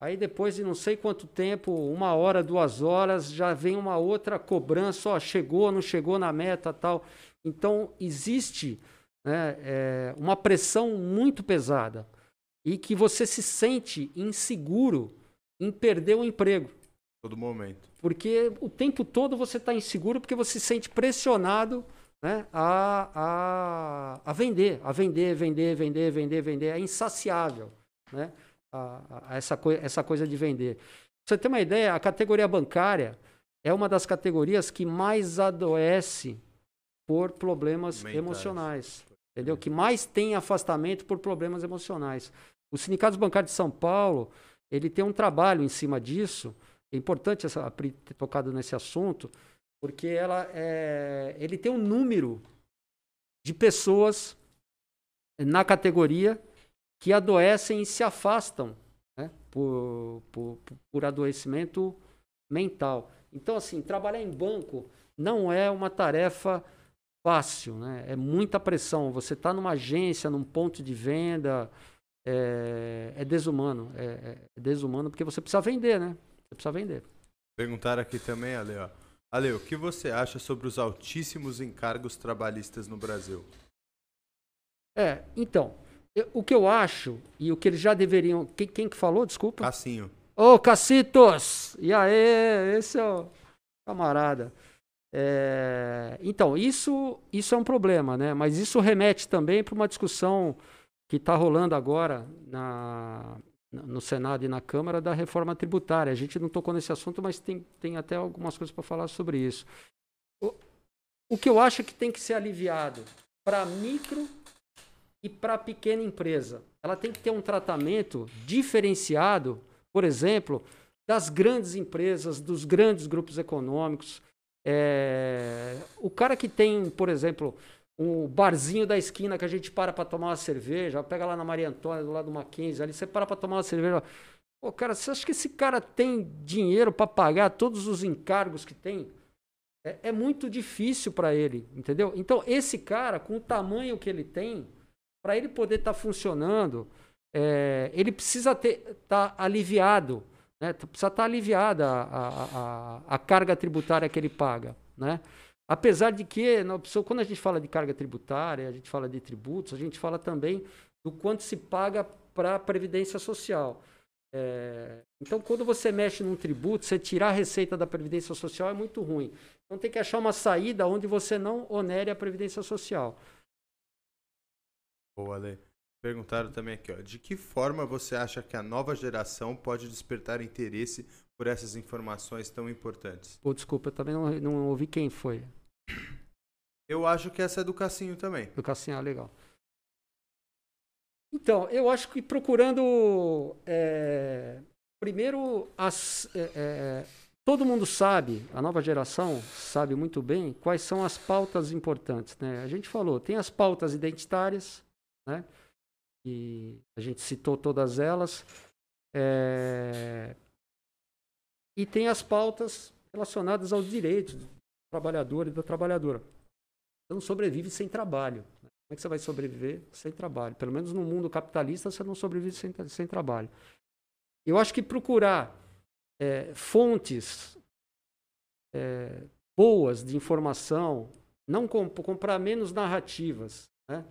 Speaker 3: Aí depois de não sei quanto tempo, uma hora, duas horas, já vem uma outra cobrança, ó, chegou, não chegou na meta, tal. Então existe né, é, uma pressão muito pesada e que você se sente inseguro em perder o emprego.
Speaker 1: Todo momento.
Speaker 3: Porque o tempo todo você está inseguro porque você se sente pressionado né, a, a, a vender, a vender, vender, vender, vender, vender. É insaciável né, a, a essa, coi essa coisa de vender. Pra você ter uma ideia, a categoria bancária é uma das categorias que mais adoece por problemas
Speaker 1: Mentais.
Speaker 3: emocionais. entendeu? Que mais tem afastamento por problemas emocionais. O Sindicato Bancário de São Paulo, ele tem um trabalho em cima disso. É importante essa, ter tocado nesse assunto, porque ela é, ele tem um número de pessoas na categoria que adoecem e se afastam né, por, por, por adoecimento mental. Então, assim, trabalhar em banco não é uma tarefa fácil, né? É muita pressão. Você está numa agência, num ponto de venda, é, é desumano. É, é, desumano porque você precisa vender, né? Você precisa vender.
Speaker 1: Perguntaram aqui também, Ale, ó. Ale, o que você acha sobre os altíssimos encargos trabalhistas no Brasil?
Speaker 3: É, então, eu, o que eu acho e o que eles já deveriam. Quem, quem que falou? Desculpa.
Speaker 1: Cassinho.
Speaker 3: Ô, Cacitos! E aí, esse é o camarada. É, então, isso, isso é um problema, né? Mas isso remete também para uma discussão que está rolando agora na, no Senado e na Câmara da reforma tributária. A gente não tocou nesse assunto, mas tem, tem até algumas coisas para falar sobre isso. O, o que eu acho que tem que ser aliviado para micro e para pequena empresa. Ela tem que ter um tratamento diferenciado por exemplo, das grandes empresas, dos grandes grupos econômicos. É, o cara que tem, por exemplo, um barzinho da esquina que a gente para para tomar uma cerveja, pega lá na Maria Antônia, do lado do Mackenzie, ali você para para tomar uma cerveja. Pô, cara, você acha que esse cara tem dinheiro para pagar todos os encargos que tem? É, é muito difícil para ele, entendeu? Então, esse cara, com o tamanho que ele tem, para ele poder estar tá funcionando, é, ele precisa estar tá aliviado, né? precisa estar tá aliviada a, a, a, carga tributária que ele paga. Né? Apesar de que, na opção, quando a gente fala de carga tributária, a gente fala de tributos, a gente fala também do quanto se paga para a Previdência Social. É, então, quando você mexe num tributo, você tirar a receita da Previdência Social é muito ruim. Então, tem que achar uma saída onde você não onere a Previdência Social.
Speaker 1: Boa, lei. Perguntaram também aqui, ó, de que forma você acha que a nova geração pode despertar interesse por essas informações tão importantes?
Speaker 3: Oh, desculpa, eu também não, não ouvi quem foi.
Speaker 1: Eu acho que essa é do Cassinho também.
Speaker 3: Do Cassinho, ah, legal. Então, eu acho que procurando. É, primeiro, as, é, é, todo mundo sabe, a nova geração sabe muito bem quais são as pautas importantes. Né? A gente falou, tem as pautas identitárias, né? e a gente citou todas elas. É... E tem as pautas relacionadas aos direitos do trabalhador e da trabalhadora. Você não sobrevive sem trabalho. Né? Como é que você vai sobreviver sem trabalho? Pelo menos no mundo capitalista, você não sobrevive sem, sem trabalho. Eu acho que procurar é, fontes é, boas de informação, não comp comprar menos narrativas, né?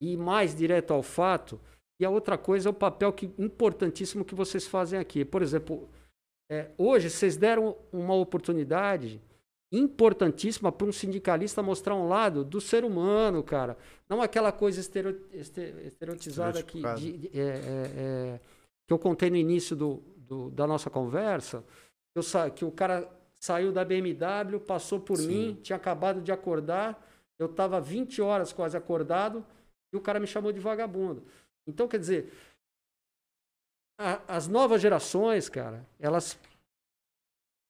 Speaker 3: e mais direto ao fato. E a outra coisa é o papel que, importantíssimo que vocês fazem aqui. Por exemplo, é, hoje vocês deram uma oportunidade importantíssima para um sindicalista mostrar um lado do ser humano, cara. Não aquela coisa estereotizada que, de, de, é, é, é, que eu contei no início do, do da nossa conversa, eu, que o cara saiu da BMW, passou por Sim. mim, tinha acabado de acordar, eu estava 20 horas quase acordado, e o cara me chamou de vagabundo. Então, quer dizer, a, as novas gerações, cara, elas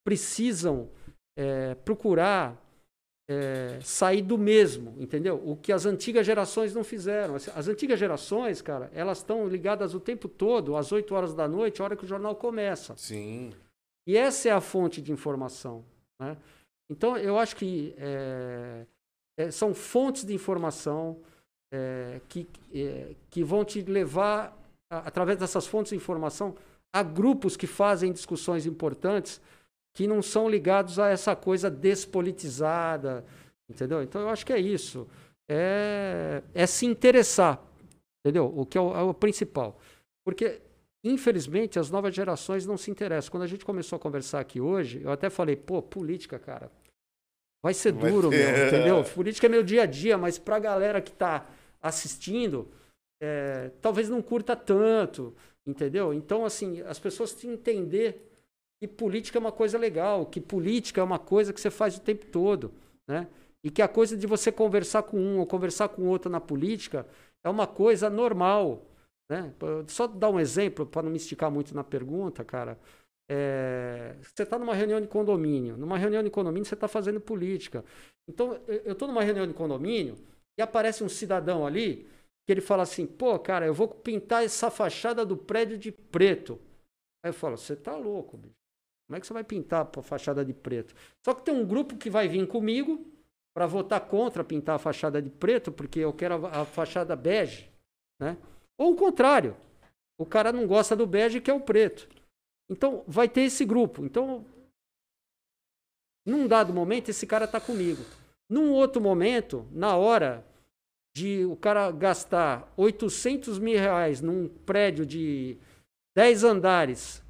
Speaker 3: precisam é, procurar é, sair do mesmo, entendeu? O que as antigas gerações não fizeram. As, as antigas gerações, cara, elas estão ligadas o tempo todo, às 8 horas da noite, a hora que o jornal começa.
Speaker 2: Sim.
Speaker 3: E essa é a fonte de informação. Né? Então, eu acho que é, é são fontes de informação é, que, é, que vão te levar, através dessas fontes de informação, a grupos que fazem discussões importantes que não são ligados a essa coisa despolitizada, entendeu? Então eu acho que é isso. É, é se interessar, entendeu? O que é o, é o principal. Porque Infelizmente, as novas gerações não se interessam. Quando a gente começou a conversar aqui hoje, eu até falei, pô, política, cara, vai ser duro, vai meu, entendeu? Política é meu dia a dia, mas pra galera que tá assistindo, é, talvez não curta tanto, entendeu? Então, assim, as pessoas têm que entender que política é uma coisa legal, que política é uma coisa que você faz o tempo todo, né? E que a coisa de você conversar com um ou conversar com outro na política é uma coisa normal. Né? Só dar um exemplo, para não me esticar muito na pergunta, cara. É, você está numa reunião de condomínio. Numa reunião de condomínio, você está fazendo política. Então, eu estou numa reunião de condomínio e aparece um cidadão ali que ele fala assim: pô, cara, eu vou pintar essa fachada do prédio de preto. Aí eu falo: você tá louco, bicho. Como é que você vai pintar a fachada de preto? Só que tem um grupo que vai vir comigo para votar contra pintar a fachada de preto, porque eu quero a, a fachada bege, né? Ou o contrário, o cara não gosta do bege que é o preto. Então vai ter esse grupo. Então, num dado momento, esse cara está comigo. Num outro momento, na hora de o cara gastar 800 mil reais num prédio de 10 andares,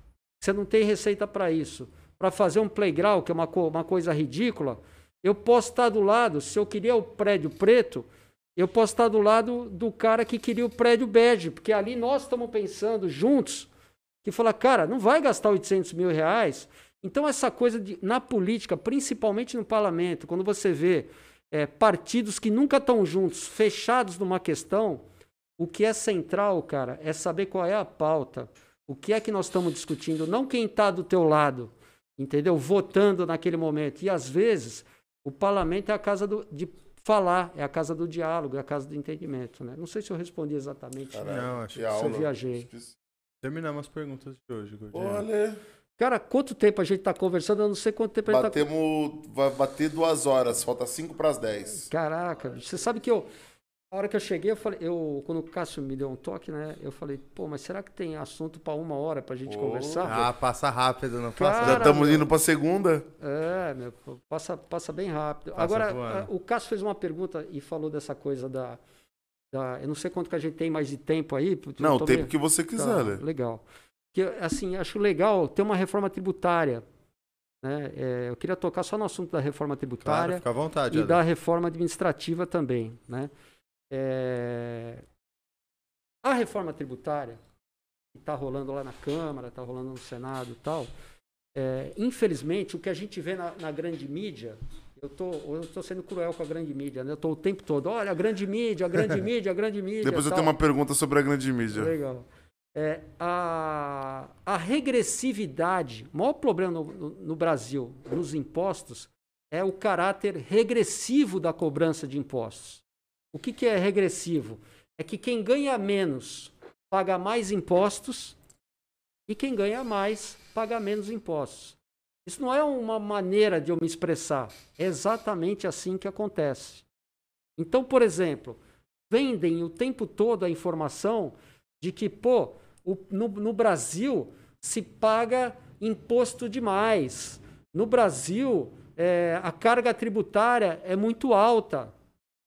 Speaker 3: você não tem receita para isso, para fazer um playground, que é uma, co uma coisa ridícula, eu posso estar do lado, se eu queria o prédio preto, eu posso estar do lado do cara que queria o prédio bege, porque ali nós estamos pensando juntos, que fala, cara, não vai gastar 800 mil reais. Então essa coisa de, na política, principalmente no parlamento, quando você vê é, partidos que nunca estão juntos, fechados numa questão, o que é central, cara, é saber qual é a pauta. O que é que nós estamos discutindo, não quem está do teu lado, entendeu? Votando naquele momento. E às vezes o parlamento é a casa do, de falar, é a casa do diálogo, é a casa do entendimento. Né? Não sei se eu respondi exatamente.
Speaker 1: Caralho, não, acho
Speaker 3: que eu viajei.
Speaker 1: Terminamos as perguntas de hoje,
Speaker 2: Olha.
Speaker 3: Cara, quanto tempo a gente está conversando? Eu não sei quanto tempo
Speaker 2: Batemos, a gente tá... Vai bater duas horas, falta cinco para as dez.
Speaker 3: Caraca, você sabe que eu... A hora que eu cheguei, eu falei, eu, quando o Cássio me deu um toque, né? Eu falei, pô, mas será que tem assunto para uma hora pra gente oh. conversar?
Speaker 1: Ah, passa rápido, não passa.
Speaker 2: Já estamos indo pra segunda.
Speaker 3: É, meu, passa, passa bem rápido. Passa Agora, voando. o Cássio fez uma pergunta e falou dessa coisa da, da. Eu não sei quanto que a gente tem mais de tempo aí.
Speaker 2: Não, o tempo que você quiser, tá, né?
Speaker 3: Legal que assim acho legal ter uma reforma tributária. Né? É, eu queria tocar só no assunto da reforma tributária
Speaker 1: claro, vontade,
Speaker 3: e da reforma administrativa também. Né? É... A reforma tributária que está rolando lá na Câmara, está rolando no Senado e tal, é, infelizmente o que a gente vê na, na grande mídia eu tô, eu tô sendo cruel com a grande mídia, né? Eu tô o tempo todo, olha, a grande mídia, a grande mídia, a grande mídia.
Speaker 2: Depois eu
Speaker 3: tal.
Speaker 2: tenho uma pergunta sobre a grande mídia.
Speaker 3: Legal é, a, a, regressividade, o maior problema no, no, no, Brasil, nos impostos, é o caráter regressivo da cobrança de impostos. O que, que é regressivo? É que quem ganha menos paga mais impostos e quem ganha mais paga menos impostos. Isso não é uma maneira de eu me expressar, é exatamente assim que acontece. Então, por exemplo, vendem o tempo todo a informação de que, pô, o, no, no Brasil se paga imposto demais. No Brasil, é, a carga tributária é muito alta.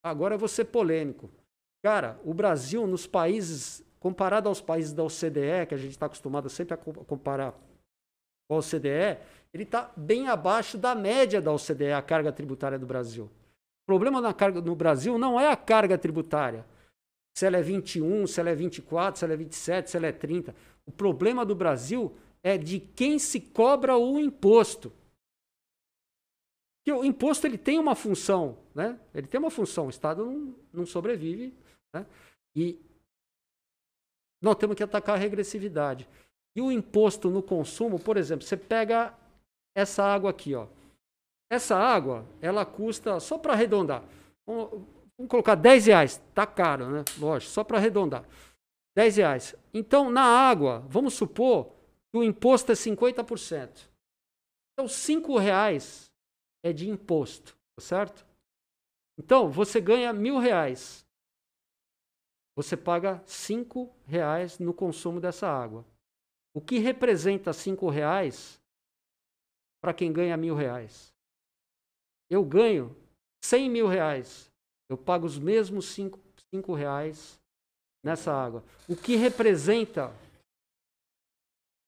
Speaker 3: Agora eu vou ser polêmico. Cara, o Brasil, nos países, comparado aos países da OCDE, que a gente está acostumado sempre a comparar com a OCDE, ele está bem abaixo da média da OCDE, a carga tributária do Brasil. O problema na carga, no Brasil não é a carga tributária se ela é 21, se ela é 24, se ela é 27, se ela é 30. O problema do Brasil é de quem se cobra o imposto. Porque o imposto ele tem uma função, né? Ele tem uma função, o Estado não, não sobrevive, né? E nós temos que atacar a regressividade. E o imposto no consumo, por exemplo, você pega essa água aqui, ó. Essa água, ela custa, só para arredondar, Vamos colocar 10 reais. Tá caro, né? Lógico, só para arredondar. 10 reais. Então, na água, vamos supor que o imposto é 50%. Então, 5 reais é de imposto, tá certo? Então, você ganha mil reais. Você paga 5 reais no consumo dessa água. O que representa 5 reais para quem ganha mil reais? Eu ganho 100 mil reais eu pago os mesmos 5 cinco, cinco reais nessa água. O que representa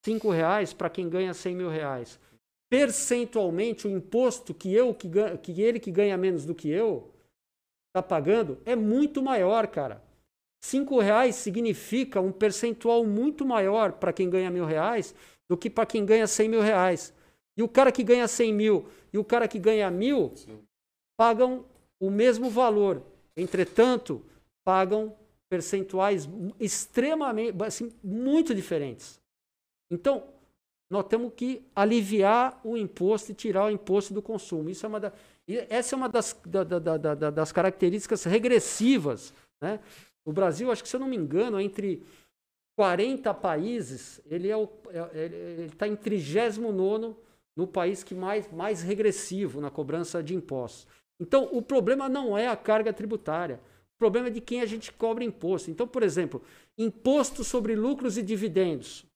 Speaker 3: 5 reais para quem ganha 100 mil reais. Percentualmente, o imposto que, eu, que, ganha, que ele que ganha menos do que eu está pagando é muito maior, cara. 5 reais significa um percentual muito maior para quem ganha mil reais do que para quem ganha 100 mil reais. E o cara que ganha 100 mil e o cara que ganha mil Sim. pagam o mesmo valor. Entretanto, pagam percentuais extremamente, assim, muito diferentes. Então, nós temos que aliviar o imposto e tirar o imposto do consumo. Isso é uma da, essa é uma das, da, da, da, das características regressivas. Né? O Brasil, acho que se eu não me engano, entre 40 países, ele é está é, em 39 no país que mais, mais regressivo na cobrança de impostos. Então, o problema não é a carga tributária. O problema é de quem a gente cobra imposto. Então, por exemplo, imposto sobre lucros e dividendos.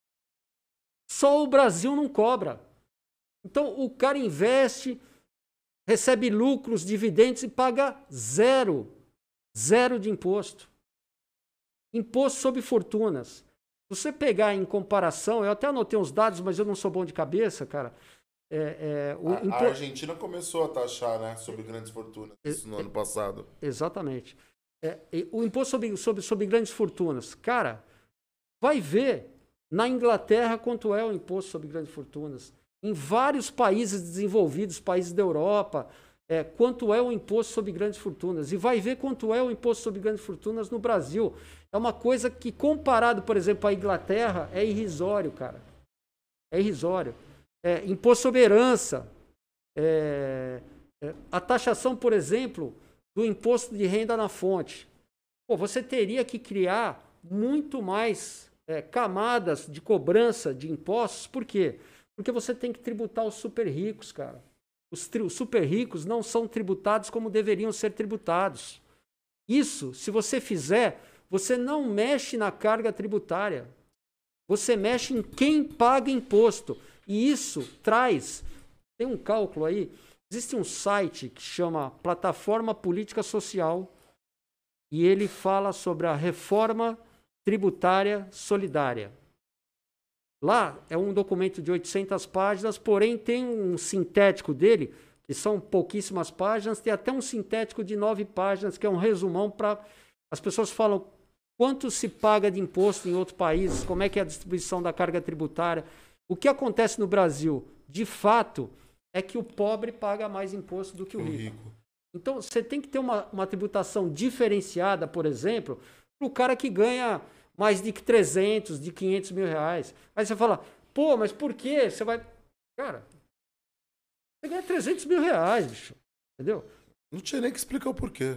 Speaker 3: Só o Brasil não cobra. Então, o cara investe, recebe lucros, dividendos e paga zero. Zero de imposto. Imposto sobre fortunas. Se você pegar em comparação, eu até anotei uns dados, mas eu não sou bom de cabeça, cara.
Speaker 2: É, é, o, a, a, Argentina começou a taxar né, sobre grandes fortunas isso no ano passado.
Speaker 3: Exatamente. É, o imposto sobre, sobre, sobre grandes fortunas. Cara, vai ver na Inglaterra quanto é o imposto sobre grandes fortunas. Em vários países desenvolvidos, países da Europa, é, quanto é o imposto sobre grandes fortunas. E vai ver quanto é o imposto sobre grandes fortunas no Brasil. É uma coisa que, comparado, por exemplo, à Inglaterra, é irrisório, cara. É irrisório. É, herança. É, é, a taxação, por exemplo, do imposto de renda na fonte. Pô, você teria que criar muito mais é, camadas de cobrança de impostos. Por quê? Porque você tem que tributar os super ricos, cara. Os, os super ricos não são tributados como deveriam ser tributados. Isso, se você fizer, você não mexe na carga tributária. Você mexe em quem paga imposto. E isso traz. Tem um cálculo aí. Existe um site que chama Plataforma Política Social. E ele fala sobre a reforma tributária solidária. Lá é um documento de 800 páginas, porém tem um sintético dele, que são pouquíssimas páginas, tem até um sintético de nove páginas, que é um resumão para. As pessoas falam quanto se paga de imposto em outros países, como é que é a distribuição da carga tributária. O que acontece no Brasil, de fato, é que o pobre paga mais imposto do que o rico. rico. Então, você tem que ter uma, uma tributação diferenciada, por exemplo, para o cara que ganha mais de 300, de 500 mil reais. Aí você fala, pô, mas por quê? Você vai. Cara, você ganha 300 mil reais, bicho. Entendeu?
Speaker 2: Não tinha nem que explicar o porquê.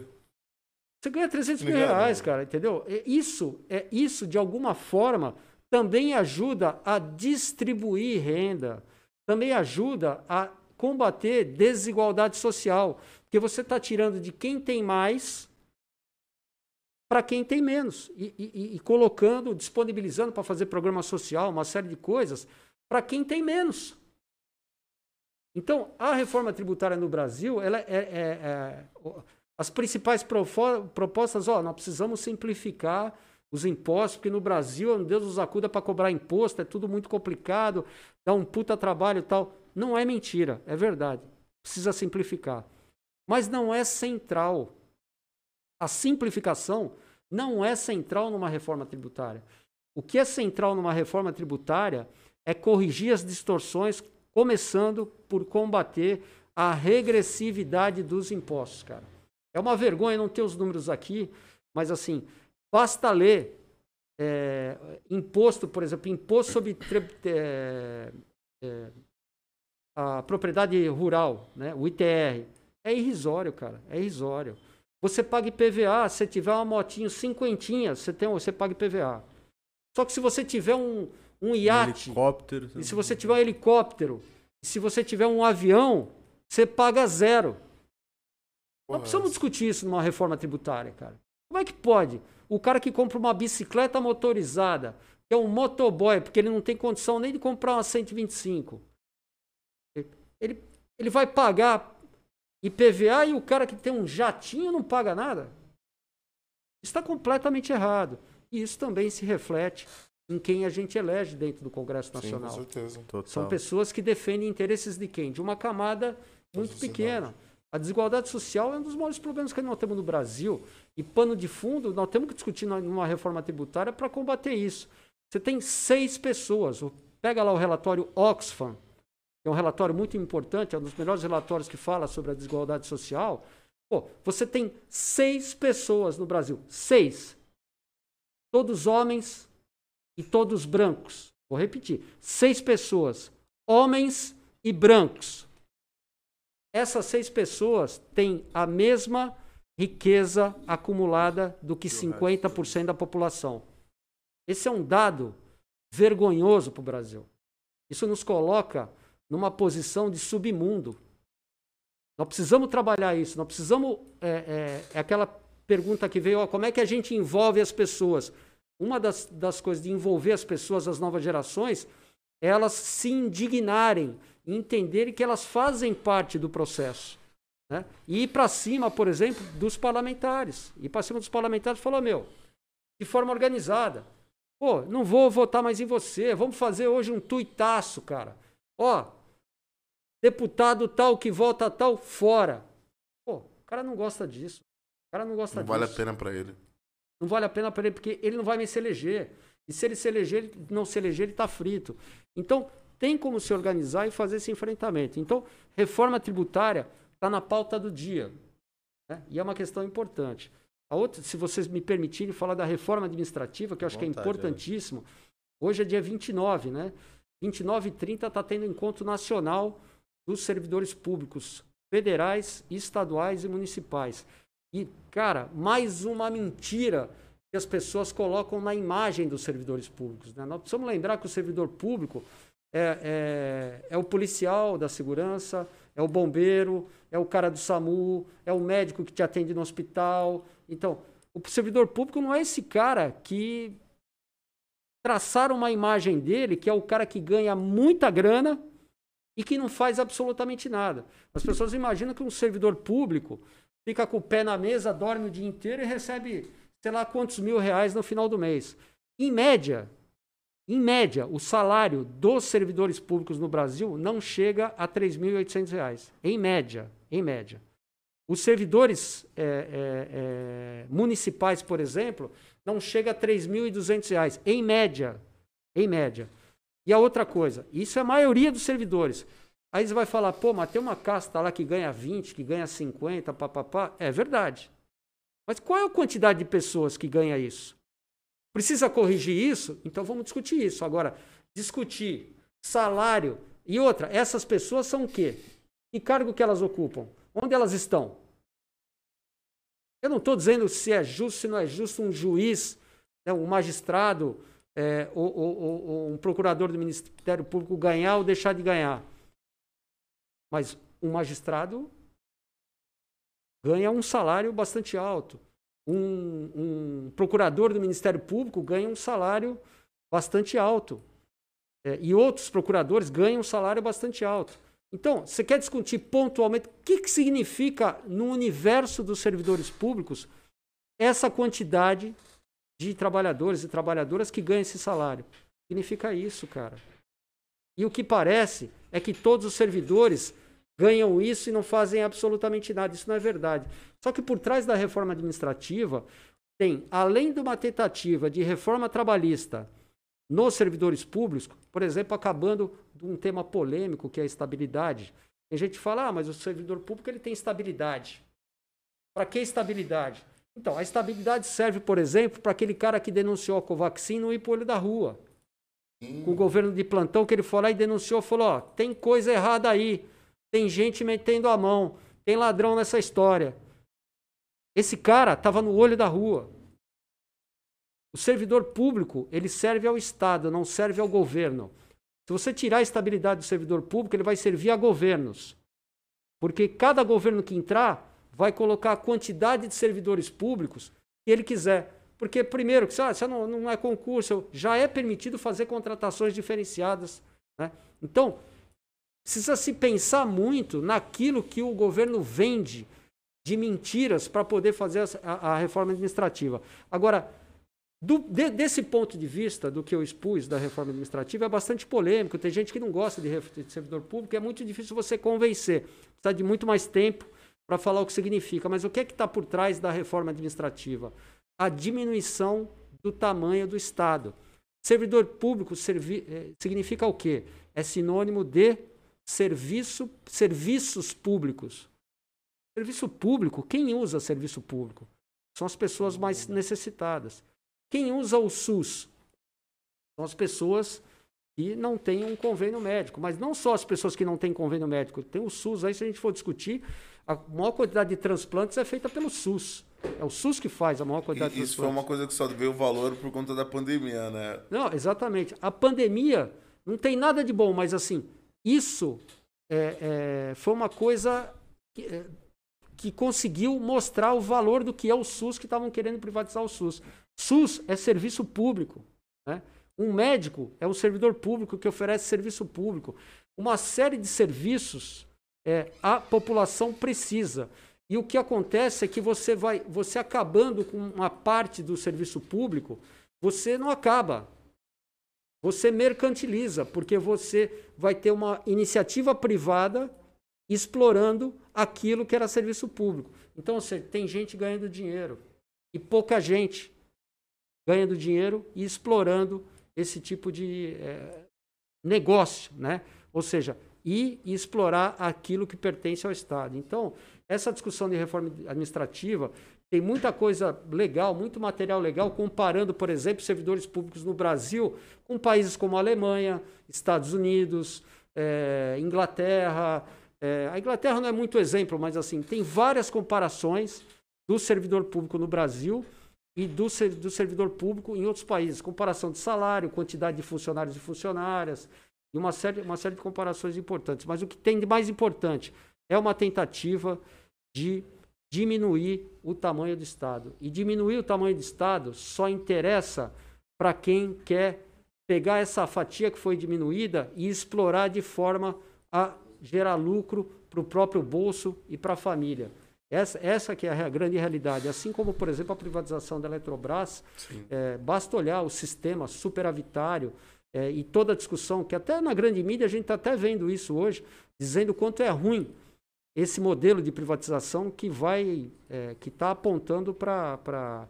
Speaker 3: Você ganha 300 mil reais, cara, entendeu? Isso, é, isso, de alguma forma, também ajuda a distribuir renda, também ajuda a combater desigualdade social, porque você está tirando de quem tem mais para quem tem menos. E, e, e colocando, disponibilizando para fazer programa social, uma série de coisas, para quem tem menos. Então, a reforma tributária no Brasil, ela é, é, é as principais propostas, ó, nós precisamos simplificar os impostos, porque no Brasil, Deus nos acuda para cobrar imposto, é tudo muito complicado, dá um puta trabalho e tal. Não é mentira, é verdade. Precisa simplificar. Mas não é central. A simplificação não é central numa reforma tributária. O que é central numa reforma tributária é corrigir as distorções, começando por combater a regressividade dos impostos, cara. É uma vergonha não ter os números aqui, mas assim, basta ler é, imposto, por exemplo, imposto sobre é, é, a propriedade rural, né, o ITR. É irrisório, cara, é irrisório. Você paga IPVA, se tiver uma motinho cinquentinha, você, tem, você paga IPVA. Só que se você tiver um, um iate, um helicóptero, e se você tiver um helicóptero, e se você tiver um avião, você paga zero. Nós precisamos discutir isso numa reforma tributária, cara. Como é que pode? O cara que compra uma bicicleta motorizada, que é um motoboy, porque ele não tem condição nem de comprar uma 125, ele, ele vai pagar IPVA e o cara que tem um jatinho não paga nada. Está completamente errado. E isso também se reflete em quem a gente elege dentro do Congresso Nacional. Sim, com certeza. Total. São pessoas que defendem interesses de quem? De uma camada muito pequena. A desigualdade social é um dos maiores problemas que nós temos no Brasil. E pano de fundo, nós temos que discutir numa reforma tributária para combater isso. Você tem seis pessoas. Pega lá o relatório Oxfam, é um relatório muito importante, é um dos melhores relatórios que fala sobre a desigualdade social. Pô, você tem seis pessoas no Brasil. Seis. Todos homens e todos brancos. Vou repetir. Seis pessoas. Homens e brancos. Essas seis pessoas têm a mesma riqueza acumulada do que 50% da população. Esse é um dado vergonhoso para o Brasil. Isso nos coloca numa posição de submundo. Nós precisamos trabalhar isso, nós precisamos. É, é, é aquela pergunta que veio: ó, como é que a gente envolve as pessoas? Uma das, das coisas de envolver as pessoas, as novas gerações, é elas se indignarem, entenderem que elas fazem parte do processo. Né? E ir para cima, por exemplo, dos parlamentares. Ir para cima dos parlamentares e falar: meu, de forma organizada. Pô, não vou votar mais em você. Vamos fazer hoje um tuitaço, cara. Ó, deputado tal que vota tal, fora. Pô, o cara não gosta disso. O cara não gosta
Speaker 2: não
Speaker 3: disso.
Speaker 2: vale a pena para ele.
Speaker 3: Não vale a pena para ele, porque ele não vai me se eleger. E se ele se eleger, ele não se eleger, ele está frito. Então, tem como se organizar e fazer esse enfrentamento. Então, reforma tributária está na pauta do dia. Né? E é uma questão importante. A outra, se vocês me permitirem falar da reforma administrativa, que eu acho Vontade, que é importantíssimo. É. Hoje é dia 29, né? 29 e 30 está tendo encontro nacional dos servidores públicos, federais, estaduais e municipais. E, cara, mais uma mentira que as pessoas colocam na imagem dos servidores públicos. Né? Nós precisamos lembrar que o servidor público é, é, é o policial da segurança, é o bombeiro, é o cara do SAMU, é o médico que te atende no hospital. Então, o servidor público não é esse cara que traçaram uma imagem dele, que é o cara que ganha muita grana e que não faz absolutamente nada. As pessoas imaginam que um servidor público fica com o pé na mesa, dorme o dia inteiro e recebe, sei lá, quantos mil reais no final do mês. Em média, em média, o salário dos servidores públicos no Brasil não chega a R$ 3.800. Em média, em média. Os servidores é, é, é, municipais, por exemplo, não chega a R$ 3.200, em média. Em média. E a outra coisa, isso é a maioria dos servidores. Aí você vai falar, pô, mas tem uma casta lá que ganha 20, que ganha 50, papapá. É verdade. Mas qual é a quantidade de pessoas que ganha isso? Precisa corrigir isso? Então vamos discutir isso. Agora, discutir salário e outra, essas pessoas são o quê? Que cargo que elas ocupam? Onde elas estão? Eu não estou dizendo se é justo, se não é justo um juiz, né, um magistrado é, ou, ou, ou, um procurador do Ministério Público ganhar ou deixar de ganhar. Mas um magistrado ganha um salário bastante alto um, um procurador do Ministério Público ganha um salário bastante alto. É, e outros procuradores ganham um salário bastante alto. Então, você quer discutir pontualmente o que, que significa no universo dos servidores públicos essa quantidade de trabalhadores e trabalhadoras que ganham esse salário? Significa isso, cara. E o que parece é que todos os servidores ganham isso e não fazem absolutamente nada. Isso não é verdade. Só que por trás da reforma administrativa tem, além de uma tentativa de reforma trabalhista nos servidores públicos, por exemplo, acabando de um tema polêmico que é a estabilidade. Tem gente que fala, ah, mas o servidor público ele tem estabilidade. Para que estabilidade? Então, a estabilidade serve, por exemplo, para aquele cara que denunciou a Covaxin no ir para olho da rua. Hum. Com o governo de plantão que ele foi lá e denunciou, falou, ó, tem coisa errada aí. Tem gente metendo a mão. Tem ladrão nessa história. Esse cara estava no olho da rua. O servidor público, ele serve ao Estado, não serve ao governo. Se você tirar a estabilidade do servidor público, ele vai servir a governos. Porque cada governo que entrar vai colocar a quantidade de servidores públicos que ele quiser. Porque, primeiro, que ah, não, não é concurso, já é permitido fazer contratações diferenciadas. Né? Então, Precisa se pensar muito naquilo que o governo vende de mentiras para poder fazer a, a, reforma administrativa. Agora, do, de, desse ponto de vista do que eu expus da reforma administrativa, é bastante polêmico. Tem gente que não gosta de, de servidor público, é muito difícil você convencer. Precisa de muito mais tempo para falar o que significa. Mas o que é que está por trás da reforma administrativa? A diminuição do tamanho do Estado. Servidor público servi, eh, significa o quê? É sinônimo de serviço, serviços públicos. Serviço público, quem usa serviço público? São as pessoas mais necessitadas. Quem usa o SUS? São as pessoas que não têm um convênio médico. Mas não só as pessoas que não têm convênio médico. Tem o SUS, aí se a gente for discutir, a maior quantidade de transplantes é feita pelo SUS. É o SUS que faz a maior quantidade de
Speaker 2: Isso foi uma coisa que só veio valor por conta da pandemia, né?
Speaker 3: Não, exatamente. A pandemia não tem nada de bom, mas assim, isso é, é, foi uma coisa que, é, que conseguiu mostrar o valor do que é o SUS que estavam querendo privatizar o SUS. SUS é serviço público. Né? Um médico é um servidor público que oferece serviço público. Uma série de serviços é, a população precisa. E o que acontece é que você vai, você acabando com uma parte do serviço público, você não acaba. Você mercantiliza, porque você vai ter uma iniciativa privada explorando aquilo que era serviço público. Então, você tem gente ganhando dinheiro e pouca gente ganhando dinheiro e explorando esse tipo de é, negócio, né? Ou seja, e explorar aquilo que pertence ao Estado. Então, essa discussão de reforma administrativa tem muita coisa legal, muito material legal, comparando, por exemplo, servidores públicos no Brasil com países como a Alemanha, Estados Unidos, é, Inglaterra. É, a Inglaterra não é muito exemplo, mas assim, tem várias comparações do servidor público no Brasil e do, do servidor público em outros países. Comparação de salário, quantidade de funcionários e funcionárias, e uma série, uma série de comparações importantes. Mas o que tem de mais importante é uma tentativa de diminuir o tamanho do Estado. E diminuir o tamanho do Estado só interessa para quem quer pegar essa fatia que foi diminuída e explorar de forma a gerar lucro para o próprio bolso e para a família. Essa, essa que é a grande realidade. Assim como, por exemplo, a privatização da Eletrobras, é, basta olhar o sistema superavitário é, e toda a discussão, que até na grande mídia a gente está até vendo isso hoje, dizendo quanto é ruim esse modelo de privatização que vai, é, que está apontando para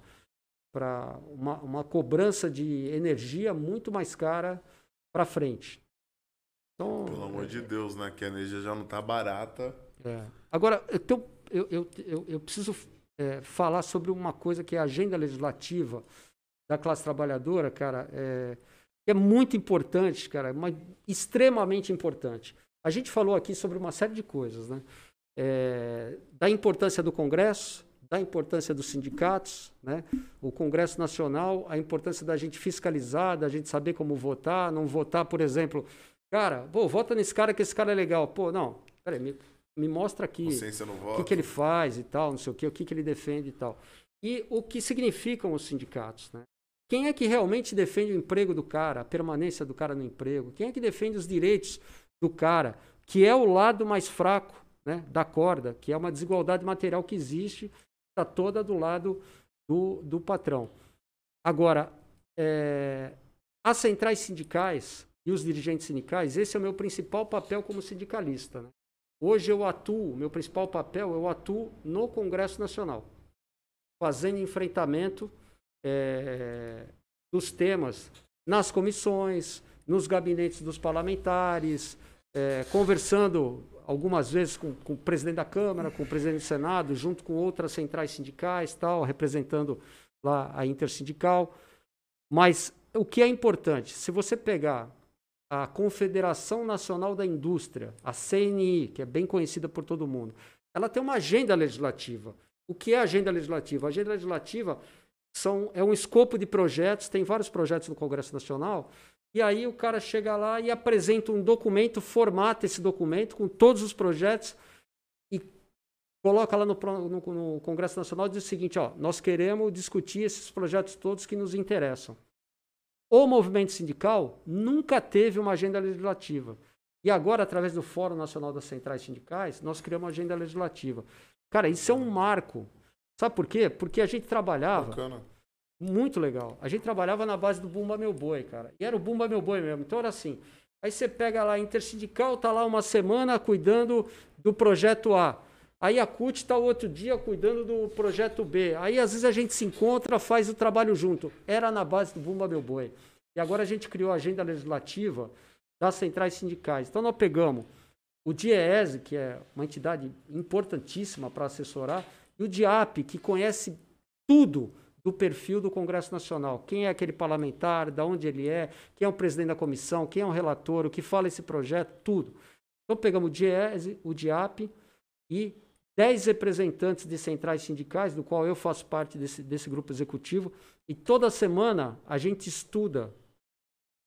Speaker 3: uma, uma cobrança de energia muito mais cara para frente.
Speaker 2: Então, Pelo amor de Deus, né? Que a energia já não está barata.
Speaker 3: É. Agora, então, eu, eu, eu, eu preciso é, falar sobre uma coisa que é a agenda legislativa da classe trabalhadora, cara, é, é muito importante, cara, mas extremamente importante. A gente falou aqui sobre uma série de coisas, né? É, da importância do Congresso, da importância dos sindicatos, né? o Congresso Nacional, a importância da gente fiscalizar, da gente saber como votar, não votar, por exemplo, cara, pô, vota nesse cara que esse cara é legal. Pô, não, peraí, me, me mostra aqui o que, que ele faz e tal, não sei o que, o que, que ele defende e tal. E o que significam os sindicatos, né? Quem é que realmente defende o emprego do cara, a permanência do cara no emprego? Quem é que defende os direitos do cara, que é o lado mais fraco né, da corda, que é uma desigualdade material que existe, está toda do lado do, do patrão. Agora, é, as centrais sindicais e os dirigentes sindicais, esse é o meu principal papel como sindicalista. Né? Hoje eu atuo, meu principal papel, eu atuo no Congresso Nacional, fazendo enfrentamento é, dos temas nas comissões, nos gabinetes dos parlamentares, é, conversando algumas vezes com, com, o presidente da Câmara, com o presidente do Senado, junto com outras centrais sindicais, tal, representando lá a intersindical. Mas o que é importante, se você pegar a Confederação Nacional da Indústria, a CNI, que é bem conhecida por todo mundo, ela tem uma agenda legislativa. O que é agenda legislativa? A agenda legislativa são, é um escopo de projetos, tem vários projetos no Congresso Nacional, e aí o cara chega lá e apresenta um documento, formata esse documento com todos os projetos e coloca lá no, no, no Congresso Nacional e diz o seguinte, ó, nós queremos discutir esses projetos todos que nos interessam. O movimento sindical nunca teve uma agenda legislativa. E agora, através do Fórum Nacional das Centrais Sindicais, nós criamos uma agenda legislativa. Cara, isso é um marco. Sabe por quê? Porque a gente trabalhava. Bacana muito legal. A gente trabalhava na base do Bumba Meu Boi, cara. E era o Bumba Meu Boi mesmo. Então era assim. Aí você pega lá, Intersindical tá lá uma semana cuidando do projeto A. Aí a CUT está outro dia cuidando do projeto B. Aí às vezes a gente se encontra, faz o trabalho junto. Era na base do Bumba Meu Boi. E agora a gente criou a agenda legislativa das centrais sindicais. Então nós pegamos o DIEESE, que é uma entidade importantíssima para assessorar, e o DIAP, que conhece tudo do perfil do Congresso Nacional. Quem é aquele parlamentar, de onde ele é, quem é o presidente da comissão, quem é o relator, o que fala esse projeto, tudo. Então pegamos o DIESE, o DIAP e 10 representantes de centrais sindicais, do qual eu faço parte desse, desse grupo executivo, e toda semana a gente estuda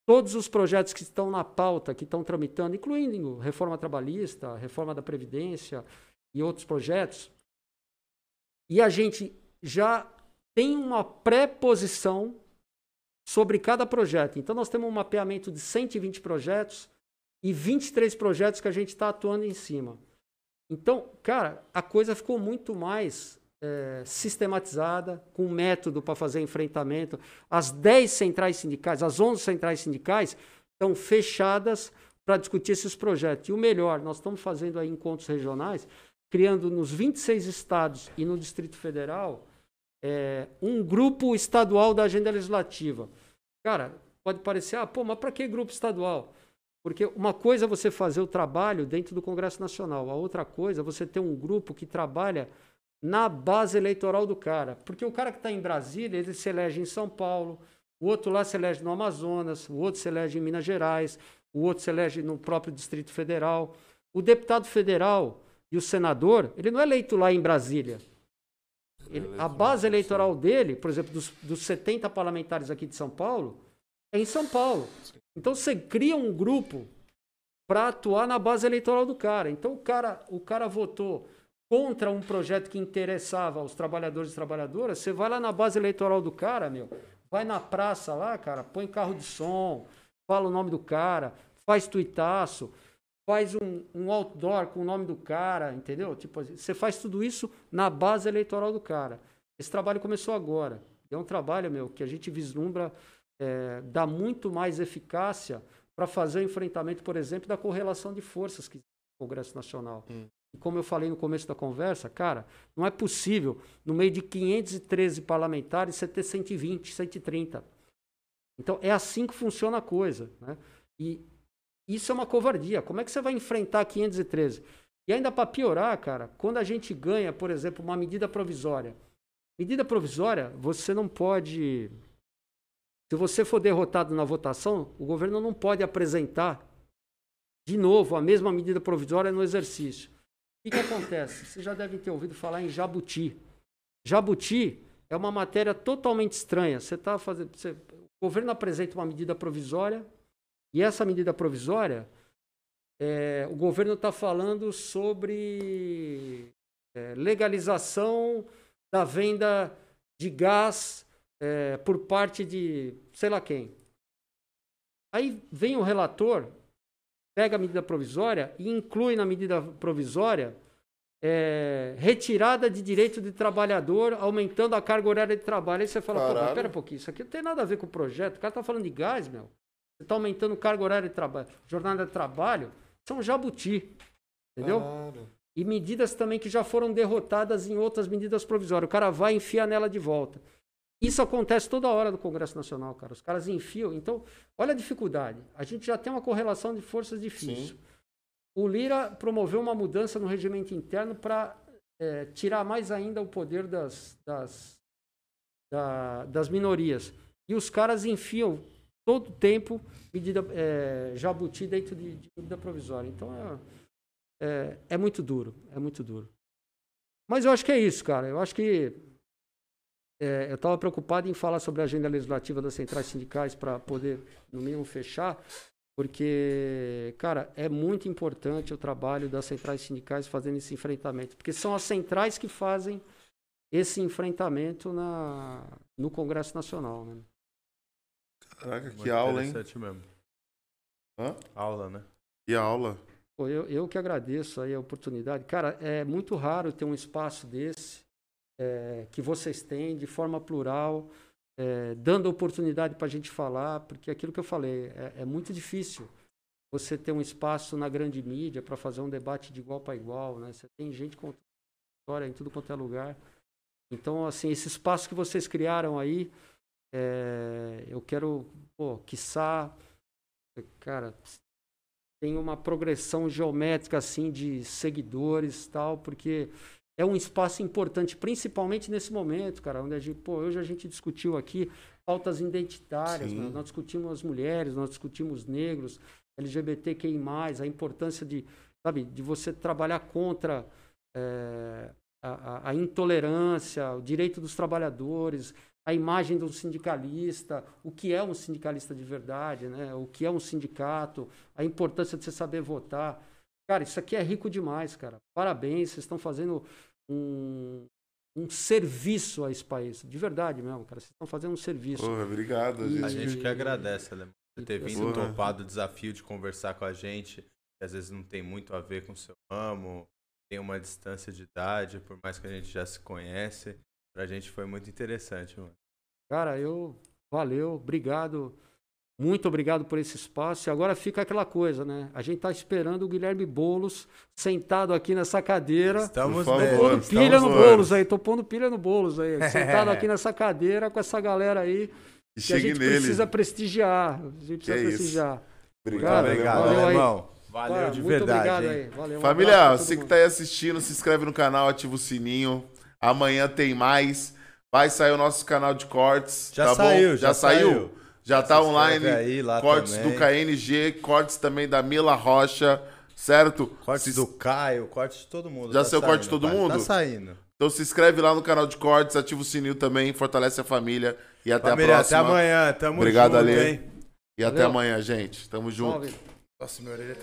Speaker 3: todos os projetos que estão na pauta, que estão tramitando, incluindo reforma trabalhista, reforma da Previdência e outros projetos. E a gente já tem uma pré-posição sobre cada projeto. Então, nós temos um mapeamento de 120 projetos e 23 projetos que a gente está atuando em cima. Então, cara, a coisa ficou muito mais é, sistematizada, com método para fazer enfrentamento. As 10 centrais sindicais, as 11 centrais sindicais estão fechadas para discutir esses projetos. E o melhor, nós estamos fazendo aí encontros regionais, criando nos 26 estados e no Distrito Federal é, um grupo estadual da agenda legislativa. Cara, pode parecer, ah, pô, mas para que grupo estadual? Porque uma coisa é você fazer o trabalho dentro do Congresso Nacional, a outra coisa é você ter um grupo que trabalha na base eleitoral do cara. Porque o cara que está em Brasília, ele se elege em São Paulo, o outro lá se elege no Amazonas, o outro se elege em Minas Gerais, o outro se elege no próprio Distrito Federal. O deputado federal e o senador, ele não é eleito lá em Brasília. Ele, a base eleitoral dele, por exemplo, dos, dos 70 parlamentares aqui de São Paulo, é em São Paulo. Então você cria um grupo para atuar na base eleitoral do cara. Então o cara, o cara votou contra um projeto que interessava aos trabalhadores e trabalhadoras, você vai lá na base eleitoral do cara, meu, vai na praça lá, cara, põe carro de som, fala o nome do cara, faz tuitaço, faz um, um outdoor com o nome do cara, entendeu? Tipo, você faz tudo isso na base eleitoral do cara. Esse trabalho começou agora. É um trabalho, meu, que a gente vislumbra é, dá muito mais eficácia para fazer o enfrentamento, por exemplo, da correlação de forças que o Congresso Nacional. Hum. E como eu falei no começo da conversa, cara, não é possível, no meio de 513 parlamentares, você ter 120, 130. Então, é assim que funciona a coisa. Né? E isso é uma covardia. Como é que você vai enfrentar 513? E ainda para piorar, cara, quando a gente ganha, por exemplo, uma medida provisória. Medida provisória, você não pode. Se você for derrotado na votação, o governo não pode apresentar de novo a mesma medida provisória no exercício. O que, que acontece? Vocês já devem ter ouvido falar em jabuti. Jabuti é uma matéria totalmente estranha. Você está fazendo. Você, o governo apresenta uma medida provisória e essa medida provisória, é, o governo está falando sobre é, legalização da venda de gás é, por parte de sei lá quem. Aí vem o relator pega a medida provisória e inclui na medida provisória é, retirada de direito de trabalhador, aumentando a carga horária de trabalho. Aí você fala, pô, pera um pouquinho, isso aqui não tem nada a ver com o projeto. O cara tá falando de gás, meu. Você tá aumentando carga horária de trabalho, jornada de trabalho. São jabuti. Entendeu? Claro. E medidas também que já foram derrotadas em outras medidas provisórias. O cara vai enfiar nela de volta. Isso acontece toda hora no Congresso Nacional, cara. Os caras enfiam. Então, olha a dificuldade. A gente já tem uma correlação de forças difícil. Sim. O Lira promoveu uma mudança no regimento interno para é, tirar mais ainda o poder das, das, da, das minorias. E os caras enfiam todo tempo medida é, jabuti dentro de, de, medida provisória. Então é, é, é muito duro, é muito duro. Mas eu acho que é isso, cara. Eu acho que é, eu estava preocupado em falar sobre a agenda legislativa das centrais sindicais para poder, no mínimo, fechar, porque, cara, é muito importante o trabalho das centrais sindicais fazendo esse enfrentamento, porque são as centrais que fazem esse enfrentamento na, no Congresso Nacional. Né?
Speaker 2: Caraca, que aula, hein?
Speaker 1: mesmo.
Speaker 2: Hã?
Speaker 1: Aula, né?
Speaker 2: Que aula.
Speaker 3: Pô, eu, eu que agradeço aí a oportunidade. Cara, é muito raro ter um espaço desse é, que vocês têm de forma plural, é, dando oportunidade para a gente falar, porque aquilo que eu falei, é, é, muito difícil você ter um espaço na grande mídia para fazer um debate de igual para igual, né? Você tem gente com história em tudo quanto é lugar. Então, assim, esse espaço que vocês criaram aí, é, eu quero, pô, quiçá, cara, tem uma progressão geométrica assim de seguidores tal, porque é um espaço importante, principalmente nesse momento, cara, onde a gente, pô, hoje a gente discutiu aqui pautas identitárias, né? nós discutimos as mulheres, nós discutimos negros, LGBTQI+, a importância de, sabe, de você trabalhar contra é, a, a, intolerância, o direito dos trabalhadores, a imagem do sindicalista, o que é um sindicalista de verdade, né? o que é um sindicato, a importância de você saber votar. Cara, isso aqui é rico demais, cara. Parabéns, vocês estão fazendo um, um serviço a esse país. De verdade mesmo, cara. Vocês estão fazendo um serviço.
Speaker 2: Porra, obrigado.
Speaker 1: A gente que agradece, Alemão, por ter vindo Porra. topado o desafio de conversar com a gente, que às vezes não tem muito a ver com o seu ramo, tem uma distância de idade, por mais que a gente já se conhece. Pra gente foi muito interessante, mano.
Speaker 3: Cara, eu. Valeu, obrigado. Muito obrigado por esse espaço. E agora fica aquela coisa, né? A gente tá esperando o Guilherme Bolos sentado aqui nessa cadeira.
Speaker 1: Estamos
Speaker 3: Tô pondo pilha no Bolos aí, tô pondo pilha no Bolos aí. Sentado aqui nessa cadeira com essa galera aí. Que Chegue a gente nele. precisa prestigiar. A gente precisa que prestigiar.
Speaker 1: Isso. Obrigado, obrigado, valeu, irmão. Valeu Cara, de verdade. Aí.
Speaker 2: Valeu, um Família, você que tá aí assistindo, se inscreve no canal, ativa o sininho. Amanhã tem mais. Vai sair o nosso canal de cortes.
Speaker 1: Já
Speaker 2: tá
Speaker 1: saiu,
Speaker 2: bom?
Speaker 1: já, já saiu.
Speaker 2: saiu. Já tá online. Aí, cortes também. do KNG, cortes também da Mila Rocha, certo?
Speaker 1: Cortes se... do Caio, cortes de todo mundo.
Speaker 2: Já tá saiu o corte de todo pai. mundo?
Speaker 1: Tá saindo.
Speaker 2: Então se inscreve lá no canal de cortes, ativa o sininho também, fortalece a família. E até família, a próxima.
Speaker 1: Até amanhã. Tamo
Speaker 2: Obrigado,
Speaker 1: junto,
Speaker 2: Ale.
Speaker 1: Hein?
Speaker 2: E Valeu. até amanhã, gente. Tamo junto.
Speaker 1: Nossa, meu orelha tá